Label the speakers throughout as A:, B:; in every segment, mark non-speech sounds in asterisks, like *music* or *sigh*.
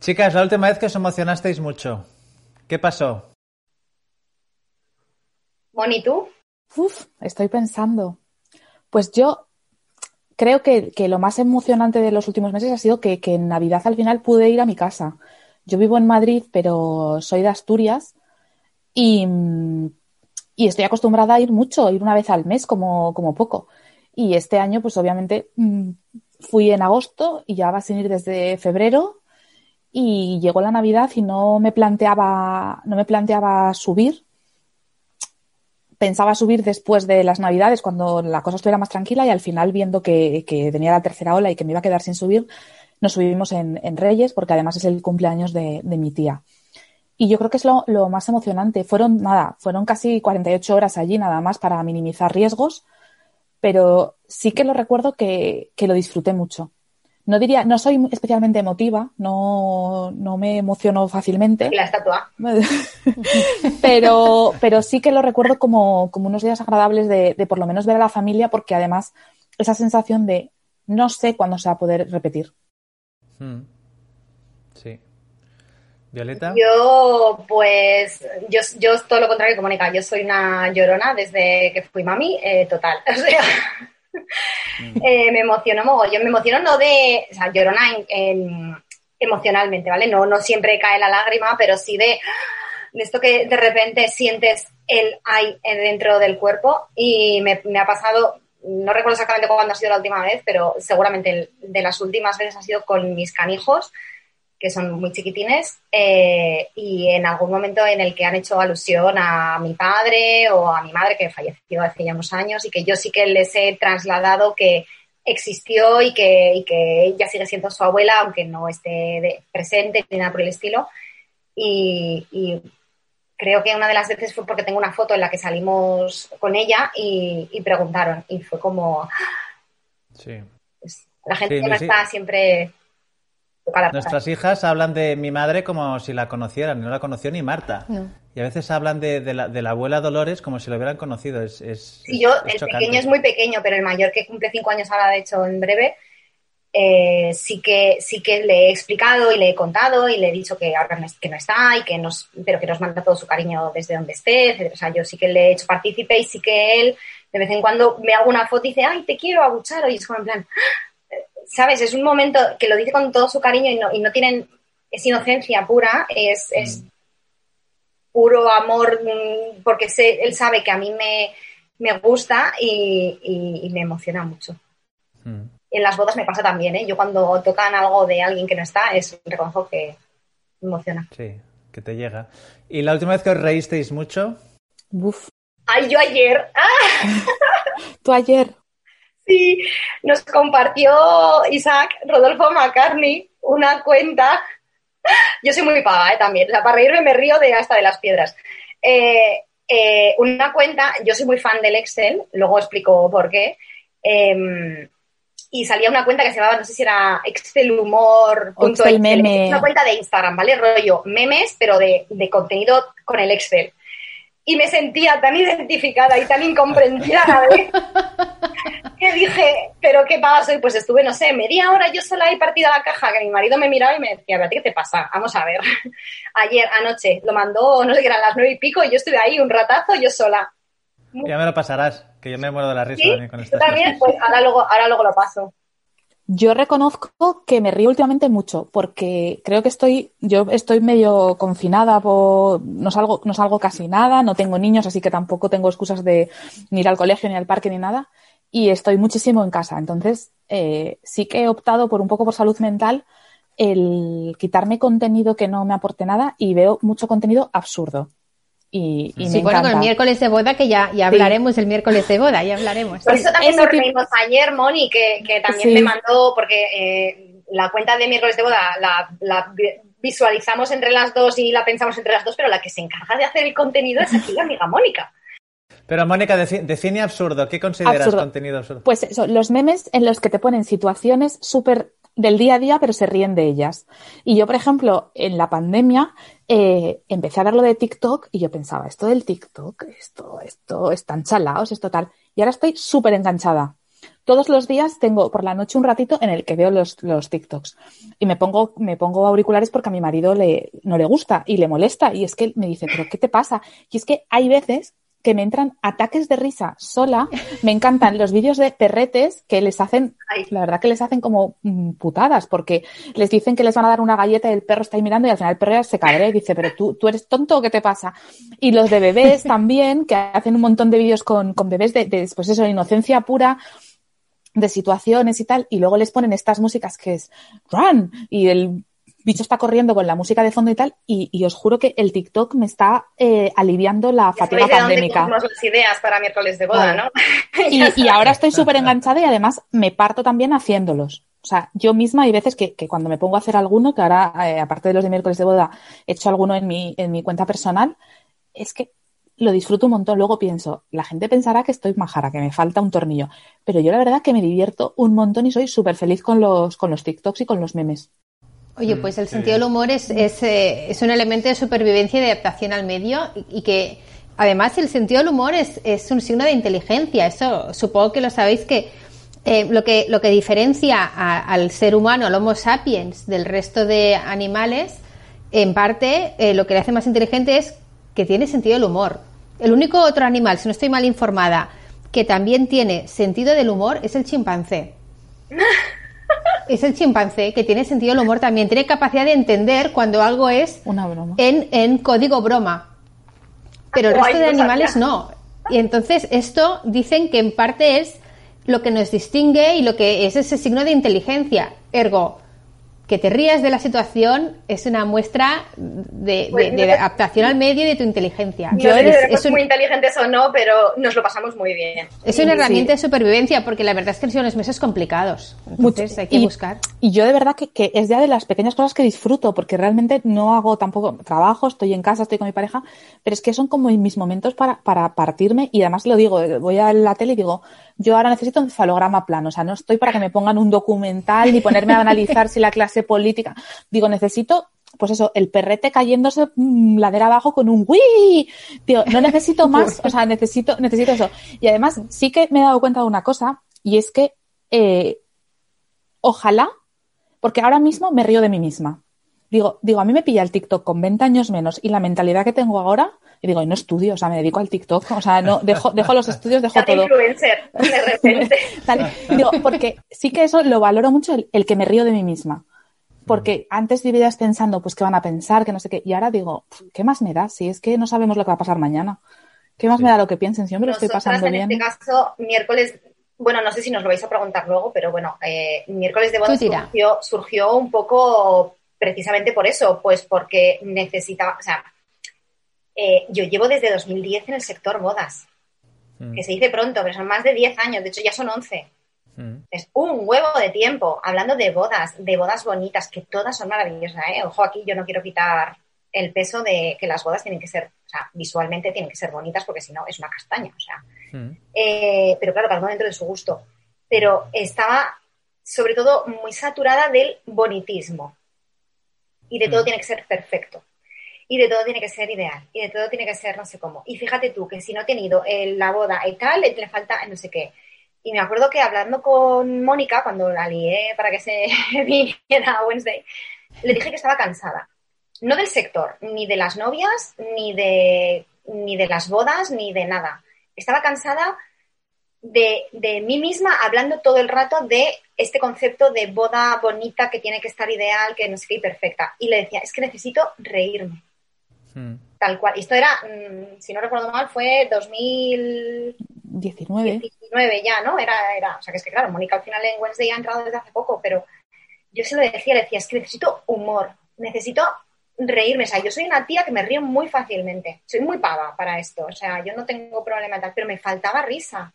A: Chicas, la última vez que os emocionasteis mucho, ¿qué pasó?
B: Moni, ¿tú?
C: Uf, estoy pensando. Pues yo creo que, lo más emocionante de los últimos meses ha sido que, en Navidad al final pude ir a mi casa. Yo vivo en Madrid, pero soy de Asturias y, y estoy acostumbrada a ir mucho, ir una vez al mes como, como poco. Y este año, pues obviamente mm, fui en agosto y ya va a ir desde febrero y llegó la Navidad y no me planteaba, no me planteaba subir pensaba subir después de las Navidades, cuando la cosa estuviera más tranquila, y al final, viendo que, que tenía la tercera ola y que me iba a quedar sin subir, nos subimos en, Reyes, porque además es el cumpleaños de, mi tía. Y yo creo que es lo, más emocionante. Fueron, nada, fueron casi 48 horas allí nada más para minimizar riesgos, pero sí que lo recuerdo que lo disfruté mucho no diría, no soy especialmente emotiva, no, no me emociono fácilmente.
B: La estatua. *laughs*
C: pero, pero sí que lo recuerdo como, como unos días agradables de, de, por lo menos ver a la familia, porque además esa sensación de no sé cuándo se va a poder repetir. Hmm.
A: Sí. Violeta.
B: Yo, pues, yo, yo todo lo contrario que Mónica, yo soy una llorona desde que fui mami, eh, total. *laughs* O sea, eh, me emocionó yo Me emociono no de, o sea, llorona emocionalmente, ¿vale? No, no siempre cae la lágrima, pero sí de, de esto que de repente sientes el hay dentro del cuerpo y me, me ha pasado, no recuerdo exactamente cuándo ha sido la última vez, pero seguramente de las últimas veces ha sido con mis canijos que son muy chiquitines, eh, y en algún momento en el que han hecho alusión a mi padre o a mi madre, que falleció hace ya unos años, y que yo sí que les he trasladado que existió y que, y que ella sigue siendo su abuela, aunque no esté presente ni nada por el estilo. Y, creo que una de las veces fue porque tengo una foto en la que salimos con ella y, preguntaron, y fue como... Sí. Pues, la gente no está siempre
A: Nuestras hijas hablan de mi madre como si la conocieran, no la conoció ni Marta. Y a veces hablan de, la, abuela Dolores como si lo hubieran conocido. Es,
B: sí, yo, el pequeño es muy pequeño, pero el mayor que cumple cinco años ahora, de hecho, en breve, eh, sí, que, sí que le he explicado y le he contado y le he dicho que ahora no, que no está, y que nos, pero que nos manda todo su cariño desde donde esté. O sea, yo sí que le he hecho partícipe y sí que él de vez en cuando me hago una foto y dice, ay, te quiero abuchar. Y es como en plan, ¿sabes? Es un momento que lo dice con todo su cariño y no, y no tienen, es inocencia pura, es, es mm. puro amor, mm, porque sé, él sabe que a mí me, me gusta y, me emociona mucho. Mm. En las bodas me pasa también, ¿eh? Yo cuando tocan algo de alguien que no está, es reconozco que me emociona.
A: Sí, que te llega. ¿Y la última vez que os reísteis mucho?
C: Uf.
B: Ay, yo ayer. ¡Ah! *laughs*
C: Tú ayer.
B: Sí, nos compartió Isaac Rodolfo McCartney una cuenta. Yo soy muy paga ¿eh? también, o sea, para reírme me río de hasta de las piedras. Eh, eh, una cuenta, yo soy muy fan del Excel, luego explico por qué. Em, y salía una cuenta que se llamaba, no sé si era Excel Humor.
C: Meme.
B: Una cuenta de Instagram, ¿vale? Rollo memes, pero de, de contenido con el Excel y me sentía tan identificada y tan incomprendida a la vez *laughs* que dije, ¿pero qué pasa? Y pues estuve, no sé, media hora yo sola ahí partida la caja, que mi marido me miraba y me decía, ¿qué te pasa? Vamos a ver. *laughs* Ayer, anoche, lo mandó, no sé qué eran las nueve y pico, y yo estuve ahí un ratazo yo sola.
A: Ya me lo pasarás, que yo me muero de la risa
B: también con esto. también? Pues ahora luego, ahora luego lo paso.
C: Yo reconozco que me río últimamente mucho porque creo que estoy, yo estoy medio confinada, por, no salgo, no salgo casi nada, no tengo niños, así que tampoco tengo excusas de ni ir al colegio ni al parque ni nada y estoy muchísimo en casa. Entonces, eh, sí que he optado por un poco por salud mental el quitarme contenido que no me aporte nada y veo mucho contenido absurdo. Y, y sí, bueno,
D: con el miércoles de boda, que ya, ya hablaremos el miércoles de boda, ya hablaremos.
B: Por eso también nos reímos ayer, Moni, que, que también me mandó, porque eh, la cuenta de miércoles de boda la, visualizamos entre las dos y la pensamos entre las dos, pero la que se encarga de hacer el contenido es aquí la amiga Mónica.
A: Pero Mónica, define absurdo. ¿Qué consideras contenido absurdo?
C: Pues eso, los memes en los que te ponen situaciones súper del día a día, pero se ríen de ellas. Y yo, por ejemplo, en la pandemia eh, empecé a ver de TikTok y yo pensaba, esto del TikTok, esto, esto, están chalaos, esto tal. Y ahora estoy súper enganchada. todos los días tengo por la noche un ratito en el que veo los, los TikToks y me pongo, me pongo auriculares porque a mi marido le, no le gusta y le molesta y es que me dice, pero ¿qué te pasa? Y es que hay veces que me entran ataques de risa sola. Me encantan los vídeos de perretes que les hacen, la verdad que les hacen como mm, putadas, porque les dicen que les van a dar una galleta y el perro está ahí mirando y al final el perro se cabrea y dice, pero tú, tú eres tonto o qué te pasa. Y los de bebés también, que hacen un montón de vídeos con, con bebés de, de, pues eso, inocencia pura de situaciones y tal, y luego les ponen estas músicas que es run y el bicho está corriendo con la música de fondo y tal, y, os juro que el TikTok me está eh, aliviando la fatiga de pandémica.
B: las ideas para miércoles de boda, ¿no? *laughs*
C: y, ahora estoy súper enganchada y además me parto también haciéndolos. O sea, yo misma hay veces que, que cuando me pongo a hacer alguno, que ahora, eh, aparte de los de miércoles de boda, he hecho alguno en mi, en mi cuenta personal, es que lo disfruto un montón. Luego pienso, la gente pensará que estoy majara, que me falta un tornillo. Pero yo la verdad que me divierto un montón y soy súper feliz con los, con los TikToks y con los memes.
D: Oye, pues el sentido del humor es, es, eh, es, un elemento de supervivencia y de adaptación al medio y, que además el sentido del humor es, es, un signo de inteligencia. Eso supongo que lo sabéis que eh, lo que lo que diferencia al ser humano, al Homo sapiens, del resto de animales, en parte eh, lo que le hace más inteligente es que tiene sentido del humor. El único otro animal, si no estoy mal informada, que también tiene sentido del humor es el chimpancé. *laughs* es el chimpancé que tiene sentido del humor también, tiene capacidad de entender cuando algo es
C: una broma.
D: En, código broma. Pero el resto de animales no. Y entonces esto dicen que en parte es lo que nos distingue y lo que es ese signo de inteligencia. Ergo, que te rías de la situación es una muestra de, pues adaptación al medio y de tu inteligencia.
B: Yo eres, muy inteligentes o no, pero nos lo pasamos muy bien.
D: Es una herramienta de supervivencia porque la verdad es que son unos meses complicados. Entonces hay que buscar.
C: Y yo de verdad que, que, es ya de las pequeñas cosas que disfruto porque realmente no hago tampoco trabajo, estoy en casa, estoy con mi pareja, pero es que son como mis momentos para, para partirme y además lo digo, voy a la tele y digo, yo ahora necesito un falograma plano, o sea, no estoy para que me pongan un documental ni ponerme a analizar si la clase política, digo, necesito pues eso, el perrete cayéndose mm, ladera abajo con un ¡Wii! Tío, no necesito *laughs* más, o sea, necesito, necesito eso. Y además, sí que me he dado cuenta de una cosa, y es que eh, ojalá, porque ahora mismo me río de mí misma. Digo, digo, a mí me pilla el TikTok con 20 años menos y la mentalidad que tengo ahora, y digo, y no estudio, o sea, me dedico al TikTok, o sea, no, dejo, dejo los estudios, dejo todo.
B: influencer, de repente. *laughs*
C: digo, porque sí que eso lo valoro mucho, el, que me río de mí misma. Porque antes vivías pensando, pues, ¿qué van a pensar? Que no sé qué. Y ahora digo, ¿qué más me da? Si es que no sabemos lo que va a pasar mañana. ¿Qué más me da lo que piensen? Si yo me lo estoy pasando
B: en
C: bien.
B: En este caso, miércoles, bueno, no sé si nos lo vais a preguntar luego, pero bueno, eh, miércoles de bodas surgió, surgió un poco precisamente por eso, pues porque necesitaba, o sea, eh, yo llevo desde 2010 en el sector bodas, mm. que se dice pronto, pero son más de 10 años, de hecho ya son 11. Mm. Es un huevo de tiempo hablando de bodas, de bodas bonitas, que todas son maravillosas. ¿eh? Ojo, aquí yo no quiero quitar el peso de que las bodas tienen que ser, o sea, visualmente tienen que ser bonitas porque si no es una castaña, o sea. Mm. Eh, pero claro, cada uno dentro de su gusto. Pero estaba sobre todo muy saturada del bonitismo. Y de todo tiene que ser perfecto y de todo tiene que ser ideal, y de todo tiene que ser no sé cómo. Y fíjate tú que si no ha tenido la boda y tal, le falta no sé qué. Y me acuerdo que hablando con Mónica, cuando la lié para que se *laughs* viniera a Wednesday, le dije que estaba cansada. No del sector, ni de las novias, ni de, ni de las bodas, ni de nada. Estaba cansada de, de, mí misma hablando todo el rato de este concepto de boda bonita que tiene que estar ideal, que no sé qué, perfecta. Y le decía, es que necesito reírme. Hmm. Tal cual. Esto era, mm, si no recuerdo mal, fue 2019 ya, ¿no? Era, era, o sea, que es que claro, Mónica al final en Wednesday ha entrado desde hace poco, pero yo se lo decía, le decía, es que necesito humor, necesito reírme. O sea, yo soy una tía que me río muy fácilmente. Soy muy pava para esto. O sea, yo no tengo problema tal, pero me faltaba risa.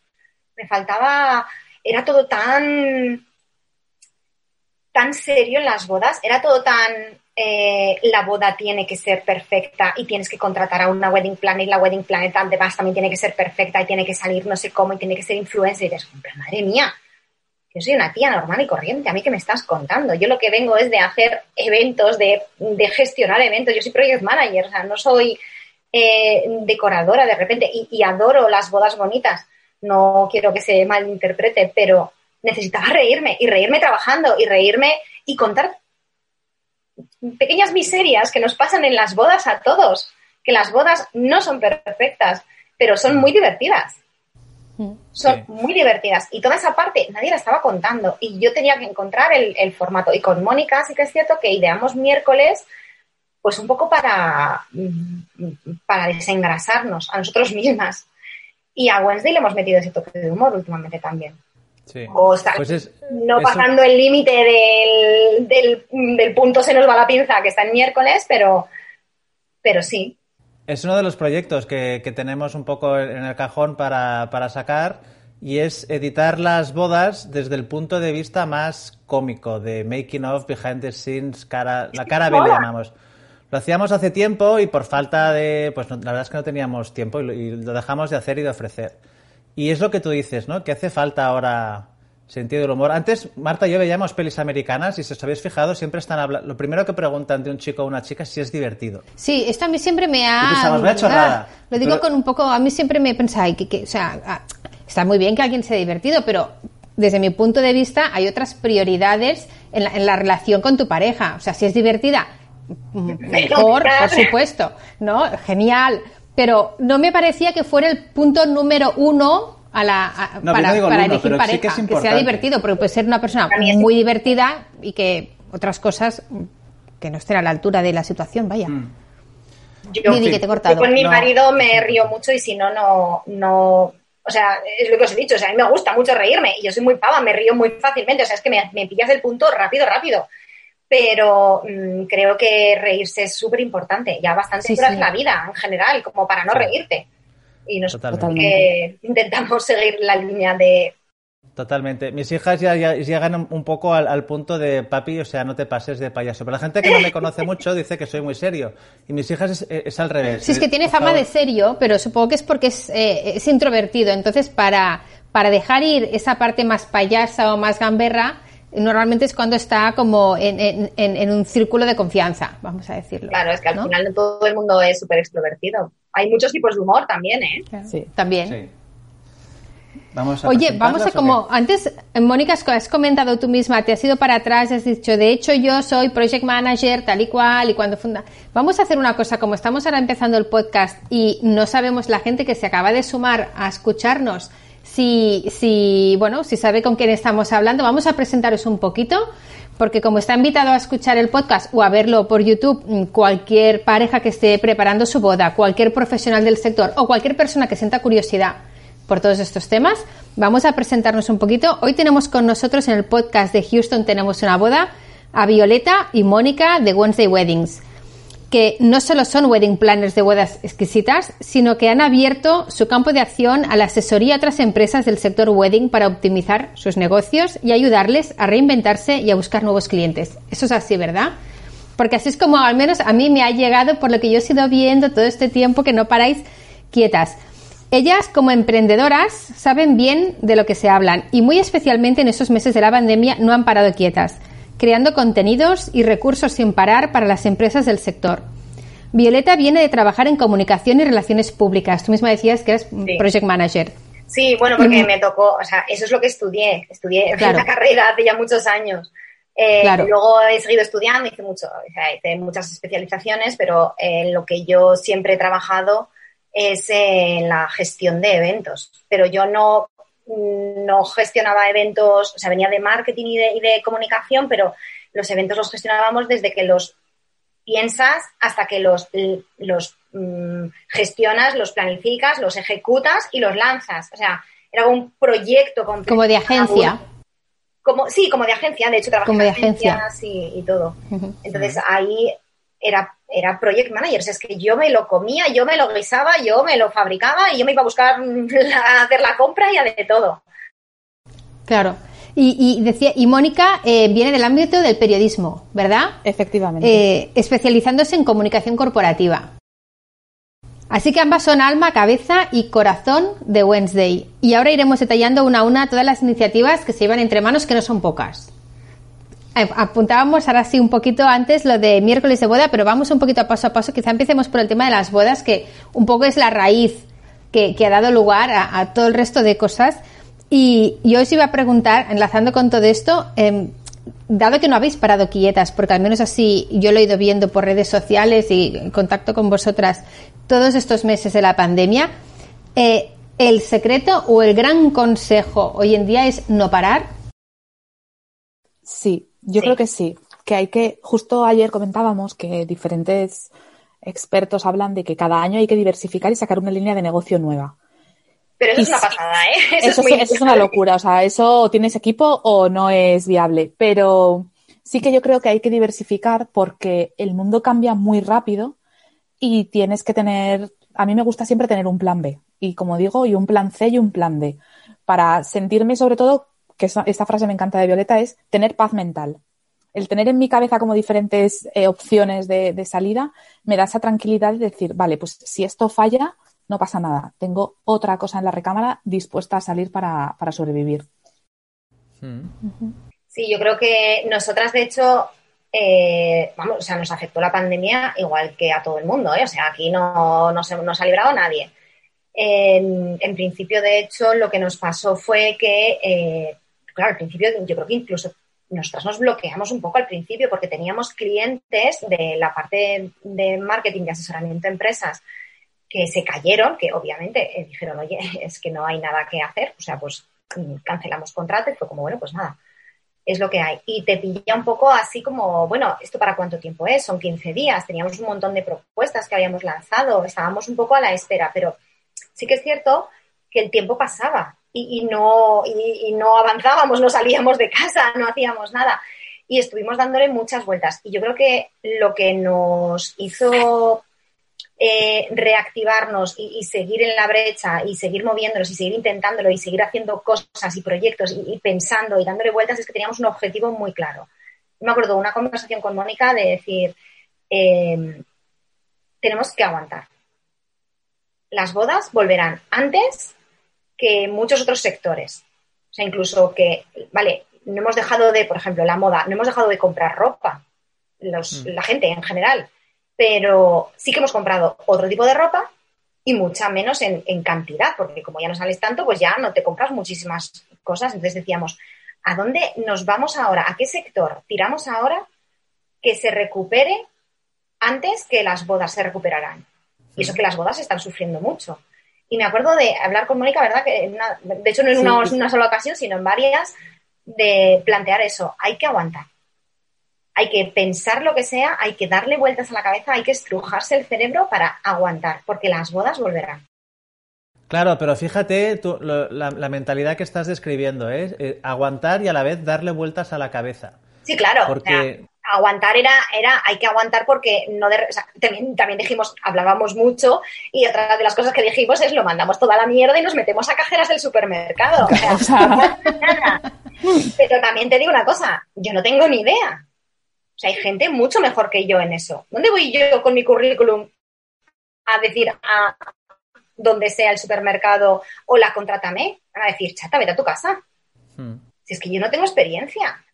B: Me faltaba. Era todo tan. tan serio en las bodas. Era todo tan eh, la boda tiene que ser perfecta y tienes que contratar a una wedding planner y la wedding planner además también tiene que ser perfecta y tiene que salir no sé cómo y tiene que ser influencer. Y dices, madre mía, yo soy una tía normal y corriente, ¿a mí qué me estás contando? Yo lo que vengo es de hacer eventos, de, gestionar eventos, yo soy project manager, o sea, no soy eh, decoradora de repente y, adoro las bodas bonitas, no quiero que se malinterprete, pero necesitaba reírme y reírme trabajando y reírme y contar pequeñas miserias que nos pasan en las bodas a todos, que las bodas no son perfectas, pero son muy divertidas. Mm. Son muy divertidas. Y toda esa parte nadie la estaba contando. Y yo tenía que encontrar el, formato. Y con Mónica sí que es cierto que ideamos miércoles, pues un poco para, para desengrasarnos a nosotros mismas. Y a Wednesday le hemos metido ese toque de humor últimamente también. O sea, pues no pasando el límite del, del, punto se nos va la pinza que está en miércoles, pero, pero sí.
A: Es uno de los proyectos que, tenemos un poco en el cajón para, sacar y es editar las bodas desde el punto de vista más cómico, de making of, behind the scenes, cara, la cara B le llamamos. Lo hacíamos hace tiempo y por falta de, pues la verdad es que no teníamos tiempo y lo dejamos de hacer y de ofrecer. Y es lo que tú dices, ¿no? Que hace falta ahora sentido del humor. Antes, Marta y yo veíamos pelis americanas y si os habéis fijado, siempre están hablando. Lo primero que preguntan de un chico o una chica es si es divertido.
D: Sí, esto a mí siempre me ha.
A: Ah,
D: lo digo con un poco. A mí siempre me pensáis que, que, o sea, ah, está muy bien que alguien sea divertido, pero desde mi punto de vista hay otras prioridades en la, en la relación con tu pareja. O sea, si es divertida, *laughs* mejor, por supuesto, ¿no? Genial pero no me parecía que fuera el punto número uno a la, para, elegir pareja, que, sea divertido, porque puede ser una persona muy divertida y que otras cosas que no estén a la altura de la situación, vaya.
B: Mm. Yo, que te he cortado. con mi marido me río mucho y si no, no, no, o sea, es lo que os he dicho, o sea, a mí me gusta mucho reírme y yo soy muy pava, me río muy fácilmente, o sea, es que me, me pillas el punto rápido, rápido pero mm, creo que reírse es súper importante. Ya bastante sí, la vida en general, como para no reírte. Y nosotros intentamos *laughs* seguir la línea de...
A: Totalmente. Mis hijas ya, llegan un poco al, punto de papi, o sea, no te pases de payaso. Pero la gente que no me conoce *laughs* mucho dice que soy muy serio. Y mis hijas es, al revés.
D: Sí, es que tiene fama de serio, pero supongo que es porque es, eh, es introvertido. Entonces, para, para dejar ir esa parte más payasa o más gamberra, normalmente es cuando está como en, en, un círculo de confianza, vamos a decirlo.
B: Claro, es que al final no todo el mundo es súper extrovertido. Hay muchos tipos de humor también, ¿eh?
D: Sí, también. Vamos a Oye, vamos a como, antes, Mónica, has comentado tú misma, te has ido para atrás, has dicho, de hecho yo soy project manager, tal y cual, y cuando funda... Vamos a hacer una cosa, como estamos ahora empezando el podcast y no sabemos la gente que se acaba de sumar a escucharnos, si, si, bueno, si sabe con quién estamos hablando, vamos a presentaros un poquito, porque como está invitado a escuchar el podcast o a verlo por YouTube, mm, cualquier pareja que esté preparando su boda, cualquier profesional del sector o cualquier persona que sienta curiosidad por todos estos temas, vamos a presentarnos un poquito. Hoy tenemos con nosotros en el podcast de Houston Tenemos una boda a Violeta y Mónica de Wednesday Weddings que no solo son wedding planners de bodas exquisitas, sino que han abierto su campo de acción a la asesoría a otras empresas del sector wedding para optimizar sus negocios y ayudarles a reinventarse y a buscar nuevos clientes. Eso es así, ¿verdad? Porque así es como al menos a mí me ha llegado por lo que yo he ido viendo todo este tiempo que no paráis quietas. Ellas, como emprendedoras, saben bien de lo que se hablan y muy especialmente en esos meses de la pandemia no han parado quietas creando contenidos y recursos sin parar para las empresas del sector. Violeta viene de trabajar en comunicación y relaciones públicas. Tú misma decías que eres project manager.
B: Sí, bueno, porque me tocó, o sea, eso es lo que estudié. Estudié *laughs* la carrera hace ya muchos años. Eh, luego he seguido estudiando, hice, mucho, hice muchas especializaciones, pero eh, lo que yo siempre he trabajado es en la gestión de eventos. Pero yo no no gestionaba eventos, o sea, venía de marketing y de, comunicación, pero los eventos los gestionábamos desde que los piensas hasta que los, los mm, gestionas, los planificas, los ejecutas y los lanzas. O sea, era un proyecto
D: completo. Como de agencia.
B: Como, sí, como de agencia, de hecho trabajé como de agencia. y, todo. Entonces ahí era, era project manager. es que yo me lo comía, yo me lo guisaba, yo me lo fabricaba y yo me iba a buscar *laughs* hacer la compra y a de todo.
D: Claro. Y, decía, y Mónica eh, viene del ámbito del periodismo, ¿verdad?
C: Efectivamente.
D: Eh, especializándose en comunicación corporativa. Así que ambas son alma, cabeza y corazón de Wednesday. Y ahora iremos detallando una a una todas las iniciativas que se llevan entre manos, que no son pocas. Eh, apuntábamos ahora sí un poquito antes lo de miércoles de boda, pero vamos un poquito a paso a paso. Quizá empecemos por el tema de las bodas, que un poco es la raíz que, ha dado lugar a, todo el resto de cosas. Y yo os iba a preguntar, enlazando con todo esto, em, dado que no habéis parado quietas, porque al menos así yo lo he ido viendo por redes sociales y en contacto con vosotras todos estos meses de la pandemia, eh, ¿el secreto o el gran consejo hoy en día es no parar?
C: Sí, yo creo que sí. Que hay que, justo ayer comentábamos que diferentes expertos hablan de que cada año hay que diversificar y sacar una línea de negocio nueva.
B: Pero eso es una pasada, ¿eh? *laughs*
C: Eso, es, una locura. O sea, eso tienes equipo o no es viable. Pero sí que yo creo que hay que diversificar porque el mundo cambia muy rápido y tienes que tener. A mí me gusta siempre tener un plan B. Y como digo, y un plan C y un plan D. Para sentirme, sobre todo, que esta frase me encanta de Violeta, es tener paz mental. El tener en mi cabeza como diferentes eh, opciones de, de salida me da esa tranquilidad de decir, vale, pues si esto falla, no pasa nada. Tengo otra cosa en la recámara dispuesta a salir para, sobrevivir.
B: Hmm. Sí, yo creo que nosotras, de hecho, eh, vamos, o sea, nos afectó la pandemia igual que a todo el mundo, ¿eh? O sea, aquí no, no, se, ha librado nadie. En, principio, de hecho, lo que nos pasó fue que, eh, claro, al principio yo creo que incluso nosotras nos bloqueamos un poco al principio porque teníamos clientes de la parte de marketing y asesoramiento de empresas que se cayeron, que obviamente eh, dijeron, oye, es que no hay nada que hacer, o sea, pues mm, cancelamos contrato y fue como, bueno, pues nada, es lo que hay. Y te pilla un poco así como, bueno, ¿esto para cuánto tiempo es? Son 15 días, teníamos un montón de propuestas que habíamos lanzado, estábamos un poco a la espera, pero sí que es cierto que el tiempo pasaba y, no, y no avanzábamos, no salíamos de casa, no hacíamos nada. Y estuvimos dándole muchas vueltas. Y yo creo que lo que nos hizo eh, reactivarnos y, seguir en la brecha y seguir moviéndonos y seguir intentándolo y seguir haciendo cosas y proyectos y, pensando y dándole vueltas es que teníamos un objetivo muy claro. Me acuerdo una conversación con Mónica de decir, em, tenemos que aguantar. Las bodas volverán antes que muchos otros sectores. O sea, incluso que, vale, no hemos dejado de, por ejemplo, la moda, no hemos dejado de comprar ropa, los, mm. la gente en general, pero sí que hemos comprado otro tipo de ropa y mucha menos en, cantidad, porque como ya no sales tanto, pues ya no te compras muchísimas cosas. Entonces decíamos, ¿a dónde nos vamos ahora? ¿A qué sector tiramos ahora que se recupere antes que las bodas se recuperarán? Y eso que las bodas están sufriendo mucho. Y me acuerdo de hablar con Mónica, ¿verdad? Que de hecho no en una sola ocasión, sino en varias, de plantear eso. Hay que aguantar hay que pensar lo que sea, hay que darle vueltas a la cabeza, hay que estrujarse el cerebro para aguantar, porque las bodas volverán.
A: Claro, pero fíjate la, mentalidad que estás describiendo, ¿eh? ¿eh? aguantar y a la vez darle vueltas a la cabeza.
B: Sí, claro. Porque... aguantar era, era, hay que aguantar porque no también, dijimos, hablábamos mucho y otra de las cosas que dijimos es lo mandamos toda la mierda y nos metemos a cajeras del supermercado. Pero también te digo una cosa, yo no tengo ni idea. O sea, hay gente mucho mejor que yo en eso. ¿Dónde voy yo con mi currículum a decir a donde sea el supermercado o la contrátame? A decir, chata, vete a tu casa. Hmm. Si es que yo no tengo experiencia.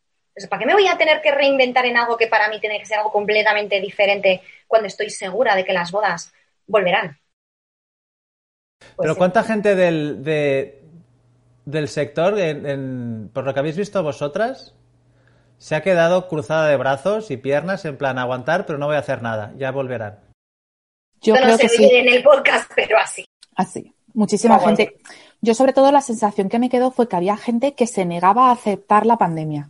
B: ¿Para qué me voy a tener que reinventar en algo que para mí tiene que ser algo completamente diferente cuando estoy segura de que las bodas volverán?
A: Pues Pero ¿cuánta gente del, del sector, por lo que habéis visto vosotras, se ha quedado cruzada de brazos y piernas en plan aguantar, pero no voy a hacer nada, ya volverán.
B: Yo creo que sí. en el podcast, pero así.
C: Así. Muchísima gente. Yo sobre todo la sensación que me quedó fue que había gente que se negaba a aceptar la pandemia.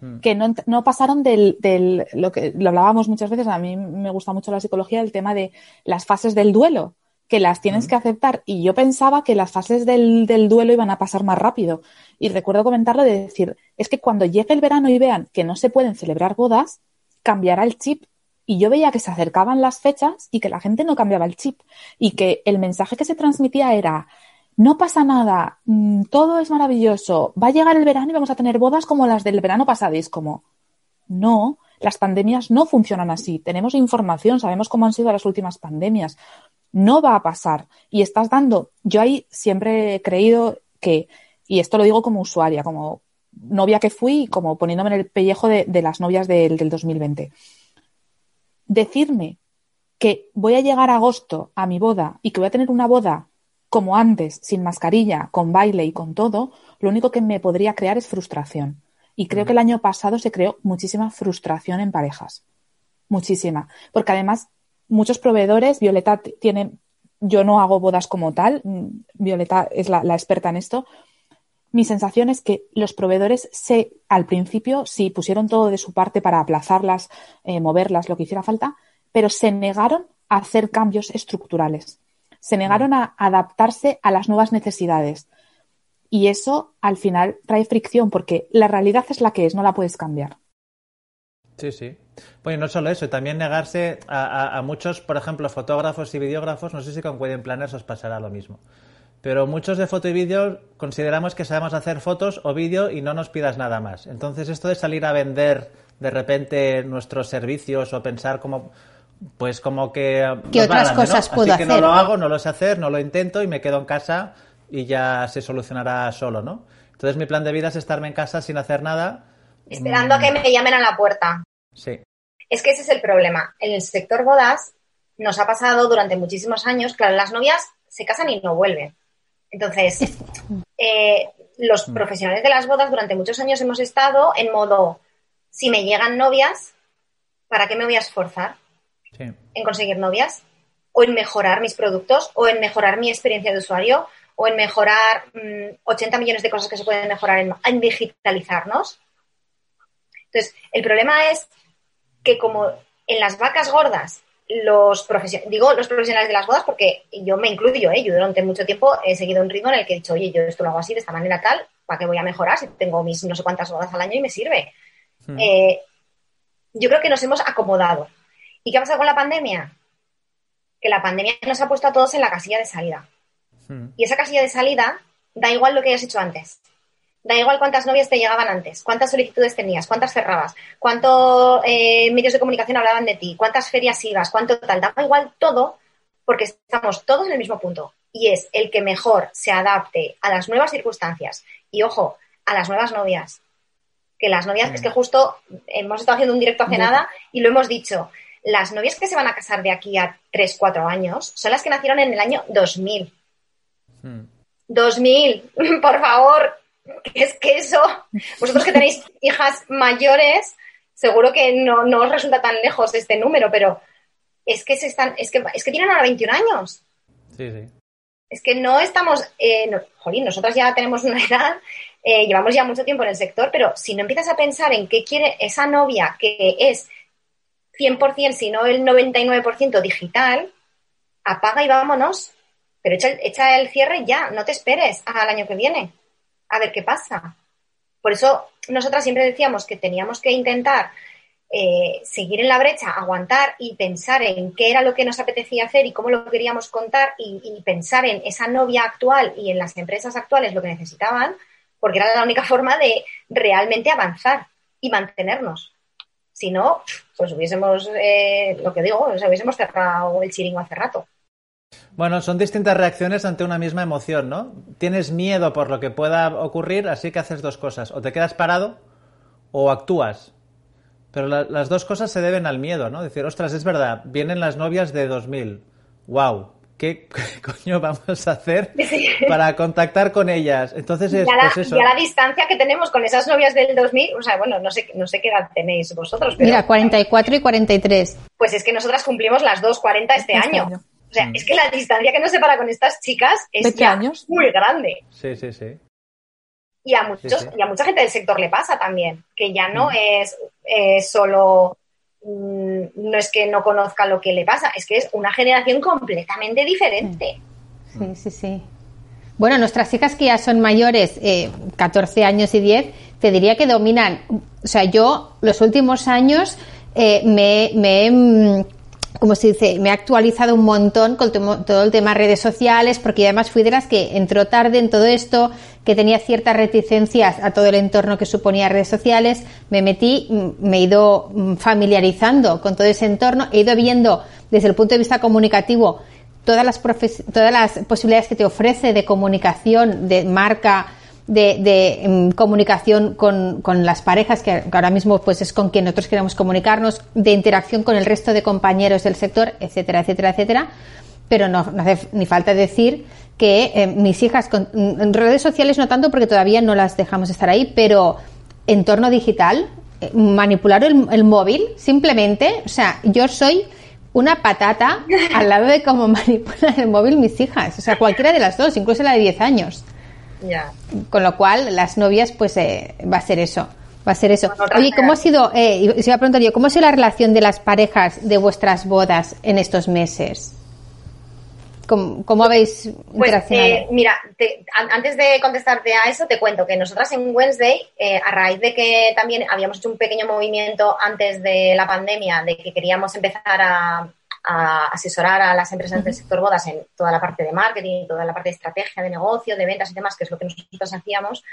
C: Hmm. Que no, no pasaron del, del, lo que lo hablábamos muchas veces, a mí me gusta mucho la psicología, el tema de las fases del duelo que las tienes que aceptar. Y yo pensaba que las fases del, del, duelo iban a pasar más rápido. Y recuerdo comentarlo de decir, es que cuando llegue el verano y vean que no se pueden celebrar bodas, cambiará el chip. Y yo veía que se acercaban las fechas y que la gente no cambiaba el chip. Y que el mensaje que se transmitía era, no pasa nada, mm, todo es maravilloso, va a llegar el verano y vamos a tener bodas como las del verano pasado. Y es como, no, las pandemias no funcionan así. Tenemos información, sabemos cómo han sido las últimas pandemias. No va a pasar. Y estás dando, yo ahí siempre he creído que, y esto lo digo como usuaria, como novia que fui, como poniéndome en el pellejo de, las novias del, del 2020. Decirme que voy a llegar a agosto a mi boda y que voy a tener una boda como antes, sin mascarilla, con baile y con todo, lo único que me podría crear es frustración. Y creo que el año pasado se creó muchísima frustración en parejas. Muchísima. Porque además, muchos proveedores, Violeta tiene, yo no hago bodas como tal, mm, Violeta es la, experta en esto. Mi sensación es que los proveedores se, al principio, sí pusieron todo de su parte para aplazarlas, eh, moverlas, lo que hiciera falta, pero se negaron a hacer cambios estructurales. Se negaron a adaptarse a las nuevas necesidades. Y eso al final trae fricción porque la realidad es la que es, no la puedes cambiar.
A: Sí, sí. Bueno, no solo eso, también negarse a, muchos, por ejemplo, fotógrafos y videógrafos, no sé si con Wedding Planners os pasará lo mismo. Pero muchos de foto y vídeo consideramos que sabemos hacer fotos o vídeo y no nos pidas nada más. Entonces, esto de salir a vender de repente nuestros servicios o pensar como pues como que
D: ¿Qué otras cosas puedo
A: Así que no lo hago, no lo sé hacer, no lo intento y me quedo en casa y ya se solucionará solo, ¿no? Entonces mi plan de vida es estarme en casa sin hacer nada.
B: Esperando a que me llamen a la puerta.
A: Sí.
B: Es que ese es el problema. En el sector bodas nos ha pasado durante muchísimos años, claro, las novias se casan y no vuelven. Entonces, eh, los mm. profesionales de las bodas durante muchos años hemos estado en modo, si me llegan novias, ¿para qué me voy a esforzar en conseguir novias? O en mejorar mis productos, o en mejorar mi experiencia de usuario, o en mejorar 80 mm, millones de cosas que se pueden mejorar en, digitalizarnos. Entonces, el problema es que como en las vacas gordas los profesionales, digo los profesionales de las bodas porque yo me incluyo, ¿eh? yo durante mucho tiempo he seguido un ritmo en el que he dicho, oye, yo esto lo hago así, de esta manera tal, ¿para qué voy a mejorar si tengo mis no sé cuántas bodas al año y me sirve? Hmm. Eh, yo creo que nos hemos acomodado. ¿Y qué ha pasado con la pandemia? Que la pandemia nos ha puesto a todos en la casilla de salida. Hmm. Y esa casilla de salida da igual lo que hayas hecho antes. Da igual cuántas novias te llegaban antes, cuántas solicitudes tenías, cuántas cerrabas, cuántos eh, medios de comunicación hablaban de ti, cuántas ferias ibas, cuánto tal. Da igual todo porque estamos todos en el mismo punto. Y es el que mejor se adapte a las nuevas circunstancias. Y ojo, a las nuevas novias. Que las novias, es que justo hemos estado haciendo un directo hace nada y lo hemos dicho. Las novias que se van a casar de aquí a 3, 4 años son las que nacieron en el año 2000. 2000, hmm. *laughs* por favor, es que eso, vosotros que tenéis *laughs* hijas mayores, seguro que no, os resulta tan lejos este número, pero es que se están, es que, es que tienen ahora 21 años.
A: Sí, sí.
B: Es que no estamos, eh, jolín, nosotras ya tenemos una *laughs* edad, eh, llevamos ya mucho tiempo en el sector, pero si no empiezas a pensar en qué quiere esa novia que es 100%, si no el 99% digital, apaga y vámonos. Pero echa, echa el cierre ya, no te esperes al año que viene a ver qué pasa. Por eso nosotras siempre decíamos que teníamos que intentar eh, seguir en la brecha, aguantar y pensar en qué era lo que nos apetecía hacer y cómo lo queríamos contar y, pensar en esa novia actual y en las empresas actuales lo que necesitaban, porque era la única forma de realmente avanzar y mantenernos. Si no, pues hubiésemos, eh, lo que digo, hubiésemos cerrado el chiringo hace rato.
A: Bueno, son distintas reacciones ante una misma emoción, ¿no? Tienes miedo por lo que pueda ocurrir, así que haces dos cosas. O te quedas parado o actúas. Pero las dos cosas se deben al miedo, ¿no? Decir, ostras, es verdad, vienen las novias de 2000. ¡Wow! ¿Qué, *laughs* coño vamos a hacer para contactar con ellas? Entonces es
B: ya la,
A: pues
B: la distancia que tenemos con esas novias del 2000, o sea, bueno, no sé, no sé qué edad tenéis vosotros. Pero,
D: Mira, 44 y 43.
B: Pues es que nosotras cumplimos las dos 40 este, este año. O sea, mm. es que la distancia que nos separa con estas chicas es muy grande.
A: Sí, sí, sí.
B: Y a, muchos, y a mucha gente del sector le pasa también, que ya no mm. es solo, mm, no es que no conozca lo que le pasa, es que es una generación completamente diferente.
D: Sí, sí, sí. Bueno, nuestras hijas que ya son mayores, eh, 14 años y 10, te diría que dominan. O sea, yo los últimos años eh, me, me he como se dice, me he actualizado un montón con todo el tema redes sociales, porque además fui de las que entró tarde en todo esto, que tenía ciertas reticencias a todo el entorno que suponía redes sociales, me metí, me he ido familiarizando con todo ese entorno, he ido viendo desde el punto de vista comunicativo todas las, todas las posibilidades que te ofrece de comunicación, de marca, de, em, comunicación con, las parejas, que ahora mismo pues es con quien nosotros queremos comunicarnos, de interacción con el resto de compañeros del sector, etcétera, etcétera, etcétera. pero no, hace ni falta decir que eh, mis hijas en redes sociales no tanto porque todavía no las dejamos estar ahí, pero entorno digital, eh, manipular el, móvil, simplemente, o sea, yo soy una patata al lado de cómo *laughs* manipulan el móvil mis hijas, o sea, cualquiera de las dos, incluso la de 10 años. Ya. Con lo cual, las novias, pues eh, va a ser eso. Va a ser eso. Oye, ¿cómo ha sido, eh, se iba a preguntar yo, ¿cómo ha sido la relación de las parejas de vuestras bodas en estos meses? ¿Cómo, habéis
B: pues, eh, mira, antes de contestarte a eso, te cuento que nosotras en Wednesday, eh, a raíz de que también habíamos hecho un pequeño movimiento antes de la pandemia, de que queríamos empezar a, asesorar a las empresas del sector bodas en toda la parte de marketing, toda la parte de estrategia de negocio, de ventas y demás, que es lo que nosotros hacíamos,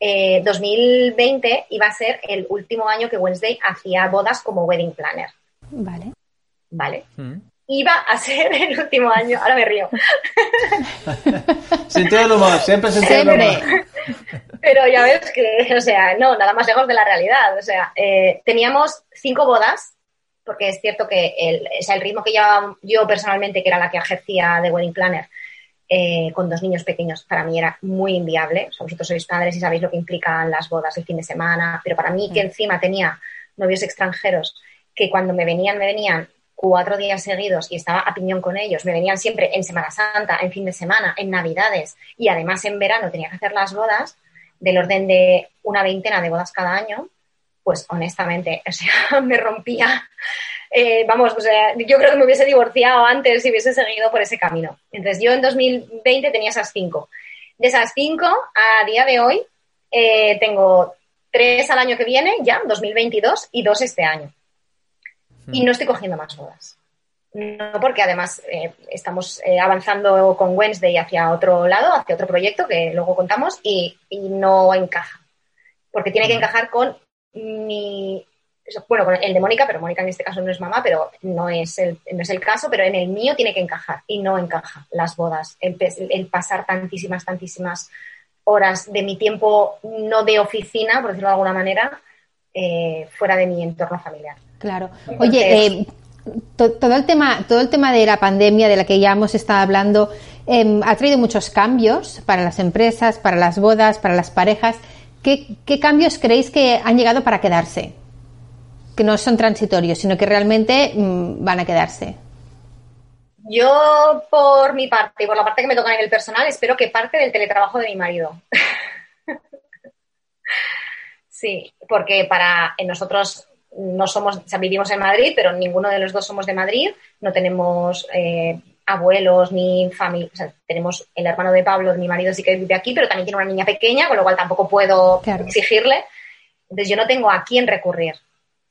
B: 2020 eh, iba a ser el último año que Wednesday hacía bodas como wedding planner.
D: Vale.
B: Vale. Mm iba a ser *laughs* el último año. Ahora me río.
A: sentido del humor, siempre sentido del humor.
B: Pero ya ves que, o sea, no, nada más lejos de la realidad. O sea, eh, teníamos cinco bodas, porque es cierto que el, el ritmo que llevaba yo personalmente, que era la que ejercía de wedding planner, eh, con dos niños pequeños, para mí era muy inviable. O sea, vosotros sois padres y sabéis lo que implican las bodas el fin de semana, pero para mí que mm. encima tenía novios extranjeros que cuando me venían, me venían cuatro días seguidos y estaba a piñón con ellos. Me venían siempre en Semana Santa, en fin de semana, en Navidades y además en verano tenía que hacer las bodas del orden de una veintena de bodas cada año. Pues honestamente, *laughs* o sea, me rompía. Eh, vamos, o sea, yo creo que me hubiese divorciado antes si hubiese seguido por ese camino. Entonces, yo en 2020 tenía esas cinco. De esas cinco, a día de hoy, eh, tengo tres al año que viene, ya, 2022, y dos este año y no estoy cogiendo más bodas. No porque además eh, estamos avanzando con Wednesday hacia otro lado, hacia otro proyecto que luego contamos y, no encaja. Porque tiene que encajar con mi. Bueno, el de Mónica, pero Mónica en este caso no es mamá, pero no es el, no es el caso, pero en el mío tiene que encajar y no encaja las bodas. El, el pasar tantísimas, tantísimas horas de mi tiempo no de oficina, por decirlo de alguna manera, eh, fuera de mi entorno familiar.
D: Claro. Oye, eh, todo el tema, todo el tema de la pandemia de la que ya hemos estado hablando em, ha traído muchos cambios para las empresas, para las bodas, para las parejas. ¿Qué, cambios creéis que han llegado para quedarse? Que no son transitorios, sino que realmente mm, van a quedarse.
B: Yo, por mi parte y por la parte que me toca en el personal, espero que parte del teletrabajo de mi marido. *laughs* sí, porque para nosotros no somos, o sea, vivimos en Madrid, pero ninguno de los dos somos de Madrid, no tenemos eh, abuelos ni familia, o sea, tenemos el hermano de Pablo, mi marido sí que vive aquí, pero también tiene una niña pequeña, con lo cual tampoco puedo exigirle. Entonces yo no tengo a quién recurrir.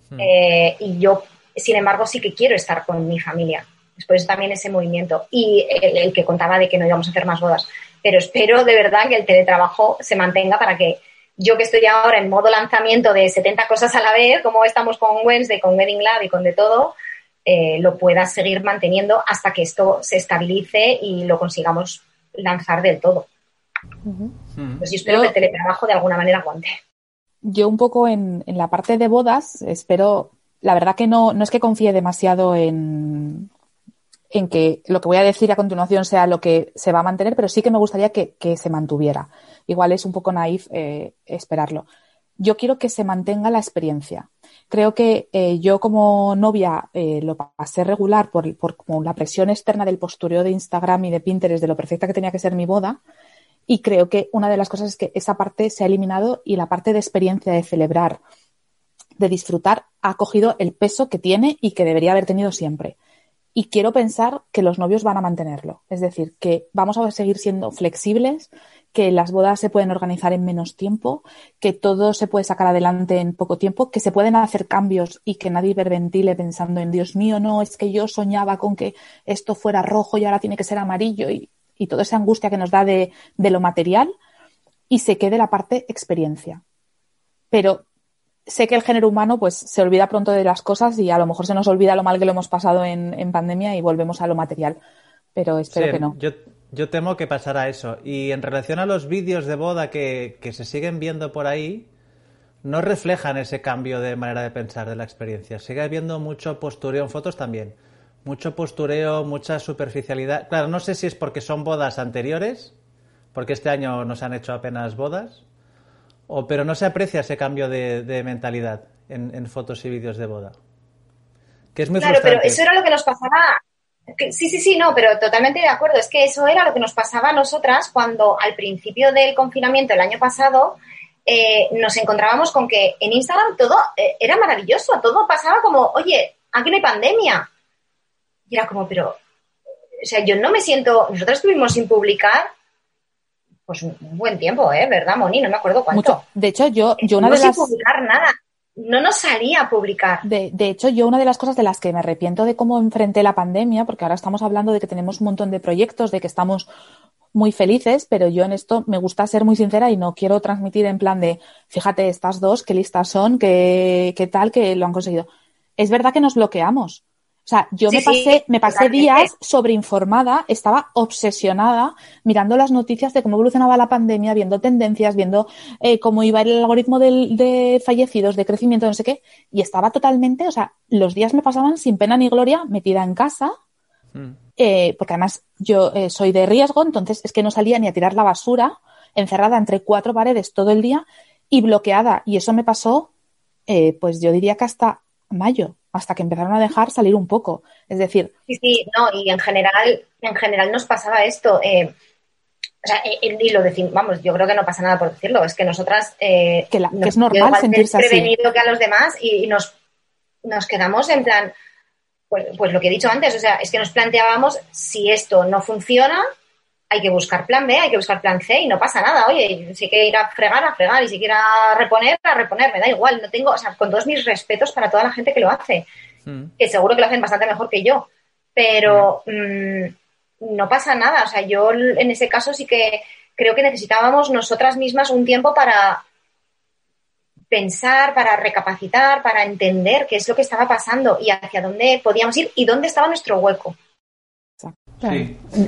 B: Hmm. Eh, y yo, sin embargo, sí que quiero estar con mi familia. Después también ese movimiento. Y el, el que contaba de que no íbamos a hacer más bodas. Pero espero de verdad que el teletrabajo se mantenga para que yo que estoy ahora en modo lanzamiento de 70 cosas a la vez, como estamos con Wednesday, con Wedding Lab y con de todo, eh, lo pueda seguir manteniendo hasta que esto se estabilice y lo consigamos lanzar del todo. Pues yo espero que el teletrabajo de alguna manera aguante.
C: Yo un poco en, en la parte de bodas espero, la verdad que no, no es que confíe demasiado en, en que lo que voy a decir a continuación sea lo que se va a mantener, pero sí que me gustaría que, se mantuviera. Igual es un poco naif eh, esperarlo. Yo quiero que se mantenga la experiencia. Creo que eh, yo como novia eh, lo pasé regular por, por como la presión externa del postureo de Instagram y de Pinterest de lo perfecta que tenía que ser mi boda. Y creo que una de las cosas es que esa parte se ha eliminado y la parte de experiencia, de celebrar, de disfrutar, ha cogido el peso que tiene y que debería haber tenido siempre y quiero pensar que los novios van a mantenerlo. Es decir, que vamos a seguir siendo flexibles, que las bodas se pueden organizar en menos tiempo, que todo se puede sacar adelante en poco tiempo, que se pueden hacer cambios y que nadie hiperventile pensando en Dios mío, no, es que yo soñaba con que esto fuera rojo y ahora tiene que ser amarillo y, y toda esa angustia que nos da de, de lo material y se quede la parte experiencia. Pero sé que el género humano pues se olvida pronto de las cosas y a lo mejor se nos olvida lo mal que lo hemos pasado en, pandemia y volvemos a lo material. Pero espero que no.
A: Yo, yo, temo que pasará eso. Y en relación a los vídeos de boda que, que se siguen viendo por ahí, no reflejan ese cambio de manera de pensar de la experiencia. Sigue habiendo mucho postureo en fotos también. Mucho postureo, mucha superficialidad. Claro, no sé si es porque son bodas anteriores, porque este año nos han hecho apenas bodas, o, pero no se aprecia ese cambio de, mentalidad en, fotos y vídeos de boda. Que es muy
B: claro, pero eso era lo que nos pasaba. Sí, sí, sí, no, pero totalmente de acuerdo. Es que eso era lo que nos pasaba a nosotras cuando al principio del confinamiento el año pasado eh, nos encontrábamos con que en Instagram todo eh, era maravilloso, todo pasaba como, oye, aquí no hay pandemia. Y era como, pero, o sea, yo no me siento, nosotros estuvimos sin publicar pues un buen tiempo, ¿eh? ¿Verdad, Moni? No me acuerdo cuánto.
C: De hecho, yo, yo una de las...
B: publicar nada. No nos salía a publicar.
C: De, hecho, yo una de las cosas de las que me arrepiento de cómo enfrenté la pandemia, porque ahora estamos hablando de que tenemos un montón de proyectos, de que estamos muy felices, pero yo en esto me gusta ser muy sincera y no quiero transmitir en plan de, fíjate, estas dos, qué listas son, qué, qué tal, que lo han conseguido. Es verdad que nos bloqueamos. O sea, yo me pasé, me pasé días sobreinformada, estaba obsesionada mirando las noticias de cómo evolucionaba la pandemia, viendo tendencias, viendo eh, cómo iba el algoritmo de fallecidos, de crecimiento, no sé qué, y estaba totalmente, o sea, los días me pasaban sin pena ni gloria, metida en casa, Mm. Eh, porque además yo eh, soy de riesgo, entonces es que no salía ni a tirar la basura, encerrada entre cuatro paredes todo el día y bloqueada. Y eso me pasó, eh, pues yo diría que hasta mayo, hasta que empezaron a dejar salir un poco. Es decir.
B: Sí, sí, no, y en general, en general nos pasaba esto. o sea, y lo decimos, vamos, yo creo que no pasa nada por decirlo, es que nosotras.
C: que, es normal sentirse así.
B: prevenido que a los demás y, nos, nos quedamos en plan pues, pues, lo que he dicho antes, o sea, es que nos planteábamos si esto no funciona, hay que buscar plan B, hay que buscar plan C y no pasa nada. Oye, si quiere ir a fregar, a fregar, y si quiere reponer, a reponer, me da igual. No tengo, o sea, con todos mis respetos para toda la gente que lo hace, mm. que seguro que lo hacen bastante mejor que yo, pero mm, no pasa nada. O sea, yo en ese caso sí que creo que necesitábamos nosotras mismas un tiempo para pensar, para recapacitar, para entender qué es lo que estaba pasando y hacia dónde podíamos ir y dónde estaba nuestro hueco.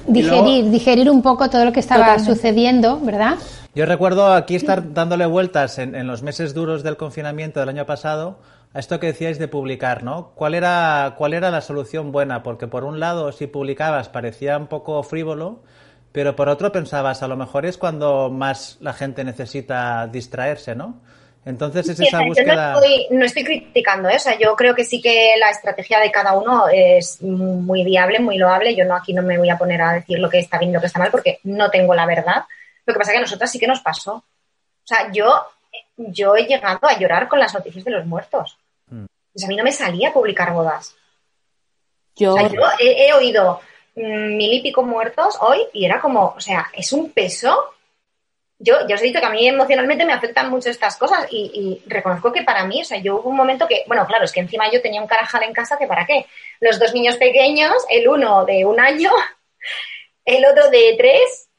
D: Digerir, digerir un poco todo lo que estaba sucediendo, ¿verdad?
A: Yo recuerdo aquí estar dándole vueltas en, los meses duros del confinamiento del año pasado a esto que decíais de publicar, ¿no? ¿Cuál era, ¿Cuál era la solución buena? Porque por un lado, si publicabas parecía un poco frívolo, pero por otro pensabas, a lo mejor es cuando más la gente necesita distraerse, ¿no? Entonces es esa búsqueda.
B: No estoy, criticando, ¿eh? o sea, yo creo que sí que la estrategia de cada uno es muy viable, muy loable. Yo no aquí no me voy a poner a decir lo que está bien y lo que está mal porque no tengo la verdad. Lo que pasa es que a nosotras sí que nos pasó. O sea, yo, yo he llegado a llorar con las noticias de los muertos. Mm. a mí no me salía a publicar bodas. Yo, he, he, oído mil y pico muertos hoy y era como, o sea, es un peso yo ya os he dicho que a mí emocionalmente me afectan mucho estas cosas y, reconozco que para mí, o sea, yo hubo un momento que, bueno, claro, es que encima yo tenía un carajal en casa que para qué. Los dos niños pequeños, el uno de un año, *laughs* el otro de tres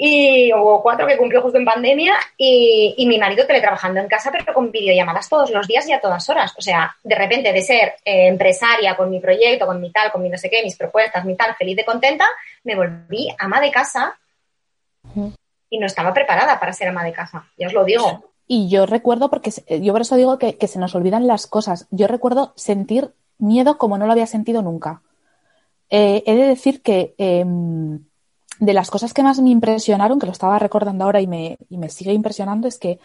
B: y o cuatro que cumplió justo en pandemia y, mi marido teletrabajando en casa pero con videollamadas todos los días y a todas horas. O sea, de repente de ser eh, empresaria con mi proyecto, con mi tal, con mi no sé qué, mis propuestas, mi tal, feliz de contenta, me volví ama de casa y no estaba preparada para ser ama de casa, ya os lo digo.
C: Y yo recuerdo, porque yo por eso digo que, se nos olvidan las cosas, yo recuerdo sentir miedo como no lo había sentido nunca. Eh, he de decir que em, de las cosas que más me impresionaron, que lo estaba recordando ahora y me, y me sigue impresionando, es que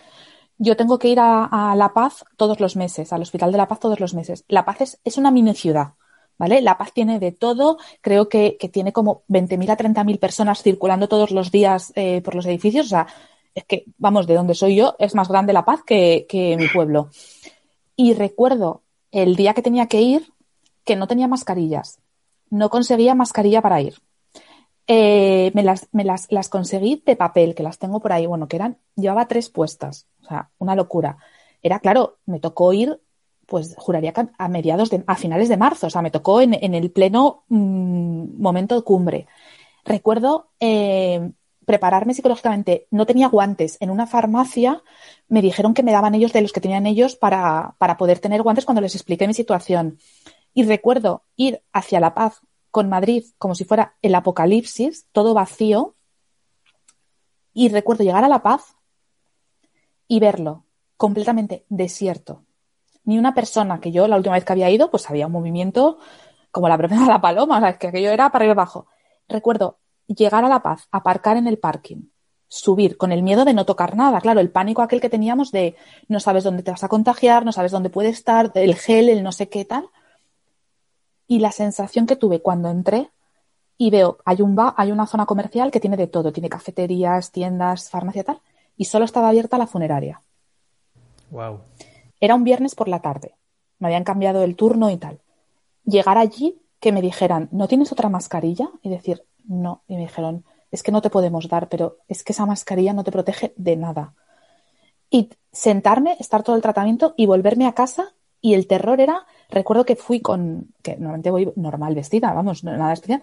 C: yo tengo que ir a, La Paz todos los meses, al Hospital de La Paz todos los meses. La Paz es, es una mini ciudad. ¿Vale? La Paz tiene de todo, creo que, tiene como 20.000 a 30.000 personas circulando todos los días eh, por los edificios, o sea, es que, vamos, de donde soy yo, es más grande La Paz que, mi pueblo. Y recuerdo el día que tenía que ir, que no tenía mascarillas, no conseguía mascarilla para ir. Eh, me, las, las conseguí de papel, que las tengo por ahí, bueno, que eran, llevaba tres puestas, o sea, una locura. Era claro, me tocó ir pues juraría que a mediados de, a finales de marzo, o sea, me tocó en, el pleno mm, momento de cumbre. Recuerdo eh, prepararme psicológicamente, no tenía guantes. En una farmacia me dijeron que me daban ellos de los que tenían ellos para, para poder tener guantes cuando les expliqué mi situación. Y recuerdo ir hacia La Paz con Madrid como si fuera el apocalipsis, todo vacío. Y recuerdo llegar a La Paz y verlo completamente desierto ni una persona que yo la última vez que había ido, pues había un movimiento como la propia *laughs* de la paloma, o sea, es que aquello era para ir abajo. Recuerdo llegar a La Paz, aparcar en el parking, subir con el miedo de no tocar nada. Claro, el pánico aquel que teníamos de no sabes dónde te vas a contagiar, no sabes dónde puede estar, el gel, el no sé qué tal. Y la sensación que tuve cuando entré y veo, hay un ba hay una zona comercial que tiene de todo, tiene cafeterías, tiendas, farmacia tal, y solo estaba abierta la funeraria.
A: Wow.
C: Era un viernes por la tarde. Me habían cambiado el turno y tal. Llegar allí, que me dijeran, ¿no tienes otra mascarilla? Y decir, no. Y me dijeron, es que no te podemos dar, pero es que esa mascarilla no te protege de nada. Y sentarme, estar todo el tratamiento y volverme a casa. Y el terror era, recuerdo que fui con, que normalmente voy normal vestida, vamos, nada especial,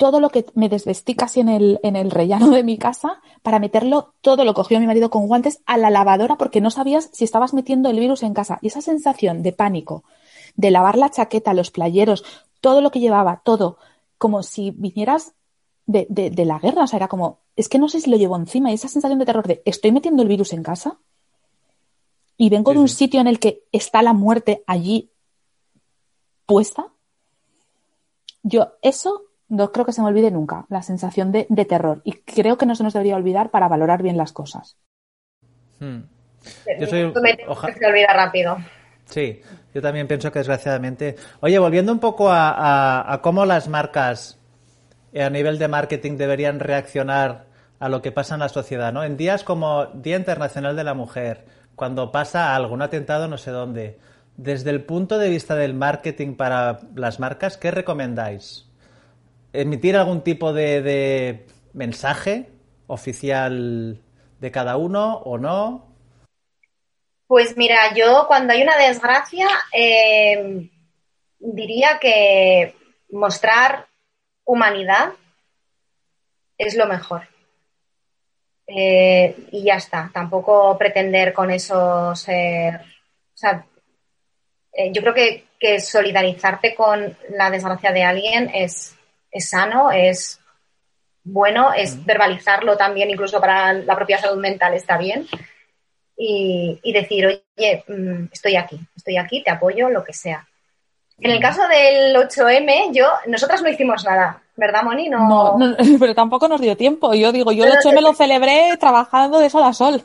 C: todo lo que me desvestí casi en el, en el rellano de mi casa para meterlo, todo lo cogió mi marido con guantes a la lavadora porque no sabías si estabas metiendo el virus en casa. Y esa sensación de pánico, de lavar la chaqueta, los playeros, todo lo que llevaba, todo, como si vinieras de, de, la guerra. O sea, era como, es que no sé si lo llevo encima. Y esa sensación de terror de, ¿estoy metiendo el virus en casa? Y vengo de un sitio en el que está la muerte allí puesta. Yo, eso no creo que se me olvide nunca la sensación de, terror. Y creo que no se nos debería olvidar para valorar bien las cosas.
B: Hmm. Yo soy... Se olvida rápido.
A: Sí, yo también pienso que desgraciadamente. Oye, volviendo un poco a, cómo las marcas eh, a nivel de marketing deberían reaccionar a lo que pasa en la sociedad, ¿no? En días como Día Internacional de la Mujer, cuando pasa algún atentado no sé dónde, desde el punto de vista del marketing para las marcas, ¿qué recomendáis? Emitir algún tipo de, mensaje oficial de cada uno o no?
B: Pues mira, yo cuando hay una desgracia eh, diría que mostrar humanidad es lo mejor. Eh, y ya está, tampoco pretender con eso ser... O sea, eh, yo creo que, que solidarizarte con la desgracia de alguien es, es sano, es bueno, es verbalizarlo también, incluso para la propia salud mental está bien. Y, decir, oye, mm, estoy aquí, estoy aquí, te apoyo, lo que sea. En el caso del 8M, yo, nosotras no hicimos nada, ¿verdad, Moni?
C: No, *laughs* pero tampoco nos dio tiempo. Yo digo, yo el 8M lo celebré trabajando de sol a sol.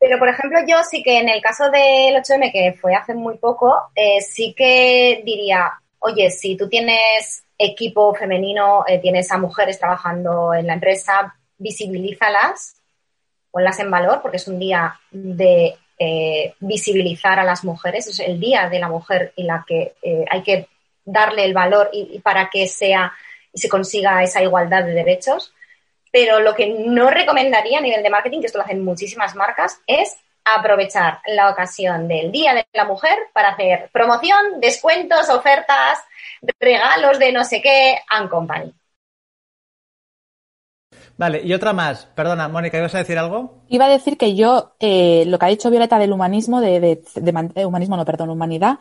B: Pero, por ejemplo, yo sí que en el caso del 8M, que fue hace muy poco, eh, sí que diría, oye, si tú tienes equipo femenino, eh, tienes a mujeres trabajando en la empresa, visibilízalas, ponlas en valor, porque es un día de eh, visibilizar a las mujeres, es el día de la mujer y la que eh, hay que darle el valor y, para que sea y se consiga esa igualdad de derechos. Pero lo que no recomendaría a nivel de marketing, que esto lo hacen muchísimas marcas, es aprovechar la ocasión del Día de la Mujer para hacer promoción, descuentos, ofertas, regalos de no sé qué, and company.
A: Vale, y otra más. Perdona, Mónica, ¿ibas a decir algo?
C: Iba a decir que yo, eh, lo que ha dicho Violeta del humanismo, de, de, eh, humanismo, no, perdón, humanidad,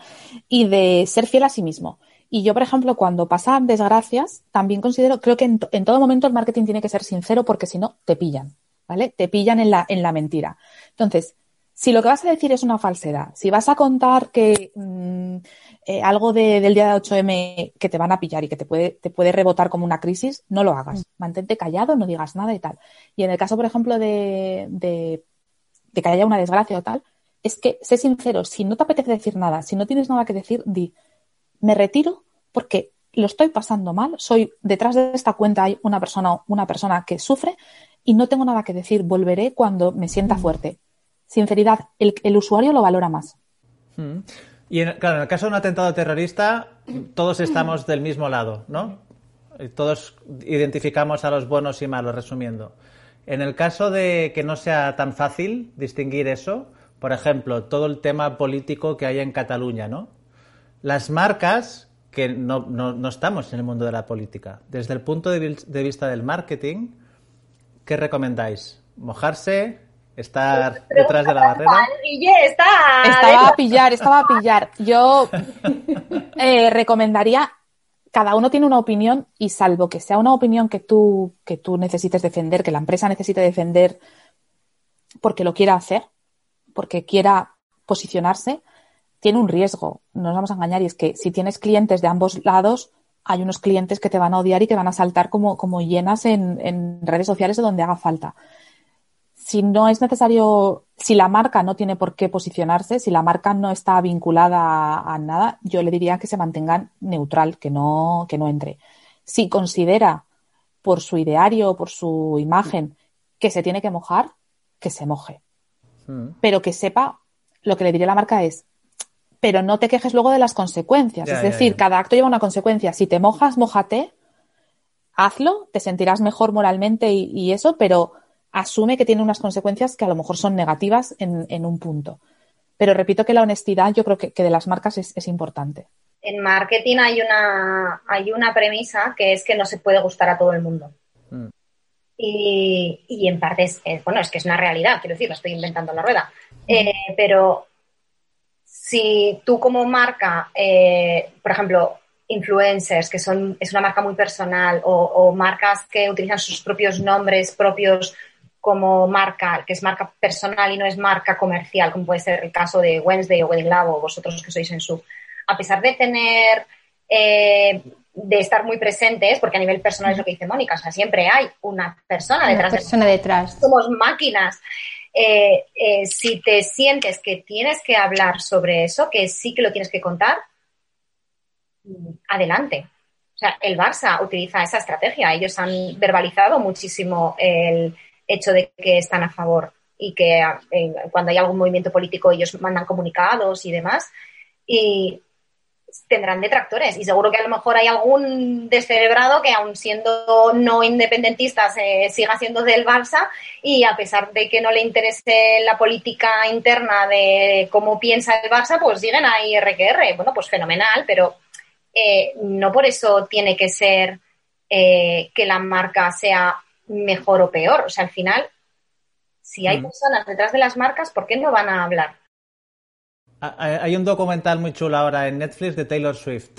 C: y de ser fiel a sí mismo. Y yo, por ejemplo, cuando pasan desgracias, también considero, creo que en, en, todo momento el marketing tiene que ser sincero porque si no, te pillan, ¿vale? Te pillan en la, en la mentira. Entonces, si lo que vas a decir es una falsedad, si vas a contar que mm, eh, algo del día de 8M que te van a pillar y que te puede, te puede rebotar como una crisis, no lo hagas. Mm. Mantente callado, no digas nada y tal. Y en el caso, por ejemplo, de, de, que haya una desgracia o tal, es que sé sincero, si no te apetece decir nada, si no tienes nada que decir, di, me retiro porque lo estoy pasando mal, soy detrás de esta cuenta hay una persona, una persona que sufre y no tengo nada que decir, volveré cuando me sienta mm. fuerte sinceridad, el, usuario lo valora más.
A: Hmm. Y en, claro, en el caso de un atentado terrorista, todos *clears throat* estamos del mismo lado, ¿no? Todos identificamos a los buenos y malos, resumiendo. En el caso de que no sea tan fácil distinguir eso, por ejemplo, todo el tema político que hay en Cataluña, ¿no? Las marcas, que no, no, estamos en el mundo de la política, desde el punto de, de vista del marketing, ¿qué recomendáis? ¿Mojarse? Estar detrás de la barrera.
C: Estaba a pillar, estaba a pillar. Yo *laughs* eh, recomendaría, cada uno tiene una opinión y salvo que sea una opinión que tú, que tú necesites defender, que la empresa necesite defender porque lo quiera hacer, porque quiera posicionarse, tiene un riesgo, no nos vamos a engañar, y es que si tienes clientes de ambos lados, hay unos clientes que te van a odiar y que van a saltar como, como llenas en, en redes sociales de donde haga falta. Si no es necesario, si la marca no tiene por qué posicionarse, si la marca no está vinculada a, a nada, yo le diría que se mantengan neutral, que no, que no entre. Si considera por su ideario, por su imagen, que se tiene que mojar, que se moje.
A: Mm.
C: Pero que sepa, lo que le diría a la marca es, pero no te quejes luego de las consecuencias. Es decir, cada acto lleva una consecuencia. Si te mojas, mójate, hazlo, te sentirás mejor moralmente y, y eso, pero asume que tiene unas consecuencias que a lo mejor son negativas en, en un punto. Pero repito que la honestidad yo creo que, que de las marcas es, es importante.
B: En marketing hay una, hay una premisa que es que no se puede gustar a todo el mundo.
A: Mm.
B: Y, y en parte es, es- bueno, es que es una realidad, quiero decir, no estoy inventando la rueda. Eh, pero si tú como marca, eh, por ejemplo, influencers, que son, es una marca muy personal, o, o marcas que utilizan sus propios nombres propios como marca, que es marca personal y no es marca comercial, como puede ser el caso de Wednesday o Wedding Lab o vosotros que sois en su, a pesar de tener, eh, de estar muy presentes, porque a nivel personal es lo que dice Mónica, o sea, siempre hay una persona
D: Una
B: detrás de
D: persona detrás.
B: somos máquinas. Eh, eh, si te sientes que tienes que hablar sobre eso, que sí que lo tienes que contar, adelante. O sea, el Barça utiliza esa estrategia. Ellos han verbalizado muchísimo el hecho de que están a favor y que eh, cuando hay algún movimiento político ellos mandan comunicados y demás. Y tendrán detractores y seguro que a lo mejor hay algún descerebrado que aun siendo no independentistas eh, siga siendo del Barça y a pesar de que no le interese la política interna de cómo piensa el Barça, pues siguen ahí RQR. Bueno, pues fenomenal, pero eh, no por eso tiene que ser que la marca sea mejor o peor. O sea, al final, si hay
A: Mm.
B: personas detrás de las marcas, ¿por qué no van a hablar?
A: Hay un documental muy chulo ahora en Netflix de Taylor Swift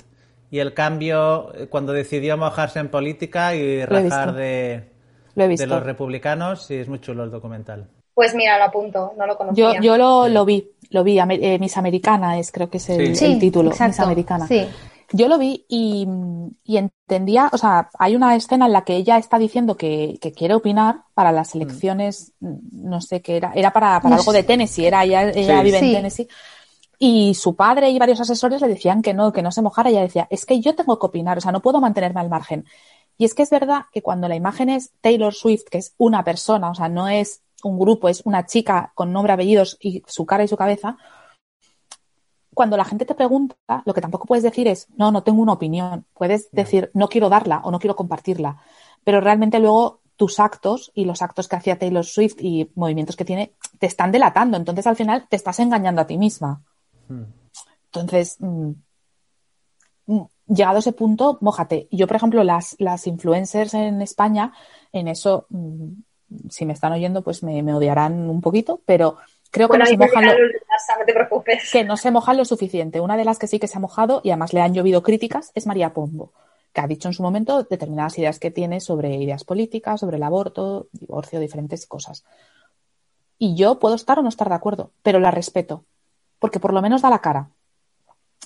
A: y el cambio eh, cuando decidió mojarse en política y rajar de,
C: Lo
A: los republicanos. Sí, es muy chulo el documental.
B: Pues mira, lo apunto, no lo conocía.
C: Yo, yo lo,
A: Sí.
C: lo vi, lo vi, eh, Miss Americana es creo que es el,
A: Sí.
C: el título,
D: exacto.
C: Miss Americana.
D: Sí.
C: Yo lo vi y, y entendía, o sea, hay una escena en la que ella está diciendo que, que quiere opinar para las elecciones, no sé qué era, era para, para
D: No
C: algo
D: sé.
C: de Tennessee, era, ella, ella
A: Sí.
C: vive en. Tennessee. Y su padre y varios asesores le decían que no, que no se mojara. Ella decía, es que yo tengo que opinar, o sea, no puedo mantenerme al margen. Y es que es verdad que cuando la imagen es Taylor Swift, que es una persona, o sea, no es un grupo, es una chica con nombre, apellidos y su cara y su cabeza, cuando la gente te pregunta, lo que tampoco puedes decir es, no, no tengo una opinión. Puedes decir, no quiero darla o no quiero compartirla. Pero realmente luego tus actos y los actos que hacía Taylor Swift y movimientos que tiene te están delatando. Entonces al final te estás engañando a ti misma.
A: Mm.
C: Entonces, mm, mm, llegado a ese punto, mójate. Yo, por ejemplo, las, las influencers en España, en eso, mm, si me están oyendo, pues me, me odiarán un poquito, pero creo que no se mojan lo-
B: no te preocupes.
C: que no se mojan lo suficiente. Una de las que sí que se ha mojado y además le han llovido críticas es María Pombo, que ha dicho en su momento determinadas ideas que tiene sobre ideas políticas, sobre el aborto, divorcio, diferentes cosas. Y yo puedo estar o no estar de acuerdo, pero la respeto, porque por lo menos da la cara.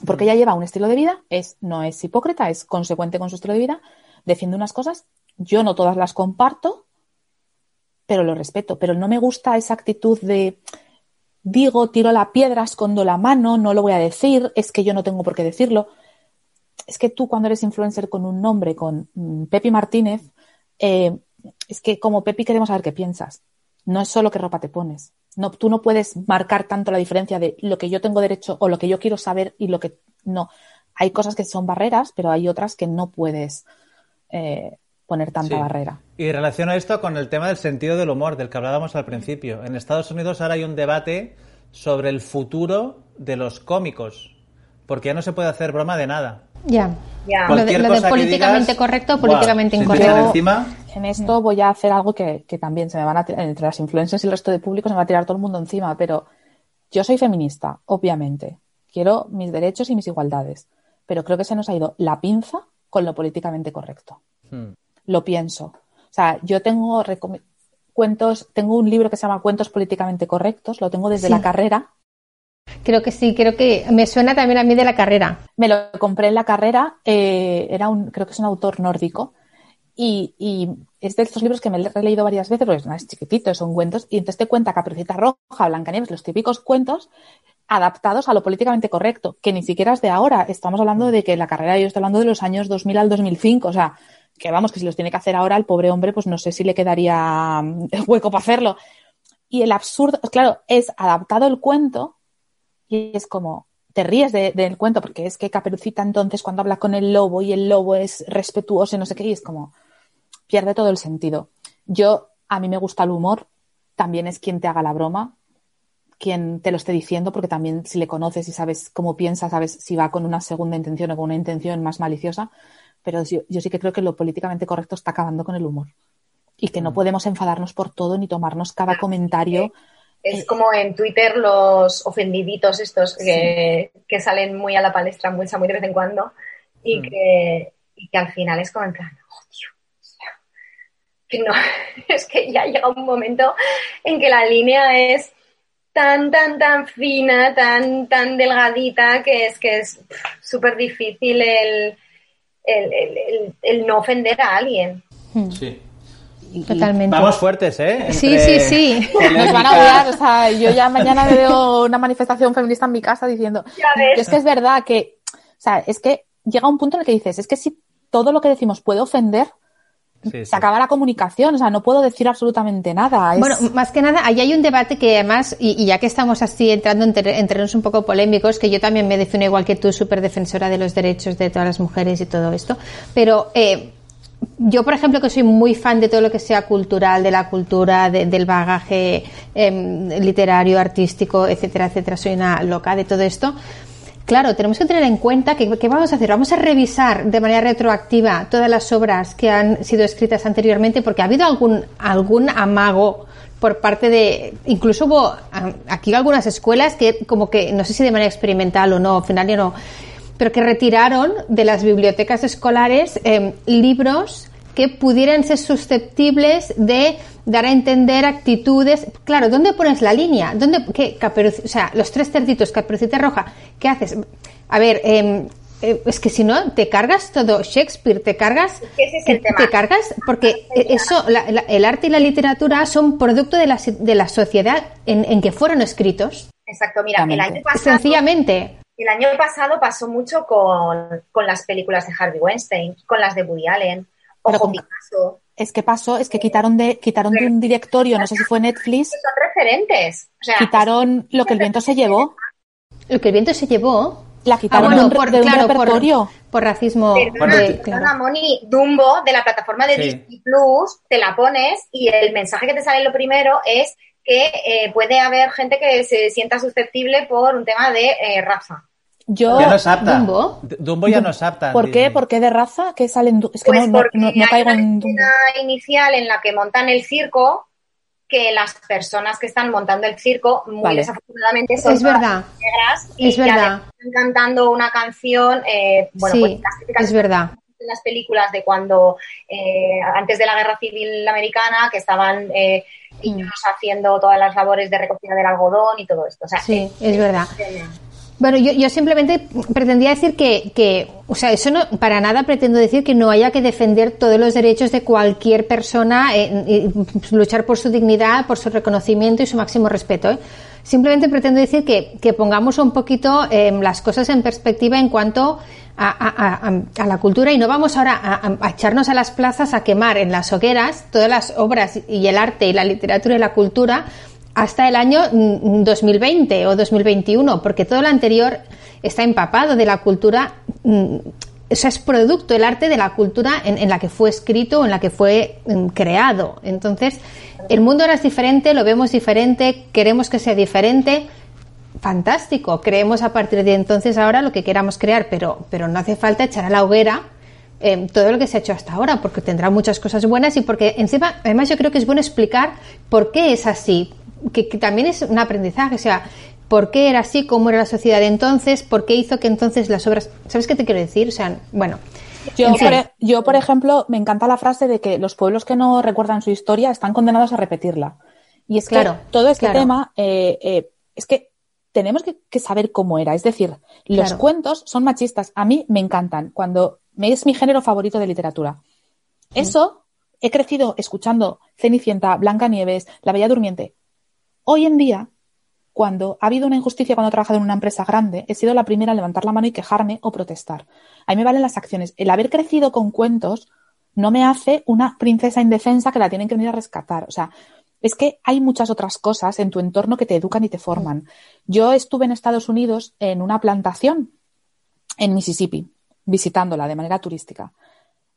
C: Porque ella lleva un estilo de vida, es, no es hipócrita, es consecuente con su estilo de vida, defiende unas cosas, yo no todas las comparto, pero lo respeto. Pero no me gusta esa actitud de digo, tiro la piedra, escondo la mano, no lo voy a decir, es que yo no tengo por qué decirlo. Es que tú cuando eres influencer con un nombre, con mm, Pepi Martínez, eh, es que como Pepi queremos saber qué piensas. No es solo qué ropa te pones. No, tú no puedes marcar tanto la diferencia de lo que yo tengo derecho o lo que yo quiero saber y lo que no. Hay cosas que son barreras, pero hay otras que no puedes eh, poner tanta
A: Sí.
C: barrera.
A: Y relaciono esto con el tema del sentido del humor, del que hablábamos al principio. En Estados Unidos ahora hay un debate sobre el futuro de los cómicos, porque ya no se puede hacer broma de nada.
D: Ya.
B: Ya.
D: Lo de, lo de políticamente
A: digas,
D: correcto o políticamente incorrecto.
A: encima.
C: En esto voy a hacer algo que, que también se me van a tirar, entre las influencers y el resto de público se me va a tirar todo el mundo encima, pero yo soy feminista, obviamente. Quiero mis derechos y mis igualdades, pero creo que se nos ha ido la pinza con lo políticamente correcto.
A: Hmm.
C: Lo pienso. O sea, yo tengo cuentos, tengo un libro que se llama Cuentos políticamente correctos, lo tengo desde
D: Sí.
C: la carrera.
D: Creo que sí, creo que me suena también a mí de la carrera.
C: Me lo compré en la carrera, eh, era un, creo que es un autor nórdico, y, y, es de estos libros que me he releído varias veces, porque es chiquitito, son cuentos, y entonces te cuenta Caperucita Roja, Blancanieves, los típicos cuentos adaptados a lo políticamente correcto, que ni siquiera es de ahora. Estamos hablando de que la carrera yo estoy hablando de los años 2000 al 2005, o sea, que vamos, que si los tiene que hacer ahora el pobre hombre, pues no sé si le quedaría mm, hueco para hacerlo. Y el absurdo, claro, es adaptado el cuento y es como, te ríes del cuento porque es que Caperucita entonces cuando habla con el lobo y el lobo es respetuoso y no sé qué, y es como, pierde todo el sentido. Yo, a mí me gusta el humor, también es quien te haga la broma, quien te lo esté diciendo, porque también si le conoces y sabes cómo piensa, sabes si va con una segunda intención o con una intención más maliciosa, pero yo, sí que creo que lo políticamente correcto está acabando con el humor y que no mm. podemos enfadarnos por todo ni tomarnos cada comentario.
B: Es como en Twitter los ofendiditos estos que, salen muy a la palestra, muy, muy de vez en cuando y, mm. que, y que al final es como en plan, que no, *laughs* es que ya llega un momento en que la línea es tan, tan, tan fina, tan, tan delgadita, que es que es súper difícil el, el, no ofender a alguien.
A: Hmm. Sí.
D: Totalmente.
A: Vamos fuertes, ¿eh?
D: sí, sí, sí.
C: Nos van a odiar. O sea, yo ya mañana veo una manifestación feminista en mi casa diciendo. Es que es verdad que. O sea, es que llega un punto en el que dices, es que si todo lo que decimos puede ofender, se acaba la comunicación, o sea, no puedo decir absolutamente nada.
D: Bueno, más que nada, ahí hay un debate que además, y, ya que estamos así entrando en, terrenos un poco polémicos, que yo también me defino igual que tú, súper defensora de los derechos de todas las mujeres y todo esto, pero eh, yo, por ejemplo, que soy muy fan de todo lo que sea cultural, de la cultura, del bagaje em, literario, artístico, etcétera, etcétera, soy una loca de todo esto. Claro, tenemos que tener en cuenta que ¿qué vamos a hacer? Vamos a revisar de manera retroactiva todas las obras que han sido escritas anteriormente porque ha habido algún, algún amago por parte de, incluso hubo aquí algunas escuelas que como que, no sé si de manera experimental o no, al final ya no, pero que retiraron de las bibliotecas escolares em, libros que pudieran ser susceptibles de dar a entender actitudes. Claro, ¿dónde pones la línea? ¿Dónde, qué, o sea, los tres cerditos, caperucita roja, ¿qué haces? A ver, em, eh, es que si no, te cargas todo Shakespeare, te cargas.
B: Es.
D: Te cargas, porque eso, el arte y la literatura son producto de la, de la sociedad en, en que fueron escritos.
B: Exacto, mira, el año pasado.
D: Sencillamente.
B: El año pasado pasó mucho con, con las películas de Harvey Weinstein, con las de Woody Allen
C: es que pasó, es que quitaron de, quitaron de un directorio, no sé si fue Netflix.
B: Son referentes.
C: quitaron lo que el viento se llevó.
D: Lo que el viento se llevó.
C: La quitaron ah, por, de un repertorio.
D: Por, racismo.
B: Moni, Dumbo de la plataforma de Disney Plus, te la pones y el mensaje que te sale lo primero es que eh, puede haber gente que se sienta susceptible por un tema de eh, raza.
A: Yo, ya no es apta. Dumbo. Dumbo ya no es apta.
C: ¿Por qué? ¿Por qué de raza? ¿Qué salen? Es que
B: pues no, no, no, caigo en una inicial en la que montan el circo que las personas que están montando el circo muy desafortunadamente son
D: es verdad.
B: negras
D: y es verdad.
B: están cantando una canción eh, bueno
D: sí, pues es verdad
B: en las películas de cuando eh, antes de la guerra civil americana que estaban eh, niños mm. haciendo todas las labores de recogida del algodón y todo esto o sea,
D: sí es, verdad bueno, yo, yo simplemente pretendía decir que, que, o sea, eso no, para nada pretendo decir que no haya que defender todos los derechos de cualquier persona, eh, luchar por su dignidad, por su reconocimiento y su máximo respeto. ¿eh? Simplemente pretendo decir que, que pongamos un poquito eh, las cosas en perspectiva en cuanto a, a, la cultura y no vamos ahora a, echarnos a las plazas a quemar en las hogueras todas las obras y el arte y la literatura y la cultura hasta el año 2020 mm, o 2021, porque todo lo anterior está empapado de la cultura, mm, eso es producto, el arte de la cultura en, la que fue escrito o en la que fue mm, creado. Entonces, el mundo ahora es diferente, lo vemos diferente, queremos que sea diferente. Fantástico, creemos a partir de entonces ahora lo que queramos crear, pero, pero no hace falta echar a la hoguera eh, todo lo que se ha hecho hasta ahora, porque tendrá muchas cosas buenas y porque encima, además yo creo que es bueno explicar por qué es así, que, también es un aprendizaje, o sea, ¿por qué era así? ¿Cómo era la sociedad de entonces? ¿Por qué hizo que entonces las obras... ¿Sabes qué te quiero decir? O sea, bueno...
C: Yo, por, e, yo, por ejemplo, me encanta la frase de que los pueblos que no recuerdan su historia están condenados a repetirla. Y es que todo este tema eh, eh, es que tenemos que, saber cómo era. Es decir, los cuentos son machistas. A mí me encantan. Cuando es mi género favorito de literatura. Eso he crecido escuchando Cenicienta, Blanca Nieves, La Bella Durmiente. Hoy en día, cuando ha habido una injusticia cuando he trabajado en una empresa grande, he sido la primera a levantar la mano y quejarme o protestar. Ahí me valen las acciones. El haber crecido con cuentos no me hace una princesa indefensa que la tienen que venir a rescatar. O sea, es que hay muchas otras cosas en tu entorno que te educan y te forman. Yo estuve en Estados Unidos en una plantación en Mississippi, visitándola de manera turística.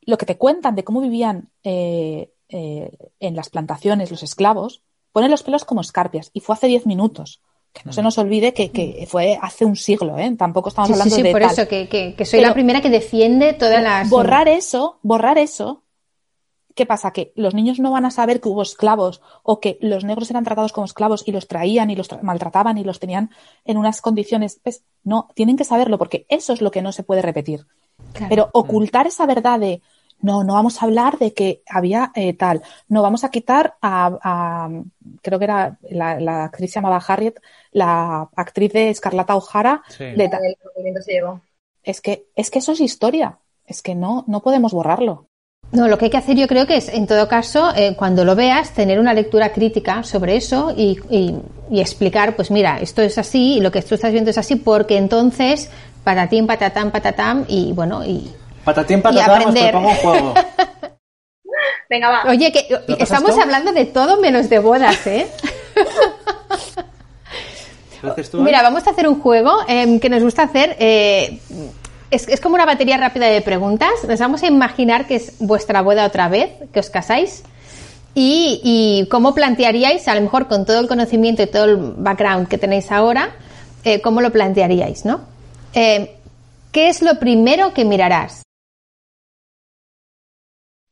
C: Lo que te cuentan de cómo vivían eh, eh, en las plantaciones los esclavos, ponen los pelos como escarpias y fue hace diez minutos. Que no se nos olvide que, fue hace un siglo, ¿eh? Tampoco estamos hablando
D: sí,
C: sí,
D: por eso, que, soy la primera que defiende todas las...
C: Borrar eso, borrar eso ¿Qué pasa? Que los niños no van a saber que hubo esclavos o que los negros eran tratados como esclavos y los traían y los maltrataban y los tenían en unas condiciones. Pues, no, tienen que saberlo porque eso es lo que no se puede repetir. Pero ocultar esa verdad de no, no vamos a hablar de que había eh, tal, no vamos a quitar a, creo que era la, actriz se llamaba Harriet, la actriz de Escarlata O'Hara. es que es que eso es historia, es que no, no podemos borrarlo.
D: No, lo que hay que hacer yo creo que es, en todo caso, eh, cuando lo veas, tener una lectura crítica sobre eso y, explicar, pues mira, esto es así y lo que tú estás viendo es así porque entonces, patatín, patatán, patatán y bueno, y...
A: Patatín, patatán, aprender. un juego. *laughs*
B: Venga, va.
D: Oye, que estamos hablando de todo menos de bodas, ¿eh? Mira, vamos a hacer un juego em, que nos gusta hacer. Eh, es, como una batería rápida de preguntas. Nos vamos a imaginar que es vuestra boda otra vez, que os casáis. Y, cómo plantearíais, a lo mejor con todo el conocimiento y todo el background que tenéis ahora, eh, cómo lo plantearíais, ¿no? Eh, ¿Qué es lo primero que mirarás?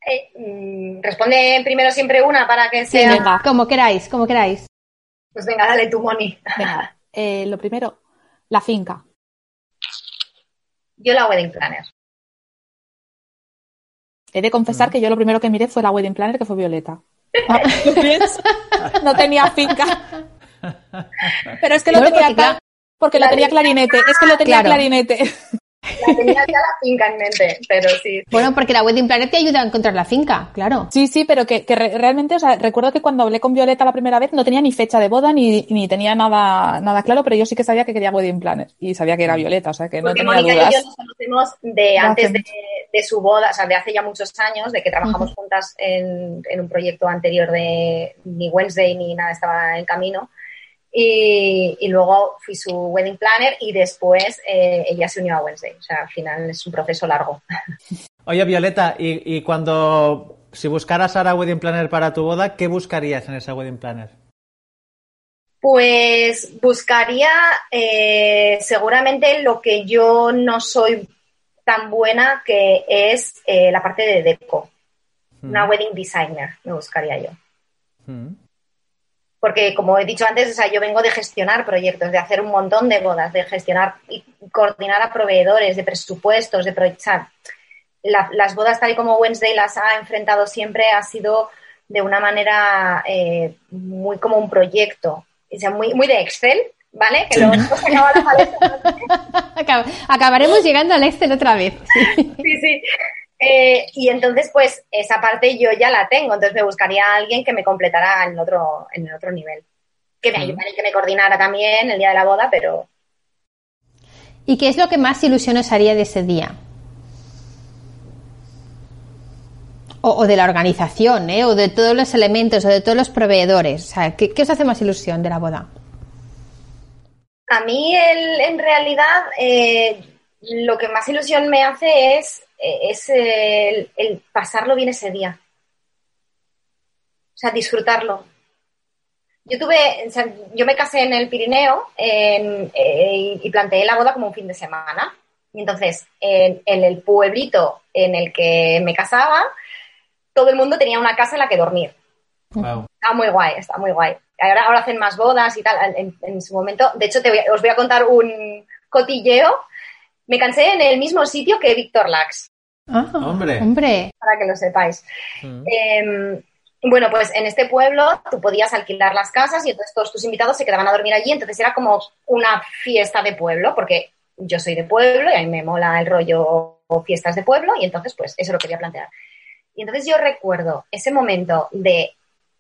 B: Eh, mm, responde primero siempre una para que sea.
D: como queráis, como queráis.
B: Pues venga, dale tu money. *laughs*
C: lo primero, la finca.
B: Yo la wedding planner.
C: He de confesar que yo lo primero que miré fue la wedding planner, que fue Violeta. *laughs* *laughs* no tenía finca. Pero es que lo tenía porque, porque lo tenía clarinete. Es que lo tenía clarinete.
B: La tenía ya la finca en mente, pero sí.
D: Bueno, porque la Wedding Planet te ayuda a encontrar la finca, claro.
C: Sí, sí, pero que, realmente, o sea, recuerdo que cuando hablé con Violeta la primera vez no tenía ni fecha de boda ni, ni tenía nada, nada claro, pero yo sí que sabía que quería Wedding Planet y sabía que era Violeta, o sea, que no tenía
B: Mónica
C: dudas.
B: y yo nos conocemos de antes de, su boda, o sea, de hace ya muchos años, de que trabajamos juntas en, en un proyecto anterior de ni Wednesday ni nada estaba en camino. Y, luego fui su wedding planner y después eh, ella se unió a Wednesday. O sea, al final es un proceso largo. *laughs*
A: Oye, Violeta, y, y cuando, si buscaras ahora wedding planner para tu boda, ¿qué buscarías en esa wedding planner?
B: Pues buscaría eh, seguramente lo que yo no soy tan buena, que es eh, la parte de deco. Una wedding designer me buscaría yo. Mm porque como he dicho antes, o sea, yo vengo de gestionar proyectos, de hacer un montón de bodas, de gestionar y coordinar a proveedores, de presupuestos, de proyectar. las bodas tal y como Wednesday las ha enfrentado siempre ha sido de una manera eh, muy como un proyecto, o sea, muy, muy de Excel, ¿vale? Que luego *laughs*
D: Acabaremos llegando al Excel otra vez.
B: sí, sí. Eh, y entonces, pues, esa parte yo ya la tengo. Entonces me buscaría a alguien que me completara en otro, en el otro nivel. Que me ayudara y que me coordinara también el día de la boda, pero.
D: ¿Y qué es lo que más ilusión os haría de ese día? O, de la organización, ¿eh? O de todos los elementos, o de todos los proveedores. O sea, ¿qué, os hace más ilusión de la boda?
B: A mí, el, en realidad, eh, lo que más ilusión me hace es es el, pasarlo bien ese día. O sea, disfrutarlo. Yo tuve, yo me casé en el Pirineo eh, y planteé la boda como un fin de semana. Y entonces, en, el pueblito en el que me casaba, todo el mundo tenía una casa en la que dormir. Está muy guay, está muy guay. Ahora, ahora hacen más bodas y tal. En, su momento, de hecho, os voy a contar un cotilleo me cansé en el mismo sitio que Víctor Lax.
D: Ah, hombre. hombre.
B: Para que lo sepáis. Mm. Em, Bueno, pues en este pueblo tú podías alquilar las casas y entonces todos tus invitados se quedaban a dormir allí, entonces era como una fiesta de pueblo, porque yo soy de pueblo y a mí me mola el rollo fiestas de pueblo y entonces pues eso lo quería plantear. Y entonces yo recuerdo ese momento de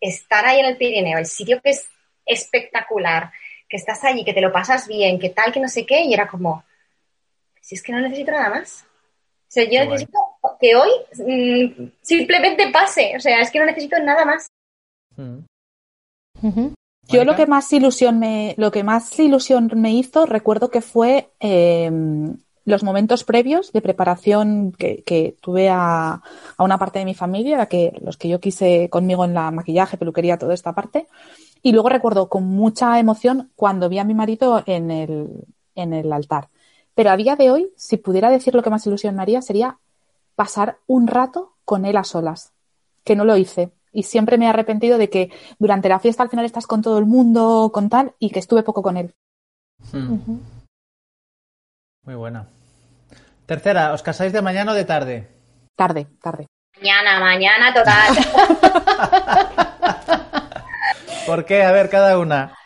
B: estar ahí en el Pirineo, el sitio que es espectacular, que estás allí, que te lo pasas bien, que tal, que no sé qué, y era como, si es que no necesito nada más. O sea, yo necesito que hoy mm, simplemente pase. O sea, es que no necesito nada más.
C: Mm. Yo lo que más ilusión me, lo que más ilusión me hizo, recuerdo que fue em, los momentos previos de preparación que, tuve a, a, una parte de mi familia, que, los que yo quise conmigo en la maquillaje, peluquería, toda esta parte. Y luego recuerdo con mucha emoción cuando vi a mi marido en el, en el altar. Pero a día de hoy, si pudiera decir lo que más ilusión me haría, sería pasar un rato con él a solas, que no lo hice. Y siempre me he arrepentido de que durante la fiesta al final estás con todo el mundo, con tal, y que estuve poco con él. Hmm.
A: Muy buena. Tercera, ¿os casáis de mañana o de tarde?
C: Tarde, tarde.
B: Mañana, mañana total. *laughs*
C: ¿Por
A: qué? A ver, cada una.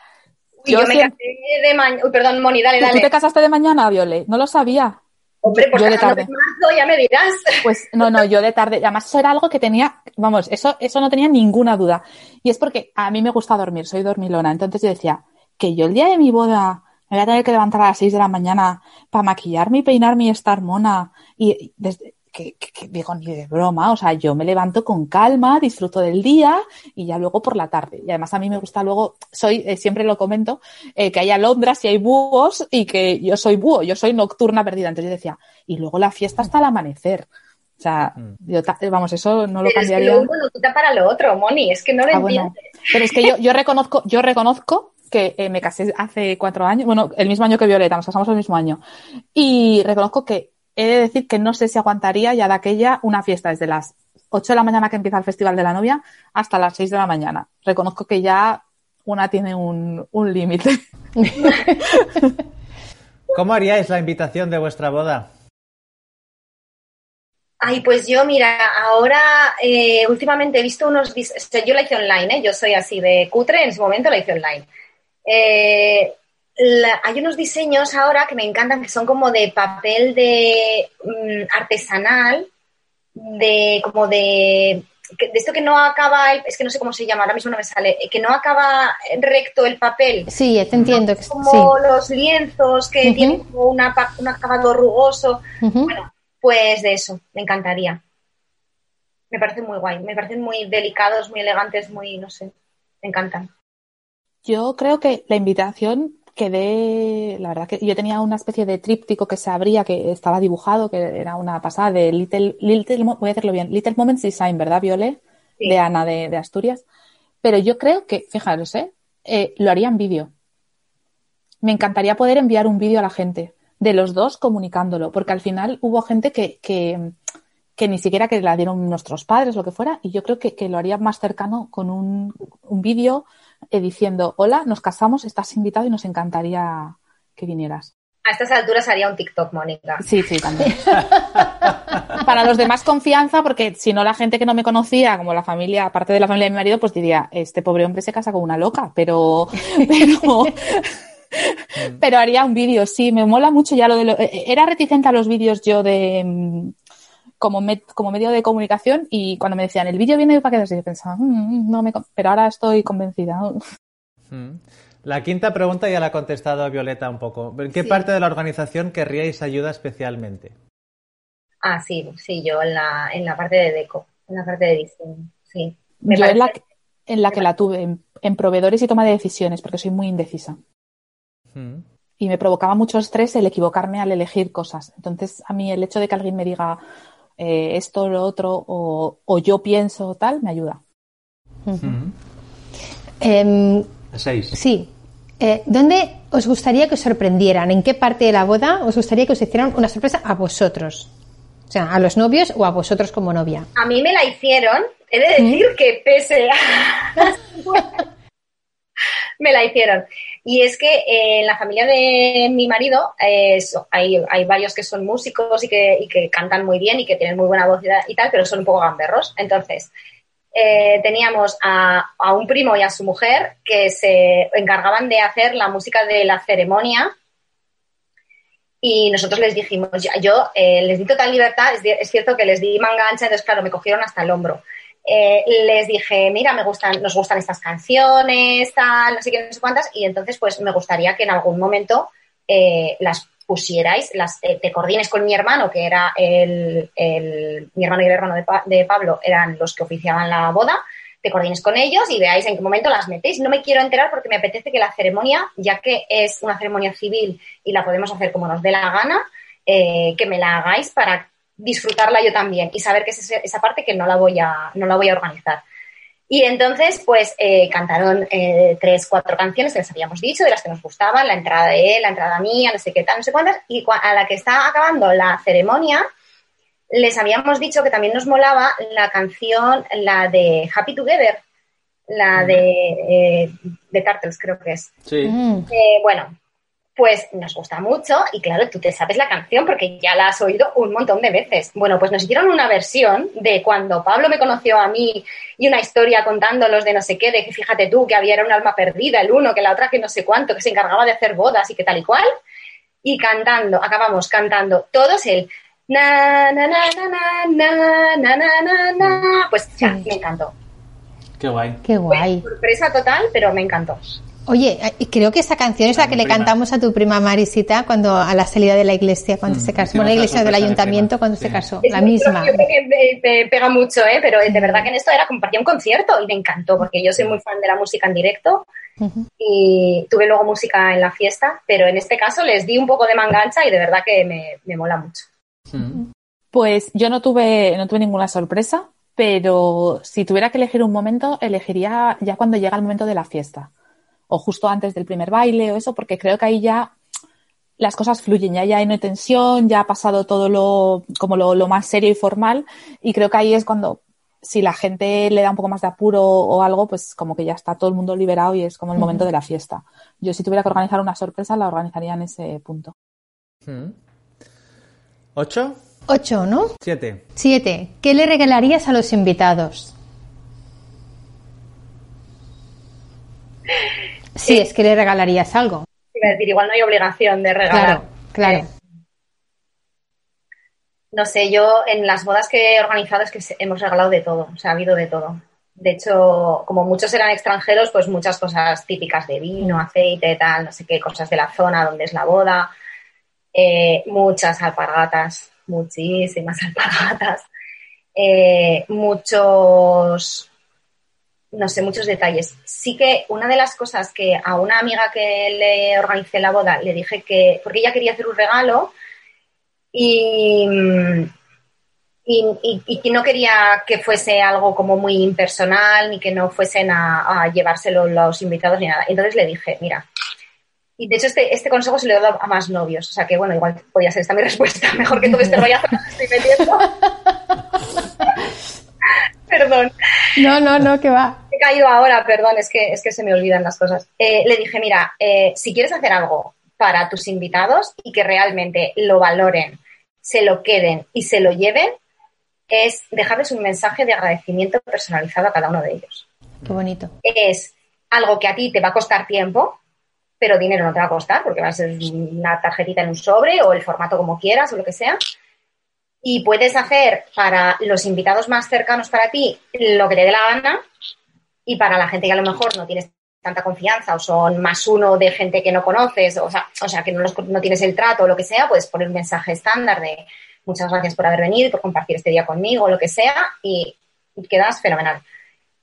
B: Yo, me casé de mañana. Perdón, Moni, dale, dale.
C: ¿Tú te casaste de mañana, Viole? No lo sabía.
B: Hombre, pues yo de tarde. marzo, ya me dirás.
C: Pues no, no, yo de tarde. Además, eso era algo que tenía, vamos, eso, eso no tenía ninguna duda. Y es porque a mí me gusta dormir, soy dormilona. Entonces yo decía, que yo el día de mi boda me voy a tener que levantar a las 6 de la mañana para maquillarme y peinarme y estar mona. Y desde, que, digo, ni de broma, o sea, yo me levanto con calma, disfruto del día y ya luego por la tarde. Y además a mí me gusta luego, soy, eh, siempre lo comento, eh, que hay alondras y hay búhos y que yo soy búho, yo soy nocturna perdida. Entonces yo decía, y luego la fiesta hasta el amanecer. O sea, mm. yo, vamos, eso no lo cambiaría.
B: Es que lo quita para lo otro, Moni, es que no lo ah, entiendes.
C: Pero es que yo, yo reconozco, yo reconozco que eh, me casé hace cuatro años, bueno, el mismo año que Violeta, nos casamos el mismo año. Y reconozco que he de decir que no sé si aguantaría ya de aquella una fiesta desde las 8 de la mañana que empieza el Festival de la Novia hasta las 6 de la mañana. Reconozco que ya una tiene un, límite. *laughs*
A: ¿Cómo haríais la invitación de vuestra boda?
B: Ay, pues yo, mira, ahora eh, últimamente he visto unos... yo la hice online, ¿eh? yo soy así de cutre, en ese momento la hice online. Eh, hay unos diseños ahora que me encantan que son como de papel de mm, artesanal, de como de, de esto que no acaba, es que no sé cómo se llama, ahora mismo no me sale, que no acaba recto el papel.
D: Sí, te entiendo.
B: Como los lienzos que tienen un acabado rugoso. Bueno, pues de eso, me encantaría. Me parecen muy guay, me parecen muy delicados, muy elegantes, muy, no sé, me encantan.
C: Yo creo que la invitación quedé, la verdad que yo tenía una especie de tríptico que se abría, que estaba dibujado, que era una pasada de Little, Little voy a hacerlo bien, Little Moments Design, ¿verdad, Viole? De Ana de, Asturias. Pero yo creo que, fijaros, ¿eh? ¿eh? lo haría en vídeo. Me encantaría poder enviar un vídeo a la gente, de los dos comunicándolo, porque al final hubo gente que, que, que ni siquiera que la dieron nuestros padres, lo que fuera, y yo creo que, que lo haría más cercano con un, un vídeo eh, diciendo, hola, nos casamos, estás invitado y nos encantaría que vinieras.
B: A estas alturas haría un TikTok, Mónica.
C: Sí, sí, también. *laughs* Para los demás confianza, porque si no la gente que no me conocía, como la familia, aparte de la familia de mi marido, pues diría, este pobre hombre se casa con una loca, pero, *laughs* pero, *laughs* pero haría un vídeo, sí, me mola mucho ya lo de lo, eh, era reticente a los vídeos yo de, mm, como, como medio de comunicación y cuando me decían el vídeo viene para quedarse, yo pensaba, mm, no me, pero ahora estoy convencida.
A: Mm. La quinta pregunta ya la ha contestado Violeta un poco. ¿En qué parte de la organización querríais ayuda especialmente?
B: Ah, sí, sí, yo en la, en la parte de deco, en la parte de diseño, sí.
C: yo en la, en la que la tuve, en, proveedores y toma de decisiones, porque soy muy indecisa. Mm. Y me provocaba mucho estrés el equivocarme al elegir cosas. Entonces, a mí el hecho de que alguien me diga, eh, esto, lo otro, o, yo pienso tal, me ayuda.
D: Em,
A: seis.
D: Sí. Eh, ¿Dónde os gustaría que os sorprendieran? ¿En qué parte de la boda os gustaría que os hicieran una sorpresa a vosotros? O sea, a los novios o a vosotros como novia.
B: A mí me la hicieron. He de decir que pese a... *laughs* me la hicieron. Y es que eh, en la familia de mi marido eh, hay, hay, varios que son músicos y que, y que, cantan muy bien y que tienen muy buena voz y tal, pero son un poco gamberros. Entonces, eh, teníamos a, a, un primo y a su mujer que se encargaban de hacer la música de la ceremonia. Y nosotros les dijimos, yo les di total libertad, es, es, cierto que les di manga ancha, entonces claro, me cogieron hasta el hombro. Eh, les dije, mira, me gustan, nos gustan estas canciones, tal, no sé qué, no sé cuántas, y entonces pues me gustaría que en algún momento eh, las pusierais, las eh, te coordines con mi hermano, que era el, mi hermano y el hermano de, de, Pablo, eran los que oficiaban la boda, te coordines con ellos y veáis en qué momento las metéis. No me quiero enterar porque me apetece que la ceremonia, ya que es una ceremonia civil y la podemos hacer como nos dé la gana, que me la hagáis para disfrutarla yo también y saber que es esa parte que no la voy a, no la voy a organizar. Y entonces, pues, eh, cantaron eh, tres, cuatro canciones que les habíamos dicho, de las que nos gustaban, la entrada de él, la entrada mía, no sé qué tal, no sé cuántas, y a la que está acabando la ceremonia, les habíamos dicho que también nos molaba la canción, la de Happy Together, la de, eh, de Turtles, creo que es.
A: Sí.
B: Eh, bueno, pues nos gusta mucho y claro, tú te sabes la canción porque ya la has oído un montón de veces. Bueno, pues nos hicieron una versión de cuando Pablo me conoció a mí y una historia contándolos de no sé qué, de que fíjate tú que había era un alma perdida, el uno, que la otra que no sé cuánto, que se encargaba de hacer bodas y que tal y cual. Y cantando, acabamos cantando todos el na na na na na na na na na pues ya, me encantó.
A: Qué guay.
D: Qué guay.
B: Fue sorpresa total, pero me encantó.
D: Oye, creo que esa canción es la que le cantamos a tu prima Marisita cuando a la salida de la iglesia, cuando se casó, bueno, la iglesia del ayuntamiento cuando se casó, la misma.
B: Yo creo que me, pega mucho, ¿eh? pero de verdad que en esto era compartía un concierto y me encantó porque yo soy muy fan de la música en directo y tuve luego música en la fiesta, pero en este caso les di un poco de mangancha y de verdad que me, me mola mucho.
C: Pues yo no tuve, no tuve ninguna sorpresa, pero si tuviera que elegir un momento, elegiría ya cuando llega el momento de la fiesta o justo antes del primer baile o eso, porque creo que ahí ya las cosas fluyen, ya, ya hay no hay tensión, ya ha pasado todo lo, como lo, lo, más serio y formal, y creo que ahí es cuando, si la gente le da un poco más de apuro o algo, pues como que ya está todo el mundo liberado y es como el momento de la fiesta. Yo si tuviera que organizar una sorpresa, la organizaría en ese punto.
A: ¿Ocho?
D: Ocho, ¿no?
A: Siete.
D: Siete. ¿Qué le regalarías a los invitados? *laughs* Sí, es que le regalarías algo.
B: Iba a decir, igual no hay obligación de regalar.
D: Claro, claro. Eh,
B: no sé, yo en las bodas que he organizado es que hemos regalado de todo, o sea, ha habido de todo. De hecho, como muchos eran extranjeros, pues muchas cosas típicas de vino, aceite, tal, no sé qué, cosas de la zona donde es la boda, eh, muchas alpargatas, muchísimas *laughs* alpargatas, eh, muchos no sé, muchos detalles. Sí que una de las cosas que a una amiga que le organicé la boda le dije que, porque ella quería hacer un regalo y, y, y, que no quería que fuese algo como muy impersonal ni que no fuesen a, a, llevárselo los invitados ni nada. Entonces le dije, mira, y de hecho este, este consejo se lo he dado a más novios, o sea que bueno, igual podría ser esta mi *laughs* respuesta, mejor que todo este rollazo que estoy metiendo. *laughs* perdón.
D: No, no, no, que va.
B: Caído ahora, perdón, es que, es que se me olvidan las cosas. Eh, le dije, mira, eh, si quieres hacer algo para tus invitados y que realmente lo valoren, se lo queden y se lo lleven, es dejarles un mensaje de agradecimiento personalizado a cada uno de ellos.
D: Qué bonito.
B: Es algo que a ti te va a costar tiempo, pero dinero no te va a costar porque va a ser una tarjetita en un sobre o el formato como quieras o lo que sea y puedes hacer para los invitados más cercanos para ti lo que te dé la gana y para la gente que a lo mejor no tienes tanta confianza o son más uno de gente que no conoces, o sea, o sea que no, los, no tienes el trato o lo que sea, puedes poner un mensaje estándar de muchas gracias por haber venido por compartir este día conmigo lo que sea y quedas fenomenal.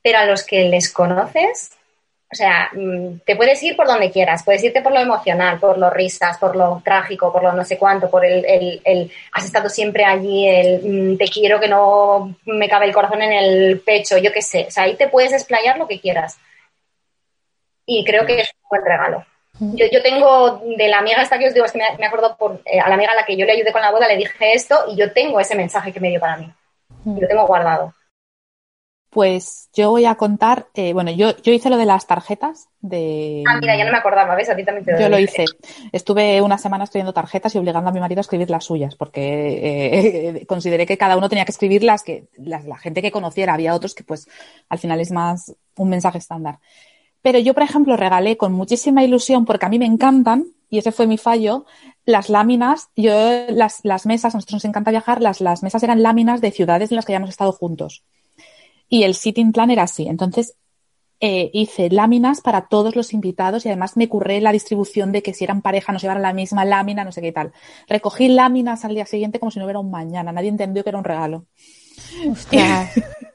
B: Pero a los que les conoces, o sea, mm, te puedes ir por donde quieras, puedes irte por lo emocional, por lo risas, por lo trágico, por lo no sé cuánto, por el, el, el has estado siempre allí, el mm, te quiero que no me cabe el corazón en el pecho, yo qué sé. O sea, ahí te puedes explayar lo que quieras. Y creo que es un buen regalo. Yo, yo tengo, de la amiga esta que os digo, es que me, me acuerdo por, eh, a la amiga a la que yo le ayudé con la boda, le dije esto y yo tengo ese mensaje que me dio para mí. Lo tengo guardado.
C: Pues yo voy a contar, eh, bueno, yo, yo hice lo de las tarjetas de...
B: Ah, mira, ya no me acordaba, ¿ves? A ti también te
C: Yo lo hice. Estuve una semana escribiendo tarjetas y obligando a mi marido a escribir las suyas, porque eh, *laughs* consideré que cada uno tenía que escribir las que la, la gente que conociera. Había otros que, pues, al final es más un mensaje estándar. Pero yo, por ejemplo, regalé con muchísima ilusión, porque a mí me encantan, y ese fue mi fallo, las láminas, yo, las, las mesas, a nosotros nos encanta viajar, las, las mesas eran láminas de ciudades en las que hayamos estado juntos. Y el sitting plan era así. Entonces, eh, hice láminas para todos los invitados y además me curré la distribución de que si eran pareja nos llevaran la misma lámina, no sé qué tal. Recogí láminas al día siguiente como si no hubiera un mañana. Nadie entendió que era un regalo.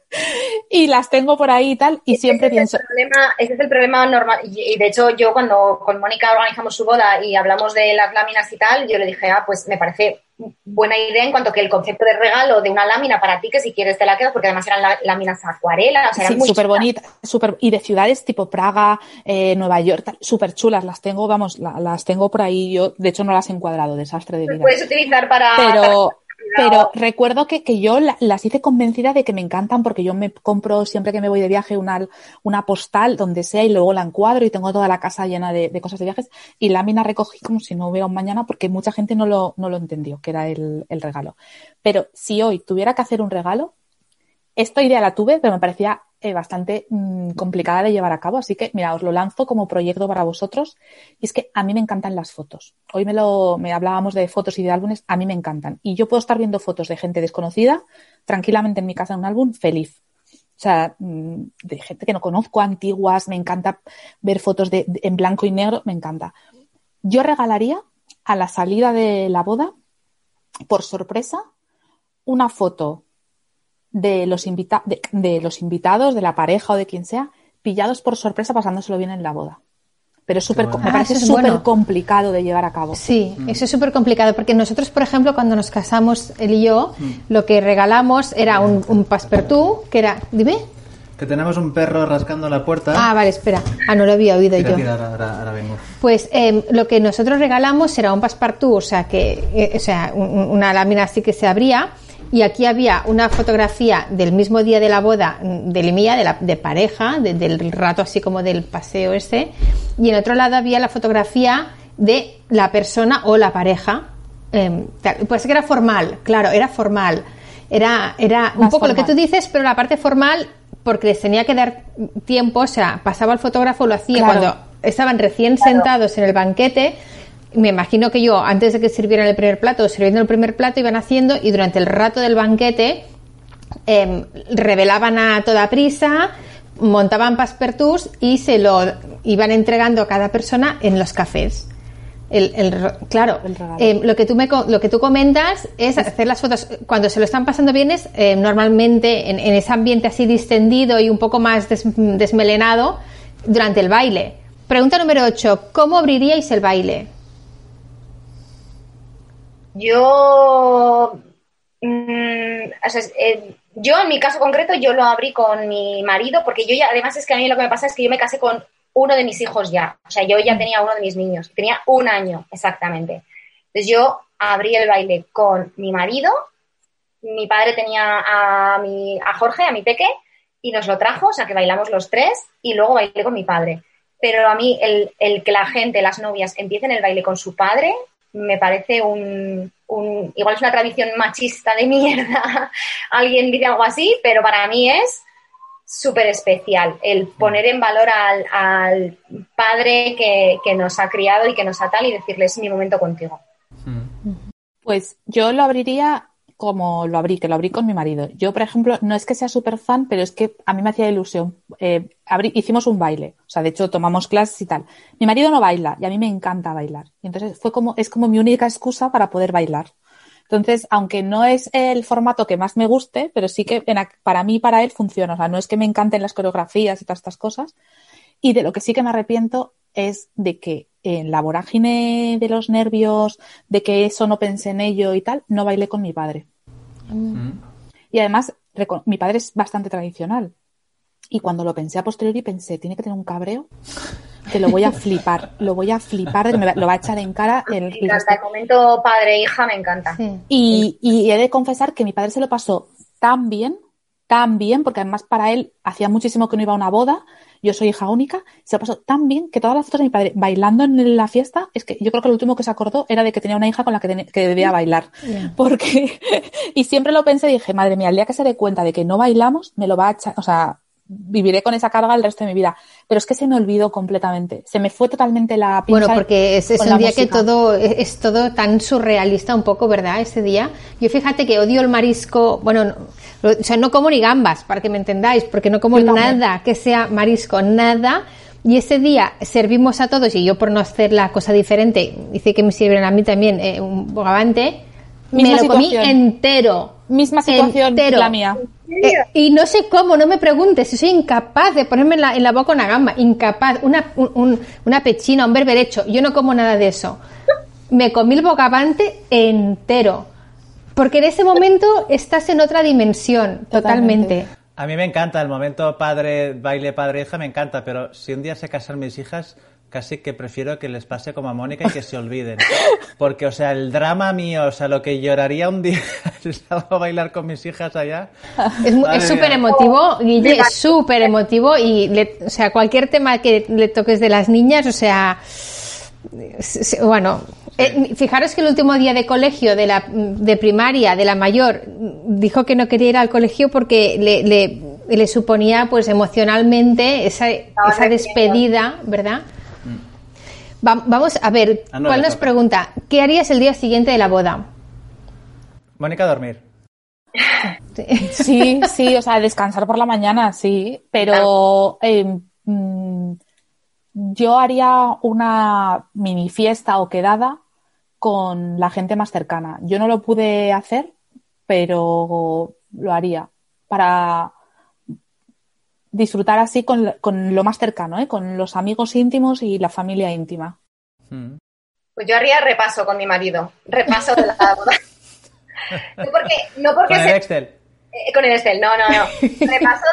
C: *laughs* y las tengo por ahí y tal, y siempre pienso.
B: problema, ese es el problema normal. Y de hecho, yo cuando con Mónica organizamos su boda y hablamos de las láminas y tal, yo le dije, ah, pues me parece buena idea en cuanto que el concepto de regalo de una lámina para ti, que si quieres te la quedas, porque además eran láminas acuarela, o sea,
C: sí, súper bonitas, super, y de ciudades tipo Praga, eh, Nueva York, súper chulas, las tengo, vamos, la, las tengo por ahí, yo de hecho no las he encuadrado, desastre de vida.
B: Puedes utilizar para...
C: Pero, pero recuerdo que, que yo las hice convencida de que me encantan porque yo me compro siempre que me voy de viaje una, una postal donde sea y luego la encuadro y tengo toda la casa llena de, de cosas de viajes y lámina recogí como si no hubiera un mañana porque mucha gente no lo, no lo entendió que era el, el regalo. Pero si hoy tuviera que hacer un regalo, esta idea la tuve, pero me parecía eh, bastante mmm, complicada de llevar a cabo. Así que, mira, os lo lanzo como proyecto para vosotros. Y es que a mí me encantan las fotos. Hoy me lo me hablábamos de fotos y de álbumes, a mí me encantan. Y yo puedo estar viendo fotos de gente desconocida tranquilamente en mi casa en un álbum feliz. O sea, de gente que no conozco, antiguas, me encanta ver fotos de, en blanco y negro, me encanta. Yo regalaría a la salida de la boda, por sorpresa, una foto de los, invita de, de, los invitados, de la pareja o de quien sea, pillados por sorpresa pasándoselo bien en la boda. Pero es súper, bueno. me parece ah, súper bueno. complicado de llevar a cabo.
D: Sí, mm. eso es súper complicado, porque nosotros, por ejemplo, cuando nos casamos, él y yo, mm. lo que regalamos era un, un passepartout, que era, dime.
A: Que tenemos un perro rascando la puerta.
D: Ah, vale, espera. Ah, no lo había oído yo.
A: Ahora, ahora, ahora vengo.
D: Pues eh, lo que nosotros regalamos era un passepartout, o sea, que, eh, o sea, un, una lámina así que se abría, y aquí había una fotografía del mismo día de la boda de Limía, de, la, de pareja, de, del rato así como del paseo ese, y en otro lado había la fotografía de la persona o la pareja. Eh, pues que era formal, claro, era formal. Era, era un poco formal. lo que tú dices, pero la parte formal, porque les tenía que dar tiempo, o sea, pasaba el fotógrafo, lo hacía claro. cuando estaban recién claro. sentados en el banquete, me imagino que yo, antes de que sirvieran el primer plato, sirviendo el primer plato, iban haciendo y durante el rato del banquete eh, revelaban a toda prisa, montaban passepartouts y se lo iban entregando a cada persona en los cafés. El, el, claro, el eh, lo, que tú me, lo que tú comentas es hacer las fotos. Cuando se lo están pasando bien es eh, normalmente en, en, ese ambiente así distendido y un poco más des, desmelenado durante el baile. Pregunta número 8. ¿Cómo abriríais el baile?
B: Yo, mmm, o sea, eh, yo en mi caso concreto, yo lo abrí con mi marido, porque yo ya, además es que a mí lo que me pasa es que yo me casé con uno de mis hijos ya, o sea, yo ya tenía uno de mis niños, tenía un año exactamente. Entonces yo abrí el baile con mi marido, mi padre tenía a, mi, a Jorge, a mi peque, y nos lo trajo, o sea, que bailamos los tres, y luego bailé con mi padre. Pero a mí el, el que la gente, las novias, empiecen el baile con su padre, me parece un, un, igual es una tradición machista de mierda, *laughs* alguien dice algo así, pero para mí es súper especial el poner en valor al, al padre que, que, nos ha criado y que nos ha tal y decirle es mi momento contigo.
C: Pues yo lo abriría como lo abrí, que lo abrí con mi marido. Yo, por ejemplo, no es que sea súper fan, pero es que a mí me hacía ilusión. Eh, abrí, hicimos un baile, o sea, de hecho tomamos clases y tal. Mi marido no baila y a mí me encanta bailar. Y entonces fue como, es como mi única excusa para poder bailar. Entonces, aunque no es el formato que más me guste, pero sí que para mí, para él funciona. O sea, no es que me encanten las coreografías y todas estas cosas. Y de lo que sí que me arrepiento es de que en la vorágine de los nervios, de que eso no pensé en ello y tal, no bailé con mi padre. Mm. Y además, mi padre es bastante tradicional. Y cuando lo pensé a posteriori pensé, tiene que tener un cabreo que lo voy a flipar, lo voy a flipar, me va, lo va a echar en cara el...
B: Me encanta, el momento padre-hija me encanta.
C: Sí. Y, y he de confesar que mi padre se lo pasó tan bien tan bien, porque además para él hacía muchísimo que no iba a una boda, yo soy hija única, se lo pasó tan bien que todas las fotos de mi padre bailando en la fiesta, es que yo creo que lo último que se acordó era de que tenía una hija con la que, que debía bailar. Porque, *laughs* y siempre lo pensé y dije, madre mía, el día que se dé cuenta de que no bailamos, me lo va a echar, o sea, viviré con esa carga el resto de mi vida. Pero es que se me olvidó completamente. Se me fue totalmente la
D: Bueno, porque es, un día que todo es, todo tan surrealista un poco, ¿verdad? Ese día. Yo fíjate que odio el marisco, bueno, no, o sea, no como ni gambas, para que me entendáis, porque no como nada que sea marisco, nada. Y ese día servimos a todos, y yo por no hacer la cosa diferente, hice que me sirvieran a mí también eh, un bogavante, me lo comí entero.
C: Misma situación la mía.
D: Eh, y no sé cómo, no me preguntes, soy incapaz de ponerme en la, boca una gamba, incapaz, una, una pechina, un berberecho, yo no como nada de eso. Me comí el bogavante entero, porque en ese momento estás en otra dimensión, totalmente.
A: A mí me encanta el momento padre, baile padre-hija, me encanta, pero si un día se casan mis hijas, casi que prefiero que les pase como a Mónica y que se olviden. Porque, o sea, el drama mío, o sea, lo que lloraría un día *laughs* si salgo a bailar con mis hijas allá.
D: Es súper emotivo, Guille, es súper emotivo y, o sea, cualquier tema que le toques de las niñas, o sea, bueno, eh, fijaros que el último día de colegio de la de primaria de la mayor dijo que no quería ir al colegio porque le, le, le suponía pues emocionalmente esa, esa despedida, ¿verdad? Vamos a ver, ah, ¿cuál nos pregunta? ¿Qué harías el día siguiente de la boda?
A: Mónica, dormir. *laughs*
C: Sí, sí, o sea, descansar por la mañana, sí, pero em, mm, yo haría una mini fiesta o quedada con la gente más cercana. Yo no lo pude hacer, pero lo haría para disfrutar así con, lo más cercano, ¿eh? con los amigos íntimos y la familia íntima.
B: Hmm. Pues yo haría repaso con mi marido, repaso de la boda. *laughs* no porque, no porque
A: con el Excel.
B: Eh, con el Excel, no, no, no. Repaso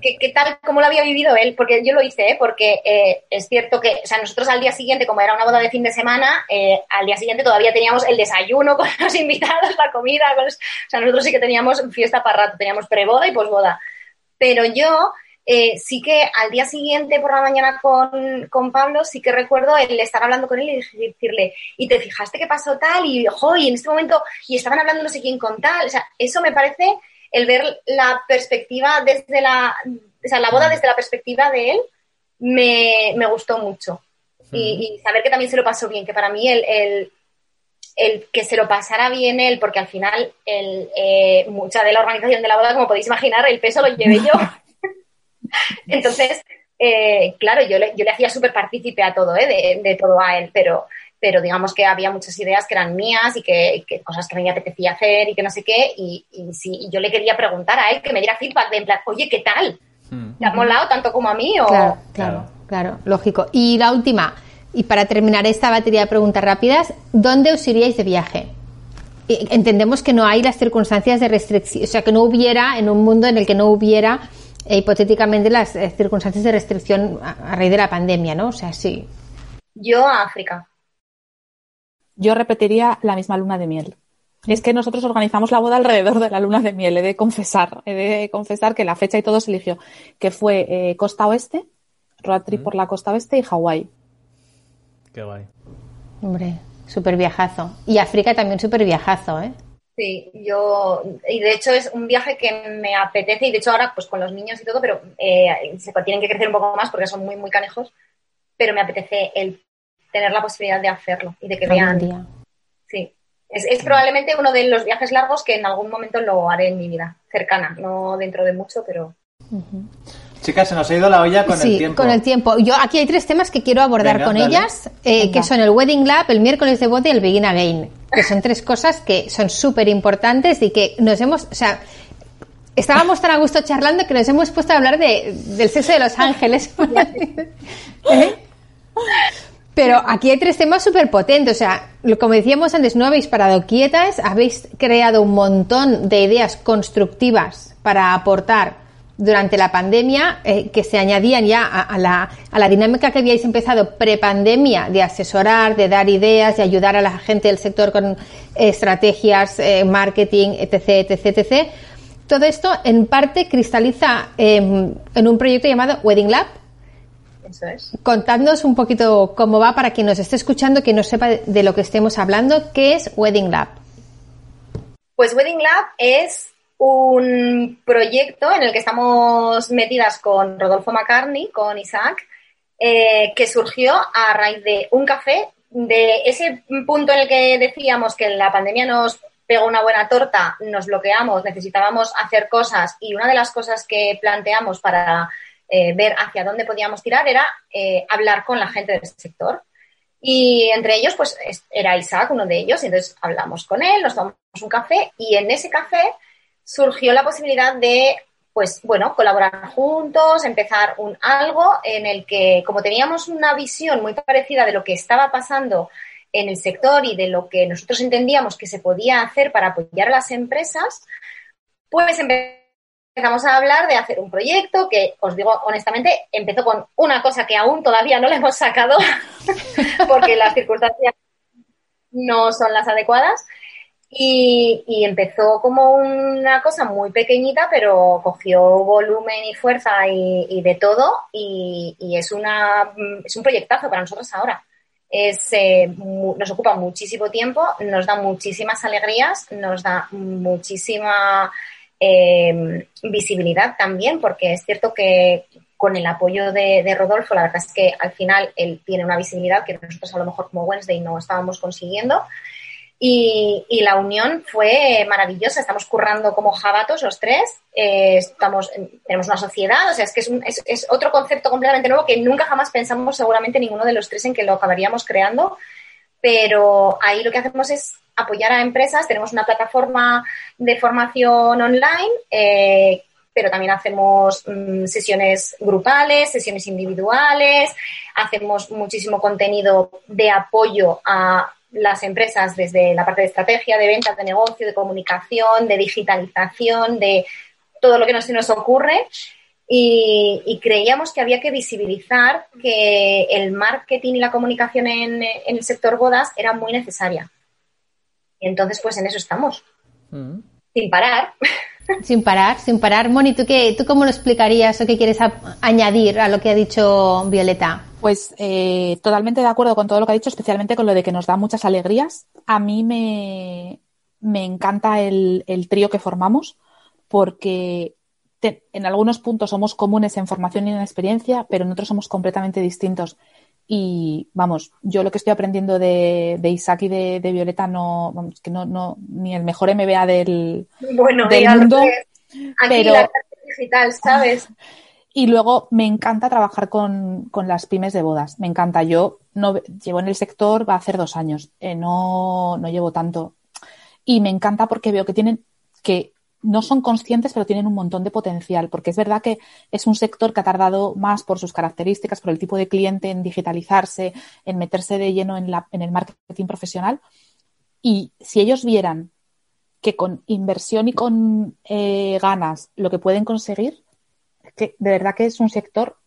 B: de qué tal, cómo lo había vivido él, porque yo lo hice, ¿eh? porque eh, es cierto que, o sea, nosotros al día siguiente, como era una boda de fin de semana, al día siguiente todavía teníamos el desayuno con los invitados, la comida, o sea, nosotros sí que teníamos fiesta para rato, teníamos preboda y posboda. Pero yo eh, sí que al día siguiente por la mañana con, con, Pablo, sí que recuerdo el estar hablando con él y decirle, y te fijaste que pasó tal, y, jo, y en este momento, y estaban hablando no sé quién con tal. O sea, eso me parece el ver la perspectiva desde la, o sea, la boda desde la perspectiva de él, me, me gustó mucho. Y, saber que también se lo pasó bien, que para mí el, el, el que se lo pasara bien él, porque al final el, eh, mucha de la organización de la boda, como podéis imaginar, el peso lo llevé yo. *laughs* *laughs* Entonces, eh, claro, yo le, yo le hacía súper partícipe a todo, ¿eh? de, todo a él, pero, pero digamos que había muchas ideas que eran mías y que, cosas que me apetecía hacer y que no sé qué, y, y sí, yo le quería preguntar a él que me diera feedback de en plan, oye, ¿qué tal? Hmm. ¿Te ha molado tanto como a mí? O...
D: Claro, claro, claro, lógico. Y la última, y para terminar esta batería de preguntas rápidas, ¿dónde os iríais de viaje? Entendemos que no hay las circunstancias de restricción, o sea, que no hubiera, en un mundo en el que no hubiera e hipotéticamente las eh, circunstancias de restricción a, raíz de la pandemia, ¿no? O sea, sí.
B: Yo a África.
C: Yo repetiría la misma luna de miel. Es que nosotros organizamos la boda alrededor de la luna de miel, he de confesar, he de confesar que la fecha y todo se eligió, que fue eh, costa oeste, road trip por la costa oeste y Hawái.
A: Qué guay.
D: Hombre, súper viajazo. Y África también súper viajazo, ¿eh?
B: Sí, yo, y de hecho es un viaje que me apetece, y de hecho ahora pues con los niños y todo, pero eh, se tienen que crecer un poco más porque son muy, muy canejos, pero me apetece el tener la posibilidad de hacerlo y de que vean. Día. Sí, es, probablemente uno de los viajes largos que en algún momento lo haré en mi vida, cercana, no dentro de mucho, pero...
A: Chicas, se nos ha ido la olla con el tiempo.
D: con el tiempo. Yo aquí hay tres temas que quiero abordar con ellas, eh, que son el Wedding Lab, el miércoles de boda y el Begin Again, que son tres cosas que son súper importantes y que nos hemos, o sea, estábamos tan a gusto charlando que nos hemos puesto a hablar de, del sexo de los ángeles. *laughs* *laughs* ¿Eh? Pero aquí hay tres temas súper potentes. O sea, como decíamos antes, no habéis parado quietas, habéis creado un montón de ideas constructivas para aportar durante la pandemia eh, que se añadían ya a, la, a, la, dinámica que habíais empezado pre-pandemia de asesorar, de dar ideas, de ayudar a la gente del sector con estrategias, eh, marketing, etc., etc., etc., todo esto en parte cristaliza em, en un proyecto llamado Wedding Lab.
B: Eso es.
D: Contadnos un poquito cómo va para quien nos esté escuchando, que no sepa de lo que estemos hablando. ¿Qué es Wedding Lab?
B: Pues Wedding Lab es un proyecto en el que estamos metidas con Rodolfo McCartney, con Isaac, eh, que surgió a raíz de un café, de ese punto en el que decíamos que la pandemia nos pegó una buena torta, nos bloqueamos, necesitábamos hacer cosas y una de las cosas que planteamos para eh, ver hacia dónde podíamos tirar era eh, hablar con la gente del sector. Y entre ellos, pues era Isaac, uno de ellos, y entonces hablamos con él, nos tomamos un café y en ese café surgió la posibilidad de, pues bueno, colaborar juntos, empezar un algo en el que, como teníamos una visión muy parecida de lo que estaba pasando en el sector y de lo que nosotros entendíamos que se podía hacer para apoyar a las empresas, pues empezamos a hablar de hacer un proyecto que, os digo honestamente, empezó con una cosa que aún todavía no le hemos sacado *laughs* porque las circunstancias no son las adecuadas, y, empezó como una cosa muy pequeñita, pero cogió volumen y fuerza y, de todo y, es, una, es un proyectazo para nosotros ahora. Es, eh, nos ocupa muchísimo tiempo, nos da muchísimas alegrías, nos da muchísima eh, visibilidad también, porque es cierto que con el apoyo de, Rodolfo, la verdad es que al final él tiene una visibilidad que nosotros a lo mejor como Wednesday no estábamos consiguiendo. Y, la unión fue maravillosa. Estamos currando como jabatos los tres. Eh, estamos, tenemos una sociedad. O sea, es que es, es, otro concepto completamente nuevo que nunca jamás pensamos seguramente ninguno de los tres en que lo acabaríamos creando. Pero ahí lo que hacemos es apoyar a empresas. Tenemos una plataforma de formación online. Eh, pero también hacemos mm, sesiones grupales, sesiones individuales, hacemos muchísimo contenido de apoyo a las empresas desde la parte de estrategia, de ventas, de negocio, de comunicación, de digitalización, de todo lo que nos, se nos ocurre. Y, creíamos que había que visibilizar que el marketing y la comunicación en, el sector bodas era muy necesaria. Y entonces, pues en eso estamos. Mm. Sin parar. *laughs*
D: Sin parar, sin parar. Moni, ¿tú, qué, ¿tú cómo lo explicarías o qué quieres añadir a lo que ha dicho Violeta?
C: Pues eh, totalmente de acuerdo con todo lo que ha dicho, especialmente con lo de que nos da muchas alegrías. A mí me, me encanta el, el trío que formamos porque en algunos puntos somos comunes en formación y en experiencia, pero en otros somos completamente distintos. Y vamos, yo lo que estoy aprendiendo de, de Isaac y de, Violeta no, vamos, que no, no, ni el mejor MBA del,
B: bueno, del mundo. Aquí la digital, ¿sabes? *laughs*
C: Y luego me encanta trabajar con, con, las pymes de bodas. Me encanta. Yo no llevo en el sector, va a hacer dos años. Eh, no, no llevo tanto. Y me encanta porque veo que tienen, que no son conscientes, pero tienen un montón de potencial. Porque es verdad que es un sector que ha tardado más por sus características, por el tipo de cliente, en digitalizarse, en meterse de lleno en, la, en el marketing profesional. Y si ellos vieran que con inversión y con eh, ganas lo que pueden conseguir, que de verdad que es un sector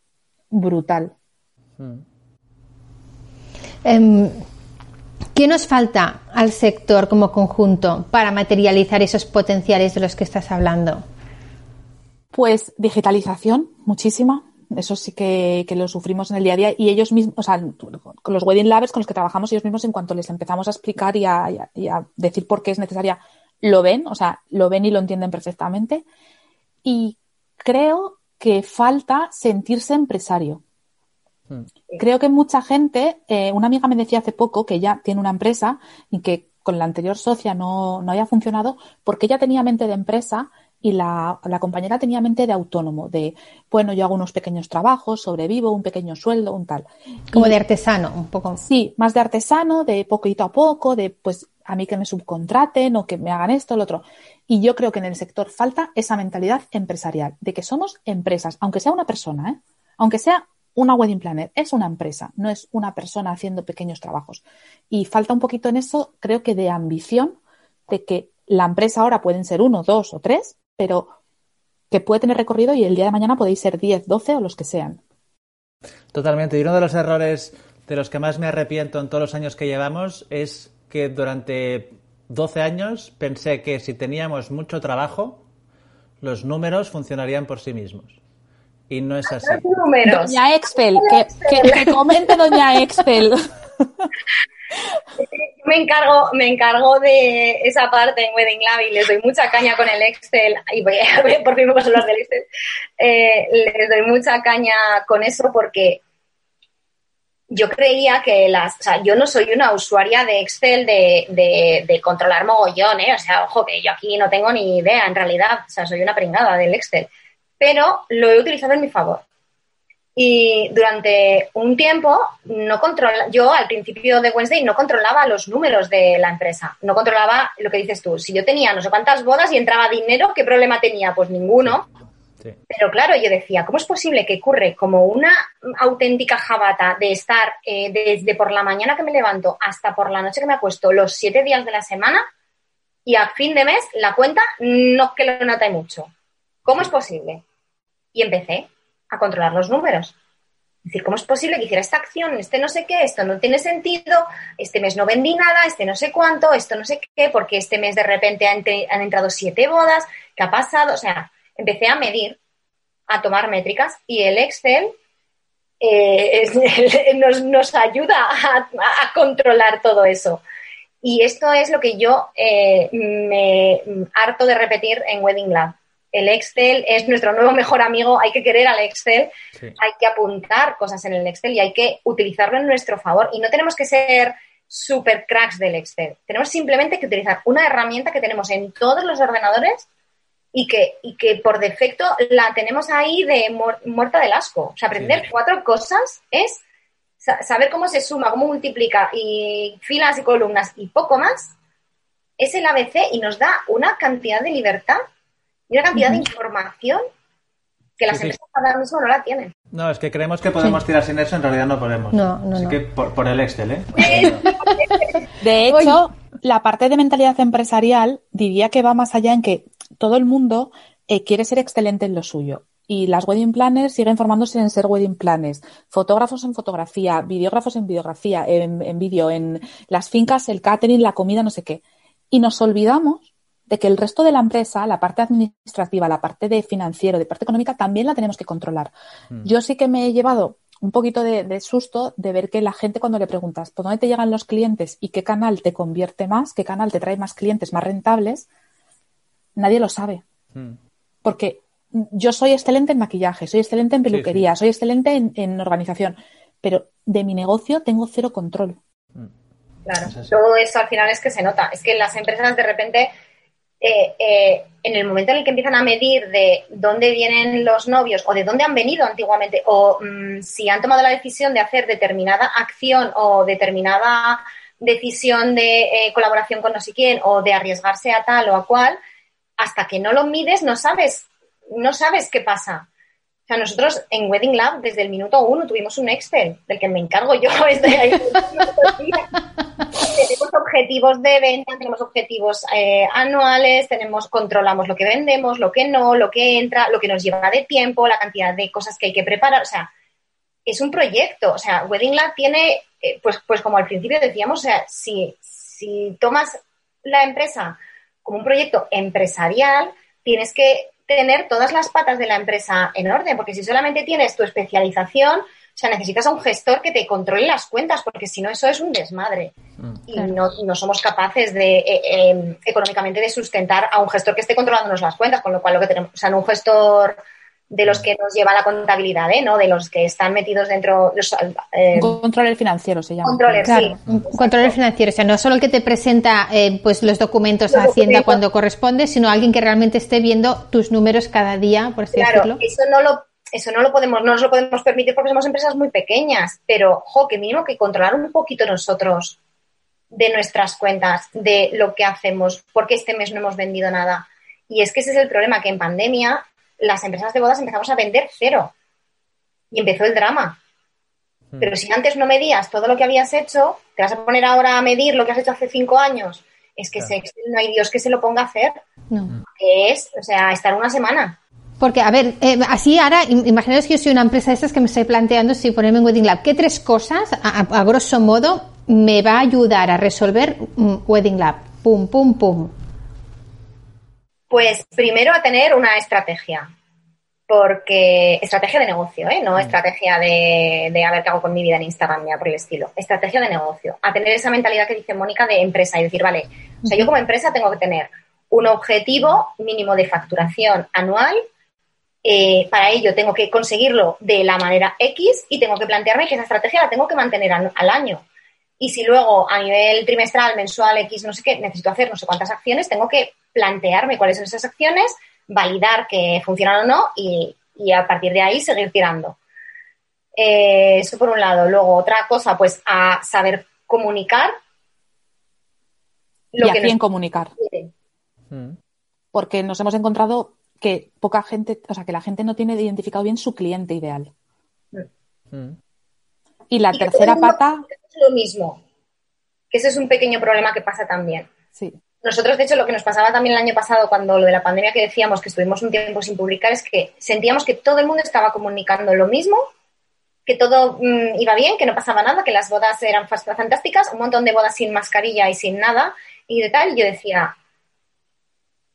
C: brutal.
D: Em, ¿Qué nos falta al sector como conjunto para materializar esos potenciales de los que estás hablando?
C: Pues digitalización, muchísima. Eso sí que, lo sufrimos en el día a día. Y ellos mismos, o sea, con los wedding labs con los que trabajamos, ellos mismos, en cuanto les empezamos a explicar y a decir por qué es necesaria, lo ven, o sea, lo ven y lo entienden perfectamente. Y creo que falta sentirse empresario. Hmm. Creo que mucha gente, eh, una amiga me decía hace poco que ella tiene una empresa y que con la anterior socia no, no había funcionado porque ella tenía mente de empresa y la, la, compañera tenía mente de autónomo, de, bueno, yo hago unos pequeños trabajos, sobrevivo, un pequeño sueldo, un tal.
D: Como de artesano, un poco.
C: Sí, más de artesano, de poquito a poco, de pues a mí que me subcontraten o que me hagan esto, lo otro. Y yo creo que en el sector falta esa mentalidad empresarial, de que somos empresas, aunque sea una persona, ¿eh? aunque sea una wedding planner, es una empresa, no es una persona haciendo pequeños trabajos. Y falta un poquito en eso, creo que de ambición, de que la empresa ahora pueden ser uno, dos o tres, pero que puede tener recorrido y el día de mañana podéis ser diez, doce o los que sean.
A: Totalmente. Y uno de los errores de los que más me arrepiento en todos los años que llevamos es que durante 12 años pensé que si teníamos mucho trabajo, los números funcionarían por sí mismos. Y no es así.
B: Números.
C: Doña Excel, que, que, que comente Doña Excel.
B: me encargo, me encargo de esa parte en Wedding Lab y les doy mucha caña con el Excel. Y voy a ver, por fin me paso hablar del Excel. Eh, les doy mucha caña con eso porque yo creía que las, o sea, yo no soy una usuaria de Excel de, de, de controlar mogollón, ¿eh? O sea, ojo, que yo aquí no tengo ni idea en realidad, o sea, soy una pringada del Excel, pero lo he utilizado en mi favor. Y durante un tiempo no controla, yo al principio de Wednesday no controlaba los números de la empresa, no controlaba lo que dices tú. Si yo tenía no sé cuántas bodas y entraba dinero, ¿qué problema tenía? Pues ninguno.
A: Sí.
B: Pero claro, yo decía, ¿cómo es posible que ocurre como una auténtica jabata de estar eh, desde por la mañana que me levanto hasta por la noche que me acuesto los siete días de la semana y a fin de mes la cuenta no que lo note mucho? ¿Cómo es posible? Y empecé a controlar los números. Es decir, ¿cómo es posible que hiciera esta acción, este no sé qué, esto no tiene sentido, este mes no vendí nada, este no sé cuánto, esto no sé qué, porque este mes de repente han, entrado siete bodas, ¿qué ha pasado? O sea, empecé a medir, a tomar métricas y el Excel eh, *laughs* nos, ayuda a, a, controlar todo eso. Y esto es lo que yo eh, me harto de repetir en Wedding Lab. El Excel es nuestro nuevo mejor amigo, hay que querer al Excel, sí. hay que apuntar cosas en el Excel y hay que utilizarlo en nuestro favor. Y no tenemos que ser super cracks del Excel, tenemos simplemente que utilizar una herramienta que tenemos en todos los ordenadores y que, y que por defecto la tenemos ahí de muerta del asco. O sea, aprender sí. cuatro cosas es saber cómo se suma, cómo multiplica y filas y columnas y poco más, es el ABC y nos da una cantidad de libertad y una cantidad de información que las sí, empresas sí. ahora mismo no la tienen.
A: No, es que creemos que podemos sí. tirar sin eso, en realidad no podemos.
C: No, no,
A: Así
C: no.
A: que por, por, el Excel, ¿eh? *laughs*
C: De hecho, la parte de mentalidad empresarial diría que va más allá en que todo el mundo eh, quiere ser excelente en lo suyo. Y las wedding planners siguen formándose en ser wedding planners, fotógrafos en fotografía, videógrafos en videografía, en, en vídeo, en las fincas, el catering, la comida, no sé qué. Y nos olvidamos de que el resto de la empresa, la parte administrativa, la parte de financiero, de parte económica, también la tenemos que controlar. Mm. Yo sí que me he llevado un poquito de, de, susto de ver que la gente cuando le preguntas por dónde te llegan los clientes y qué canal te convierte más, qué canal te trae más clientes más rentables, nadie lo sabe. Mm. Porque yo soy excelente en maquillaje, soy excelente en peluquería, sí, sí. soy excelente en, en, organización, pero de mi negocio tengo cero control.
B: Mm. Claro, todo eso al final es que se nota. Es que las empresas de repente eh, eh, en el momento en el que empiezan a medir de dónde vienen los novios o de dónde han venido antiguamente o mmm, si han tomado la decisión de hacer determinada acción o determinada decisión de eh, colaboración con no sé quién o de arriesgarse a tal o a cual, hasta que no lo mides no sabes, no sabes qué pasa. O sea, nosotros en Wedding Lab desde el minuto uno tuvimos un Excel del que me encargo yo. *laughs* Estoy ahí tenemos objetivos de venta, tenemos objetivos eh, anuales, tenemos, controlamos lo que vendemos, lo que no, lo que entra, lo que nos lleva de tiempo, la cantidad de cosas que hay que preparar. O sea, es un proyecto. O sea, Wedding Lab tiene, eh, pues, pues como al principio decíamos, o sea, si, si tomas la empresa como un proyecto empresarial, tienes que tener todas las patas de la empresa en orden, porque si solamente tienes tu especialización, o sea, necesitas a un gestor que te controle las cuentas, porque si no, eso es un desmadre. Mm. Y no, no, somos capaces de eh, eh, económicamente de sustentar a un gestor que esté controlándonos las cuentas, con lo cual lo que tenemos, o sea, no un gestor de los que nos lleva la contabilidad, ¿eh? ¿no? De los que están metidos dentro... Los,
C: eh, controller financiero se llama.
B: Controller,
D: claro,
B: sí.
D: Un controller financiero, o sea, no solo el que te presenta eh, pues los documentos los a Hacienda documentos. cuando corresponde, sino alguien que realmente esté viendo tus números cada día, por así
B: claro,
D: decirlo.
B: eso no lo eso no lo podemos, no nos lo podemos permitir porque somos empresas muy pequeñas, pero jo, que mínimo que controlar un poquito nosotros de nuestras cuentas, de lo que hacemos, porque este mes no hemos vendido nada. Y es que ese es el problema, que en pandemia las empresas de bodas empezamos a vender cero. Y empezó el drama. Mm. Pero si antes no medías todo lo que habías hecho, te vas a poner ahora a medir lo que has hecho hace cinco años. Es que claro. se, no hay Dios que se lo ponga a hacer.
D: No.
B: Que es, o sea, estar una semana.
D: Porque, a ver, eh, así ahora, imaginaos que yo soy una empresa de estas que me estoy planteando si ponerme en Wedding Lab. ¿Qué tres cosas, a, a, grosso modo, me va a ayudar a resolver um, Wedding Lab? Pum, pum, pum.
B: Pues primero a tener una estrategia, porque estrategia de negocio, ¿eh? no estrategia de, de a ver qué hago con mi vida en Instagram, ya por el estilo. Estrategia de negocio. A tener esa mentalidad que dice Mónica de empresa y decir, vale, o sea, yo como empresa tengo que tener un objetivo mínimo de facturación anual. eh, para ello tengo que conseguirlo de la manera X y tengo que plantearme que esa estrategia la tengo que mantener al, al año. Y si luego a nivel trimestral, mensual, X, no sé qué, necesito hacer no sé cuántas acciones, tengo que plantearme cuáles son esas acciones, validar que funcionan o no y, y a partir de ahí seguir tirando. Eh, eso por un lado. Luego, otra cosa, pues a saber comunicar
C: y a quién comunicar.
B: quiere.
A: Mm.
C: Porque nos hemos encontrado que poca gente, o sea, que la gente no tiene identificado bien su cliente ideal.
A: Mm.
C: Y la
B: Y que
C: tercera
B: mundo
C: pata,
B: lo mismo. Que ese es un pequeño problema que pasa también.
C: sí.
B: Nosotros, de hecho, lo que nos pasaba también el año pasado cuando lo de la pandemia que decíamos que estuvimos un tiempo sin publicar es que sentíamos que todo el mundo estaba comunicando lo mismo, que todo mm, iba bien, que no pasaba nada, que las bodas eran fantásticas, un montón de bodas sin mascarilla y sin nada y de tal. Y yo decía,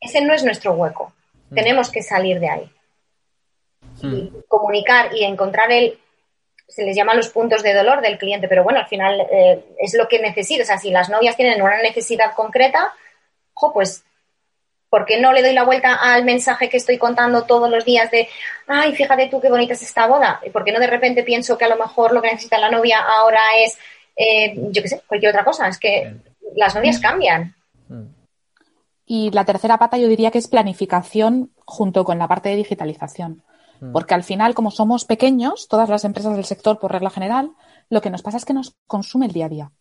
B: ese no es nuestro hueco. Tenemos que salir de ahí. Y comunicar y encontrar el, se les llama los puntos de dolor del cliente, pero bueno, al final eh, es lo que necesita. O sea, si las novias tienen una necesidad concreta, jo, pues, ¿por qué no le doy la vuelta al mensaje que estoy contando todos los días de, ay, fíjate tú qué bonita es esta boda? ¿Y por qué no de repente pienso que a lo mejor lo que necesita la novia ahora es, eh, yo qué sé, cualquier otra cosa? Es que las novias cambian.
C: Y la tercera pata yo diría que es planificación junto con la parte de digitalización. Porque al final, como somos pequeños, todas las empresas del sector, por regla general, lo que nos pasa es que nos consume el día a día.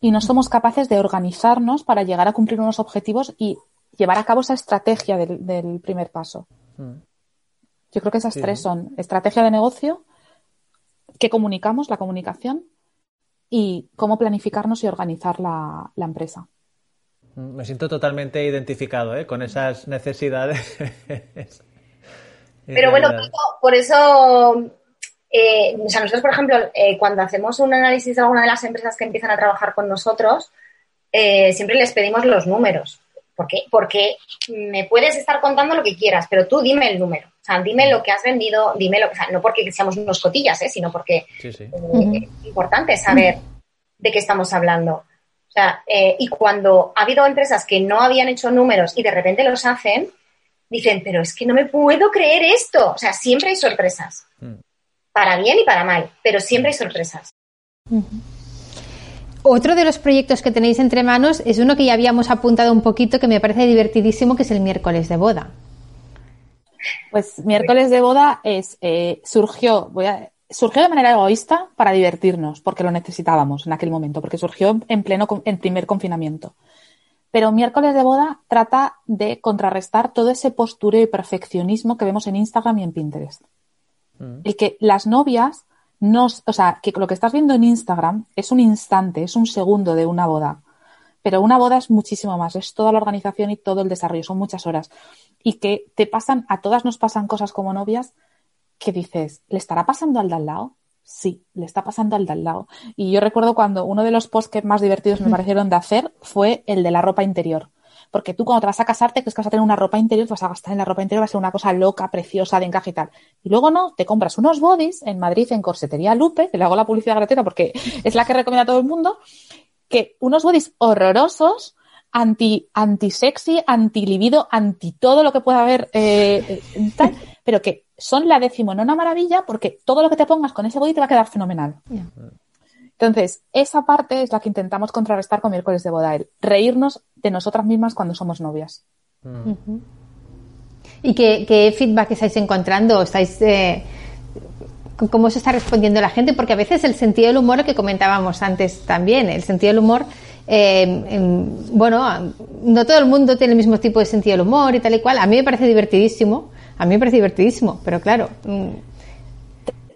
C: Y no somos capaces de organizarnos para llegar a cumplir unos objetivos y llevar a cabo esa estrategia del, del primer paso.
A: Mm.
C: Yo creo que esas
A: Sí.
C: tres son estrategia de negocio, qué comunicamos, la comunicación, y cómo planificarnos y organizar la, la empresa.
A: Mm, Me siento totalmente identificado ¿eh? con esas necesidades. *laughs*
B: Pero bueno, por eso, eh, o sea, nosotros, por ejemplo, eh, cuando hacemos un análisis de alguna de las empresas que empiezan a trabajar con nosotros, eh, siempre les pedimos los números. ¿Por qué? Porque me puedes estar contando lo que quieras, pero tú dime el número. O sea, dime lo que has vendido, dime lo que... O sea, no porque seamos unos cotillas, ¿eh? sino porque
A: Sí, sí.
B: eh, es importante saber de qué estamos hablando. O sea, eh, y cuando ha habido empresas que no habían hecho números y de repente los hacen, dicen, pero es que no me puedo creer esto. O sea, siempre hay sorpresas.
A: Mm.
B: Para bien y para mal, pero siempre hay sorpresas.
D: Otro de los proyectos que tenéis entre manos es uno que ya habíamos apuntado un poquito que me parece divertidísimo, que es el miércoles de boda.
C: Pues miércoles de boda es eh, surgió, voy a, surgió de manera egoísta para divertirnos, porque lo necesitábamos en aquel momento, porque surgió en pleno con- en primer confinamiento. Pero miércoles de boda trata de contrarrestar todo ese postureo y perfeccionismo que vemos en Instagram y en Pinterest.
A: Mm.
C: El que las novias nos, o sea, que lo que estás viendo en Instagram es un instante, es un segundo de una boda. Pero una boda es muchísimo más, es toda la organización y todo el desarrollo, son muchas horas. Y que te pasan, a todas nos pasan cosas como novias que dices, ¿le estará pasando al de al lado? Sí, le está pasando al de al lado. Y yo recuerdo cuando uno de los posts que más divertidos me parecieron de hacer fue el de la ropa interior. Porque tú cuando te vas a casarte crees que vas a tener una ropa interior, te vas a gastar en la ropa interior, va a ser una cosa loca, preciosa, de encaje y tal. Y luego no, te compras unos bodies en Madrid, en Corsetería Lupe, que le hago la publicidad gratuita porque *laughs* es la que recomienda a todo el mundo, que unos bodies horrorosos, anti, anti sexy, anti libido, anti todo lo que pueda haber, eh, eh, tal, pero que son la decimonona maravilla porque todo lo que te pongas con ese body te va a quedar fenomenal. Entonces, esa parte es la que intentamos contrarrestar con miércoles de boda, el reírnos de nosotras mismas cuando somos novias.
A: Mm.
D: ¿Y qué, qué feedback estáis encontrando? ¿Estáis, eh, ¿Cómo se está respondiendo la gente? Porque a veces el sentido del humor, que comentábamos antes también, el sentido del humor, eh, bueno, no todo el mundo tiene el mismo tipo de sentido del humor y tal y cual. A mí me parece divertidísimo, a mí me parece divertidísimo, pero claro, mm,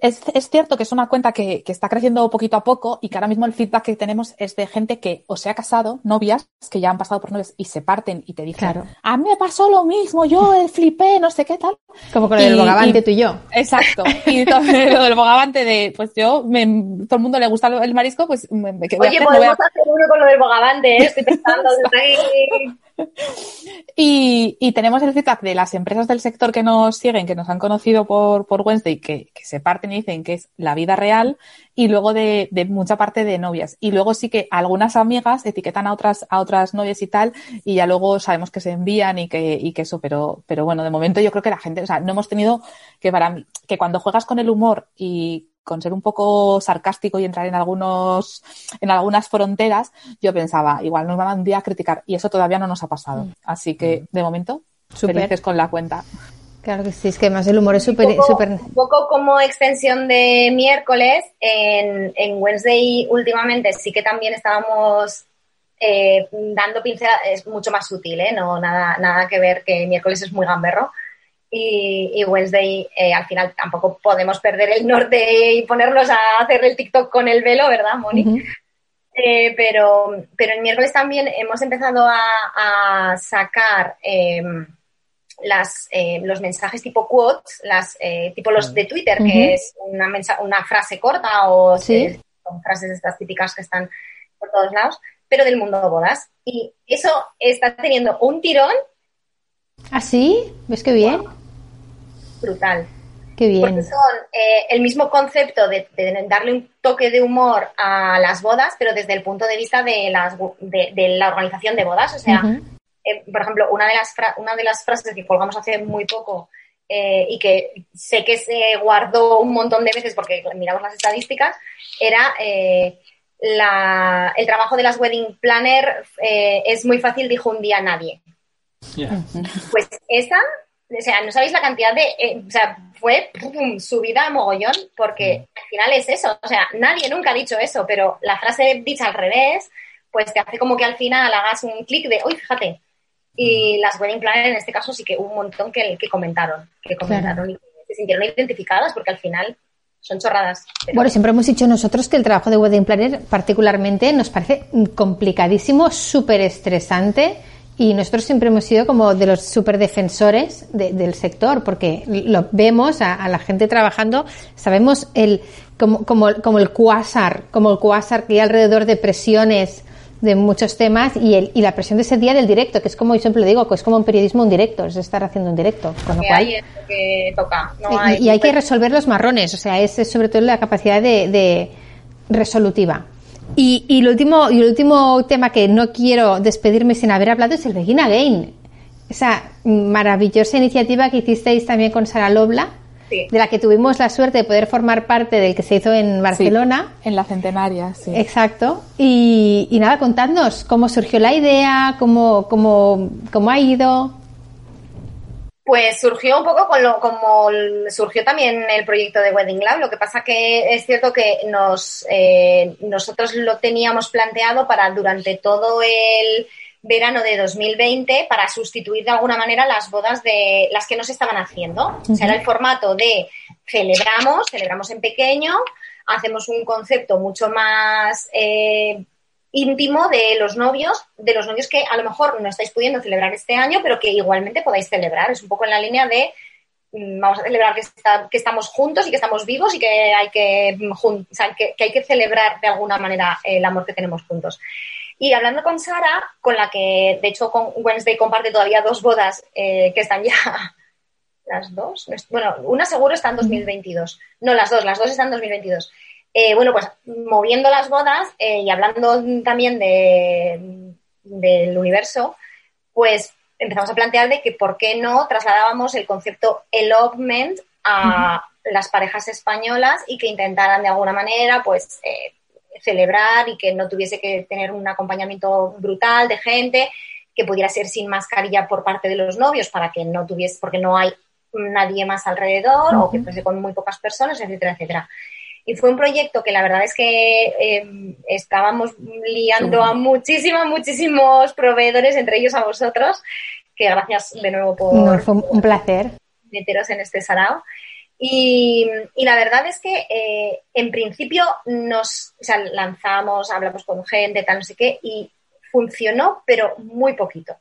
C: Es, es cierto que es una cuenta que, que está creciendo poquito a poco y que ahora mismo el feedback que tenemos es de gente que o se ha casado, novias, que ya han pasado por novias y se parten y te dicen,
D: Claro.
C: a mí me pasó lo mismo, yo eh, flipé, no sé qué tal.
D: como con el
C: Y-
D: bogavante
C: y-
D: tú y yo.
C: Exacto. *laughs* Y todo lo del bogavante de, pues yo, me, todo el mundo le gusta el marisco, pues me, me- ¿qué voy a
B: Oye,
C: hacer? No voy a-
B: podemos hacer uno con lo del bogavante, ¿eh? estoy pensando *laughs* *laughs* aquí.
C: y, tenemos el feedback de las empresas del sector que nos siguen, que nos han conocido por, por Wednesday, que, que se parten y dicen que es la vida real, y luego de, de, mucha parte de novias. Y luego sí que algunas amigas etiquetan a otras, a otras novias y tal, y ya luego sabemos que se envían y que, y que eso, pero, pero bueno, de momento yo creo que la gente, o sea, no hemos tenido que para que cuando juegas con el humor y con ser un poco sarcástico y entrar en algunos, en algunas fronteras, yo pensaba, igual nos van a un día a criticar, y eso todavía no nos ha pasado. Mm. Así que, mm. de momento, Super. felices con la cuenta.
D: Claro que sí, es que además el humor es súper...
B: Un, poco como extensión de miércoles, en, en Wednesday últimamente sí que también estábamos eh, dando pinceladas, es mucho más sutil, ¿eh? No, nada, nada que ver que miércoles es muy gamberro y, Wednesday eh, al final tampoco podemos perder el norte y ponernos a hacer el TikTok con el velo, ¿verdad, Moni? Eh, pero, pero el miércoles también hemos empezado a, sacar em, las, eh, los mensajes tipo quotes, las, tipo los de Twitter, que es una, una frase corta o son frases estas típicas que están por todos lados, pero del mundo de bodas. Y eso está teniendo un tirón.
D: ¿Ah, sí? ¿Ves qué bien?
B: brutal.
D: Qué bien.
B: Porque son eh, el mismo concepto de, darle un toque de humor a las bodas, pero desde el punto de vista de, las, de, la organización de bodas. O sea, eh, por ejemplo, una de, las una de las frases que colgamos hace muy poco eh, y que sé que se guardó un montón de veces porque miramos las estadísticas, era la, el trabajo de las wedding planner es muy fácil, dijo un día nadie. Pues esa o sea, no sabéis la cantidad de, eh, o sea, fue subida a mogollón, porque mm. al final es eso, o sea, nadie nunca ha dicho eso, pero la frase dicha al revés, pues te hace como que al final hagas un clic de, uy, fíjate. Y mm. las wedding planners en este caso sí que hubo un montón que, que comentaron, que comentaron y se sintieron identificadas porque al final son chorradas.
D: Bueno, siempre hemos dicho nosotros que el trabajo de wedding planner particularmente nos parece complicadísimo, súper estresante y nosotros siempre hemos sido como de los super defensores del sector, porque lo vemos a, la gente trabajando, sabemos el como, como, como el cuásar, como el cuásar que hay alrededor de presiones de muchos temas y, el, y la presión de ese día del directo, que es como yo siempre digo, que es como un periodismo en directo, es estar haciendo un directo. Con lo cual,
B: que toca.
D: y, hay que resolver los marrones, o sea, es, sobre todo la capacidad de, de resolutiva. Y, y, el último, y el último tema que no quiero despedirme sin haber hablado es el Begin Again. Esa maravillosa iniciativa que hicisteis también con Sara Lobla, de la que tuvimos la suerte de poder formar parte del que se hizo en Barcelona.
C: en la centenaria, sí.
D: Exacto. Y, y, nada, contadnos cómo surgió la idea, cómo, cómo, cómo ha ido.
B: Pues surgió un poco con lo, como surgió también el proyecto de Wedding Lab. Lo que pasa que es cierto que nos, eh, nosotros lo teníamos planteado para durante todo el verano de 2020 para sustituir de alguna manera las bodas de las que no se estaban haciendo. O sea, era el formato de celebramos, celebramos en pequeño, hacemos un concepto mucho más eh, íntimo de los novios, de los novios que a lo mejor no estáis pudiendo celebrar este año, pero que igualmente podáis celebrar. Es un poco en la línea de mm, vamos a celebrar que, que estamos juntos y que estamos vivos y que hay que, o sea, que, hay que celebrar de alguna manera el amor que tenemos juntos. Y hablando con Sara, con la que de hecho con Wednesday comparte todavía dos bodas eh, que están ya *laughs* las dos, bueno, una seguro está en 2022, no las dos, las dos están en 2022. Eh, bueno, pues moviendo las bodas eh, y hablando también de, del universo, pues empezamos a plantear de que por qué no trasladábamos el concepto elopement a las parejas españolas y que intentaran de alguna manera pues eh, celebrar y que no tuviese que tener un acompañamiento brutal de gente, que pudiera ser sin mascarilla por parte de los novios para que no tuviese, porque no hay nadie más alrededor o que fuese con muy pocas personas, etcétera, etcétera. Y fue un proyecto que la verdad es que eh, estábamos liando a muchísimos, muchísimos proveedores, entre ellos a vosotros, que gracias de nuevo por...
D: fue un placer.
B: Meteros en este sarao. Y, la verdad es que eh, en principio nos lanzamos, hablamos con gente, tal, no sé qué, y funcionó, pero muy poquito.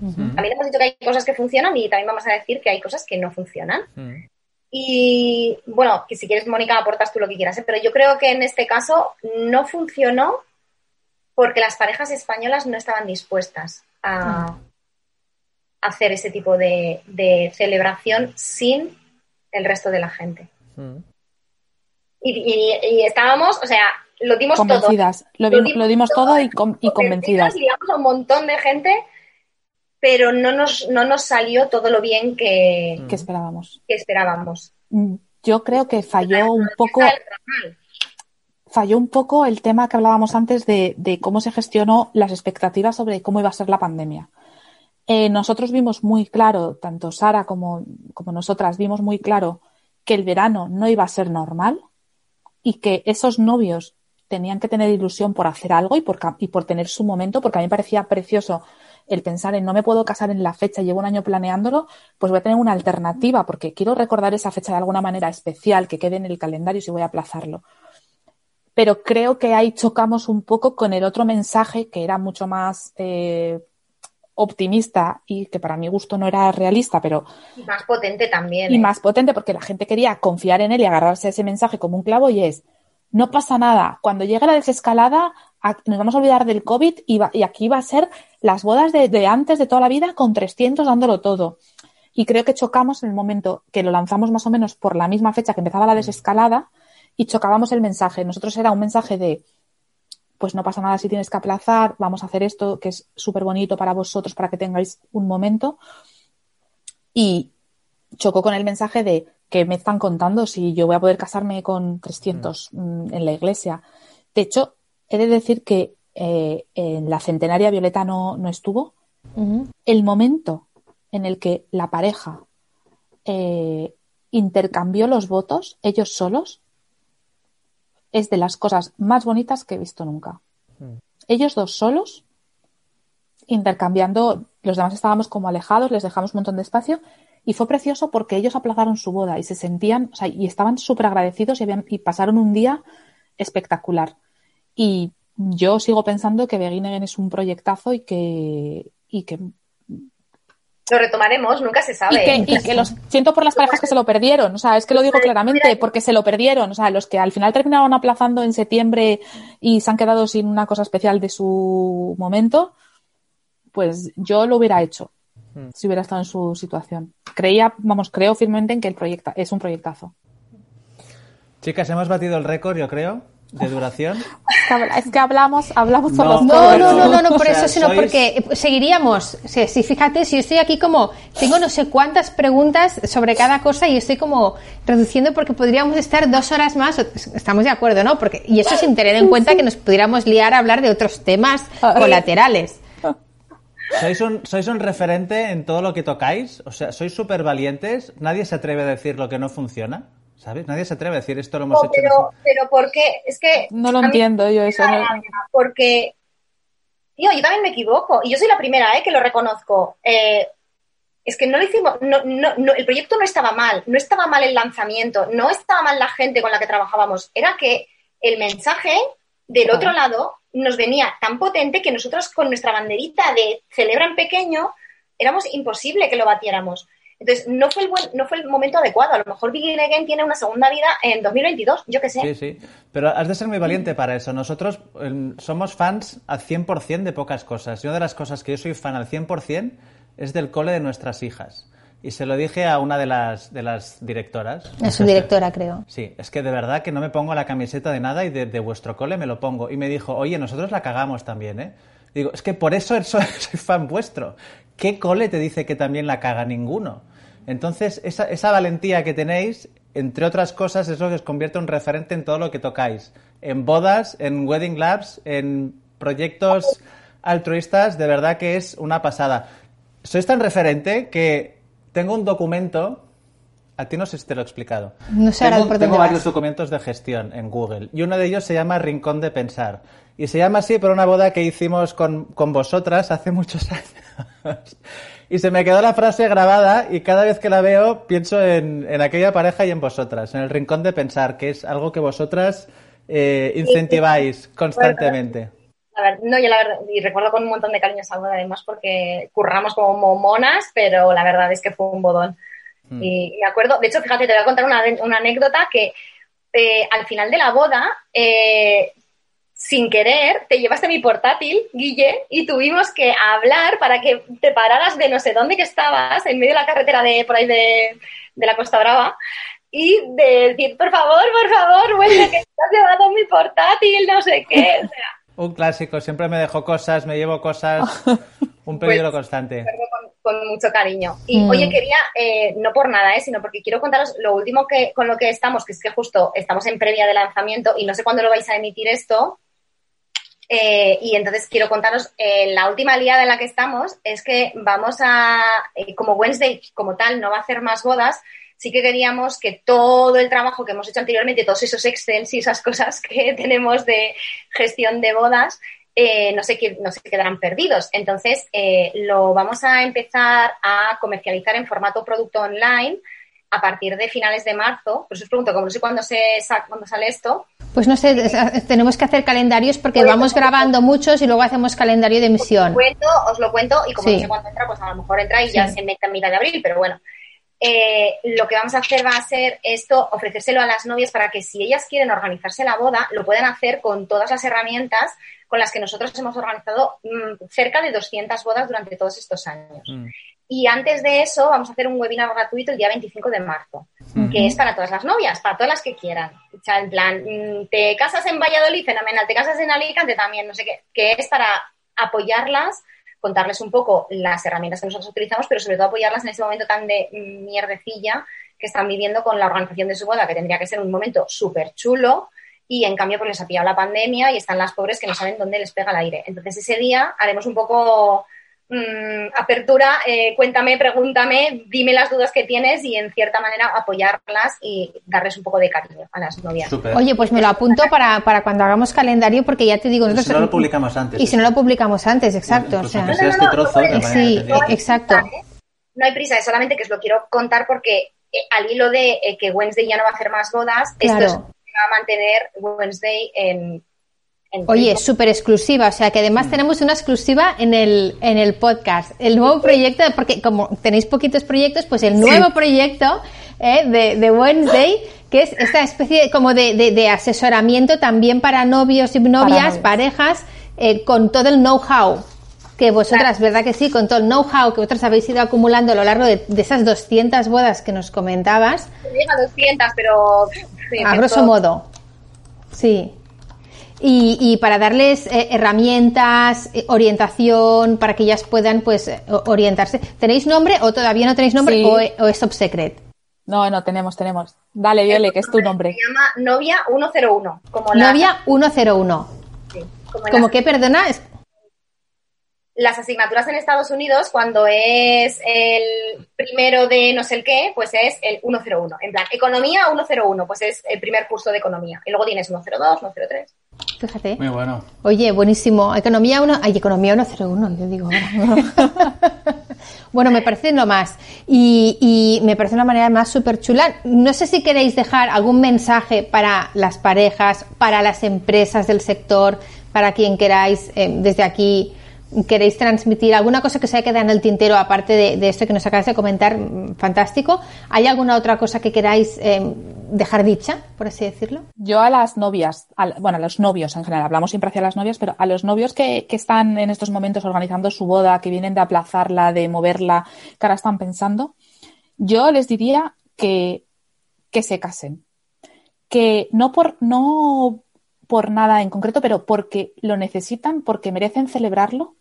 B: También hemos dicho que hay cosas que funcionan y también vamos a decir que hay cosas que no funcionan. Y bueno, que si quieres, Mónica, aportas tú lo que quieras, ¿eh? pero yo creo que en este caso no funcionó porque las parejas españolas no estaban dispuestas a, hacer ese tipo de, celebración sin el resto de la gente. Mm. Y, estábamos, o sea, lo dimos
C: convencidas.
B: todo.
C: Lo, dimos, todo y, convencidas.
B: Y a un montón de gente, pero no nos, no nos salió todo lo bien que,
C: que esperábamos.
B: Que esperábamos.
C: Mm, yo creo que falló un poco falló un poco el tema que hablábamos antes de, cómo se gestionó las expectativas sobre cómo iba a ser la pandemia. Eh, nosotros vimos muy claro, tanto Sara como, como, nosotras vimos muy claro que el verano no iba a ser normal y que esos novios tenían que tener ilusión por hacer algo y por, y por tener su momento, porque a mí me parecía precioso el pensar en no me puedo casar en la fecha, llevo un año planeándolo, pues voy a tener una alternativa porque quiero recordar esa fecha de alguna manera especial que quede en el calendario si voy a aplazarlo. Pero creo que ahí chocamos un poco con el otro mensaje que era mucho más eh, optimista y que para mi gusto no era realista, pero...
B: Y más potente también.
C: Y ¿eh? más potente porque la gente quería confiar en él y agarrarse a ese mensaje como un clavo y es, no pasa nada, cuando llegue la desescalada nos vamos a olvidar del COVID y, y aquí va a ser las bodas de, antes de toda la vida con 300 dándolo todo. Y creo que chocamos en el momento que lo lanzamos más o menos por la misma fecha que empezaba la desescalada y chocábamos el mensaje. Nosotros era un mensaje de, pues no pasa nada si tienes que aplazar, vamos a hacer esto que es súper bonito para vosotros, para que tengáis un momento. Y chocó con el mensaje de que me están contando si yo voy a poder casarme con 300 mm. mm, en la iglesia. De hecho, he de decir que eh, en la centenaria Violeta no, no estuvo. El momento en el que la pareja eh, intercambió los votos, ellos solos, es de las cosas más bonitas que he visto nunca. Mm. Ellos dos solos, intercambiando, los demás estábamos como alejados, les dejamos un montón de espacio y fue precioso porque ellos aplazaron su boda y se sentían, o sea, y estaban súper agradecidos y, y pasaron un día espectacular. Y yo sigo pensando que Beginegen es un proyectazo y que, y que
B: lo retomaremos, nunca se sabe.
C: Y que, los siento por las parejas que se lo perdieron, o sea, es que lo digo claramente, porque se lo perdieron, o sea, los que al final terminaron aplazando en septiembre y se han quedado sin una cosa especial de su momento, pues yo lo hubiera hecho hmm. si hubiera estado en su situación. Creía, vamos, creo firmemente en que el proyecto es un proyectazo.
A: Chicas, hemos batido el récord, yo creo de duración?
C: Es que hablamos, hablamos por los
D: No, no, no, no, no, por eso, sino porque seguiríamos. Si, fíjate, si yo estoy aquí como, tengo no sé cuántas preguntas sobre cada cosa y estoy como reduciendo porque podríamos estar dos horas más, estamos de acuerdo, ¿no? Porque, y eso sin tener en cuenta que nos pudiéramos liar a hablar de otros temas colaterales.
A: Sois un, sois un referente en todo lo que tocáis, o sea, sois súper valientes, nadie se atreve a decir lo que no funciona. ¿Sabes? Nadie se atreve a decir esto lo hemos hecho.
B: Pero, pero ¿por qué? Es que.
C: No lo entiendo yo eso.
B: Porque. Tío, yo también me equivoco. Y yo soy la primera, ¿eh? Que lo reconozco. Eh, es que no lo hicimos. No, no, el proyecto no estaba mal. No estaba mal el lanzamiento. No estaba mal la gente con la que trabajábamos. Era que el mensaje del otro lado nos venía tan potente que nosotros con nuestra banderita de celebra en pequeño éramos imposible que lo batiéramos. Entonces, no fue, el no fue el momento adecuado. A lo mejor Begin Again tiene una segunda vida en 2022, yo qué sé.
A: Sí, sí. Pero has de ser muy valiente para eso. Nosotros em, somos fans al 100% de pocas cosas. Y una de las cosas que yo soy fan al 100% es del cole de nuestras hijas. Y se lo dije a una de las, de las directoras.
D: Es su directora, creo.
A: Sí, es que de verdad que no me pongo la camiseta de nada y de, de vuestro cole me lo pongo. Y me dijo, oye, nosotros la cagamos también, ¿eh? Digo, es que por eso soy, *laughs* soy fan vuestro. ¿Qué cole te dice que también la caga ninguno? Entonces, esa, esa valentía que tenéis, entre otras cosas, es lo que os convierte en referente en todo lo que tocáis. En bodas, en wedding labs, en proyectos altruistas, de verdad que es una pasada. Sois tan referente que tengo un documento a ti no sé si te lo he explicado.
D: No sé
A: tengo, tengo varios documentos de gestión en Google y uno de ellos se llama Rincón de Pensar. Y se llama así por una boda que hicimos con, con vosotras hace muchos *laughs* años. Y se me quedó la frase grabada y cada vez que la veo pienso en, en aquella pareja y en vosotras, en el rincón de pensar, que es algo que vosotras eh, incentiváis constantemente.
B: no, yo la verdad, y recuerdo con un montón de cariño esa boda además porque curramos como monas, pero la verdad es que fue un bodón. Hmm. Y, me acuerdo, de hecho, fíjate, te voy a contar una, una anécdota que eh, al final de la boda eh, sin querer, te llevaste mi portátil, Guille, y tuvimos que hablar para que te pararas de no sé dónde que estabas, en medio de la carretera de por ahí de, la Costa Brava, y de decir, por favor, por favor, vuelve, que te has llevado mi portátil, no sé qué.
A: Un clásico, siempre me dejo cosas, me llevo cosas, *laughs* un peligro pues, constante.
B: Con, mucho cariño. Y mm. oye, quería, eh, no por nada, eh, sino porque quiero contaros lo último que con lo que estamos, que es que justo estamos en previa de lanzamiento y no sé cuándo lo vais a emitir esto, eh, y entonces quiero contaros, eh, la última liada en la que estamos es que vamos a, eh, como Wednesday como tal no va a hacer más bodas, sí que queríamos que todo el trabajo que hemos hecho anteriormente, todos esos Excels y esas cosas que *laughs* tenemos de gestión de bodas, no, se, no se quedarán perdidos. Entonces, lo vamos a empezar a comercializar en formato producto online a partir de finales de marzo. Por eso os pregunto, como no sé cuándo, se, cuándo sale esto,
D: pues no sé, tenemos que hacer calendarios porque vamos grabando muchos y luego hacemos calendario de emisión.
B: Os lo cuento, os lo cuento y como no sé cuándo entra, pues a lo mejor entra y ya se mete en mitad de abril, pero bueno. Eh, lo que vamos a hacer va a ser esto, ofrecérselo a las novias para que si ellas quieren organizarse la boda, lo puedan hacer con todas las herramientas con las que nosotros hemos organizado mm, cerca de 200 bodas durante todos estos años. Mm. Y antes de eso, vamos a hacer un webinar gratuito el día 25 de marzo, que es para todas las novias, para todas las que quieran. O sea, en plan, mm, te casas en Valladolid, fenomenal, te casas en Alicante también, no sé qué, que es para apoyarlas, contarles un poco las herramientas que nosotros utilizamos, pero sobre todo apoyarlas en ese momento tan de mierdecilla que están viviendo con la organización de su boda, que tendría que ser un momento súper chulo, y en cambio pues les ha pillado la pandemia y están las pobres que no saben dónde les pega el aire. Entonces ese día haremos un poco Mm, apertura, eh, cuéntame, pregúntame, dime las dudas que tienes y en cierta manera apoyarlas y darles un poco de cariño a las novias.
D: Oye, pues me lo apunto para, para cuando hagamos calendario porque ya te digo...
A: Nosotros, si no lo publicamos antes.
D: Y si no lo publicamos antes, exacto. o sea, sí, exacto.
B: No hay prisa, es solamente que os lo quiero contar porque eh, al hilo de eh, que Wednesday ya no va a hacer más bodas, esto va a mantener Wednesday en
D: Oye, súper exclusiva, o sea que además mm. tenemos una exclusiva en el, en el podcast. El nuevo proyecto, porque como tenéis poquitos proyectos, pues el nuevo proyecto eh, de, de, Wednesday, que es esta especie como de, de, asesoramiento también para novios y novias, parejas, eh, con todo el know-how que vosotras, ¿verdad que sí? Con todo el know-how que vosotros habéis ido acumulando a lo largo de, esas 200 bodas que nos comentabas.
B: Llega a 200, pero...
D: a grosso modo. Sí y, para darles eh, herramientas, eh, orientación, para que ellas puedan pues eh, orientarse. ¿Tenéis nombre o todavía no tenéis nombre o, es top secret?
C: No, no, tenemos, tenemos. Dale, Viole, que es tu nombre.
B: Se llama Novia 101.
D: Como Novia 101. Sí, como, ¿Como qué, perdona?
B: las asignaturas en Estados Unidos, cuando es el primero de no sé el qué, pues es el 101. En plan, economía 101, pues es el primer curso de economía. Y luego tienes 102, 103.
D: Fíjate.
A: Muy bueno.
D: Oye, buenísimo. Economía 1, ay, economía 101, yo digo *laughs* bueno, me parece lo más. Y, y me parece una manera más súper chula. No sé si queréis dejar algún mensaje para las parejas, para las empresas del sector, para quien queráis eh, desde aquí queréis transmitir alguna cosa que se haya quedado en el tintero, aparte de, esto que nos acabas de comentar, mm, fantástico. ¿Hay alguna otra cosa que queráis em, dejar dicha, por así decirlo?
C: Yo a las novias, bueno, a los novios en general, hablamos siempre hacia las novias, pero a los novios que, que, están en estos momentos organizando su boda, que vienen de aplazarla, de moverla, que ahora están pensando, yo les diría que, que se casen. Que no por, no por nada en concreto, pero porque lo necesitan, porque merecen celebrarlo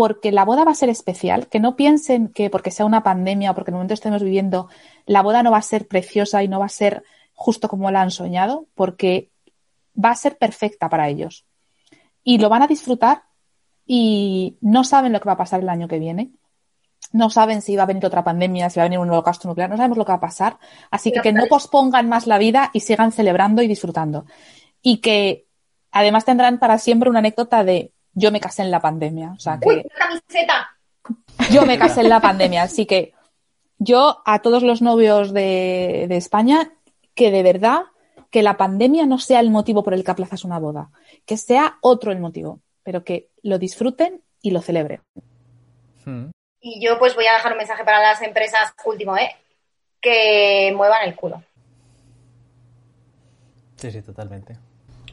C: porque la boda va a ser especial, que no piensen que porque sea una pandemia o porque en el momento estemos viviendo, la boda no va a ser preciosa y no va a ser justo como la han soñado, porque va a ser perfecta para ellos. Y lo van a disfrutar y no saben lo que va a pasar el año que viene. No saben si va a venir otra pandemia, si va a venir un nuevo caso nuclear, no sabemos lo que va a pasar. Así que que no pospongan más la vida y sigan celebrando y disfrutando. Y que además tendrán para siempre una anécdota de yo me casé en la pandemia. O sea que.
B: camiseta!
C: Yo me casé en la pandemia, así que yo a todos los novios de, España, que de verdad que la pandemia no sea el motivo por el que aplazas una boda, que sea otro el motivo, pero que lo disfruten y lo celebren.
B: Hmm. Y yo pues voy a dejar un mensaje para las empresas último, ¿eh? Que muevan el culo.
A: Sí, sí, totalmente.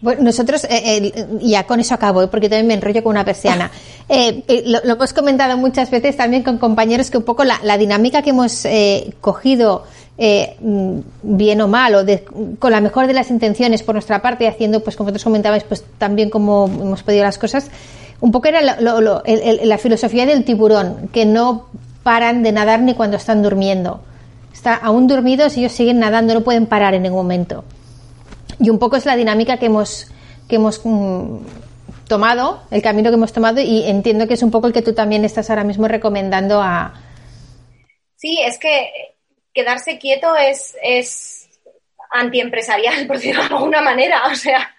D: Bueno, nosotros, eh, eh, ya con eso acabo, ¿eh? porque también me enrollo con una persiana. *laughs* Eh, eh, lo, lo hemos comentado muchas veces también con compañeros que un poco la, la dinámica que hemos eh, cogido, eh, mm, bien o mal, o de- con la mejor de las intenciones por nuestra parte, haciendo, pues como vosotros comentabais, pues también como hemos pedido las cosas, un poco era lo- el- el- la filosofía del tiburón, que no paran de nadar ni cuando están durmiendo. Está aún dormidos y ellos siguen nadando, no pueden parar en ningún momento. Y un poco es la dinámica que hemos, que hemos mm, tomado, el camino que hemos tomado, y entiendo que es un poco el que tú también estás ahora mismo recomendando a.
B: Sí, es que quedarse quieto es, es antiempresarial, *laughs* por decirlo de alguna manera. O sea,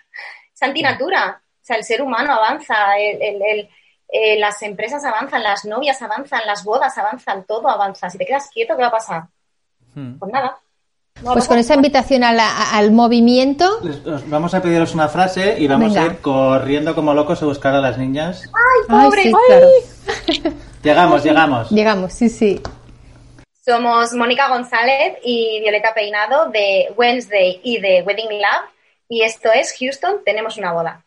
B: es antinatura. O sea, el ser humano avanza, el- el- el- eh, las empresas avanzan, las novias avanzan, las bodas avanzan, todo avanza. Si te quedas quieto, ¿qué va a pasar?
A: Hmm.
B: Pues nada.
D: Pues con esa invitación a la- al movimiento.
A: Les- vamos a pediros una frase y vamos
D: Venga.
A: a ir corriendo como locos a buscar a las niñas.
B: ¡Ay, pobre!
D: sí, claro. *laughs*
A: Llegamos, llegamos.
D: Llegamos, sí, sí.
B: Somos Mónica González y Violeta Peinado de Wednesday y de Wedding Lab. Y esto es Houston, tenemos una boda.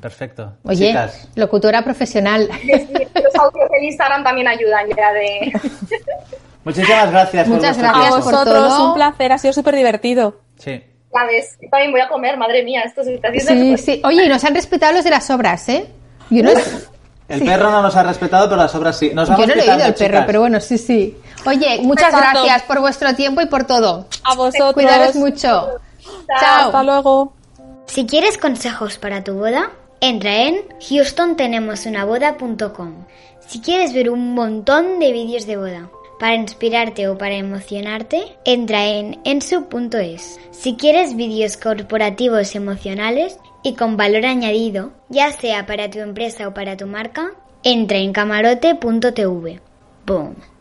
A: Perfecto.
D: Oye,
A: Chicas,
D: locutora profesional.
B: Los audios en Instagram también ayudan ya de... *laughs*
A: muchísimas gracias. por
D: Muchas
A: vuestro
C: A
D: gracias
A: tiempo.
D: por
C: vosotros,
D: todo.
C: un placer, ha sido súper divertido.
A: Sí.
B: Ya ves, yo también voy a comer, madre mía, esto se está haciendo
D: Sí, sí. Oye, y nos han respetado los de las obras, ¿eh? Yo no,
A: El perro no nos ha respetado, pero las obras sí. Nos vamos
D: yo no le he oído al perro, pero bueno, sí, sí. Oye, muchas
C: besazo.
D: gracias por vuestro tiempo y por todo.
C: A vosotros.
D: Cuidaros mucho. Chao.
C: Hasta luego.
E: Si quieres consejos para tu boda, entra en houstontenemosunaboda.com. Si quieres ver un montón de vídeos de boda para inspirarte o para emocionarte, entra en ensu.es. Si quieres vídeos corporativos emocionales y con valor añadido, ya sea para tu empresa o para tu marca, entra en camarote.tv. Boom.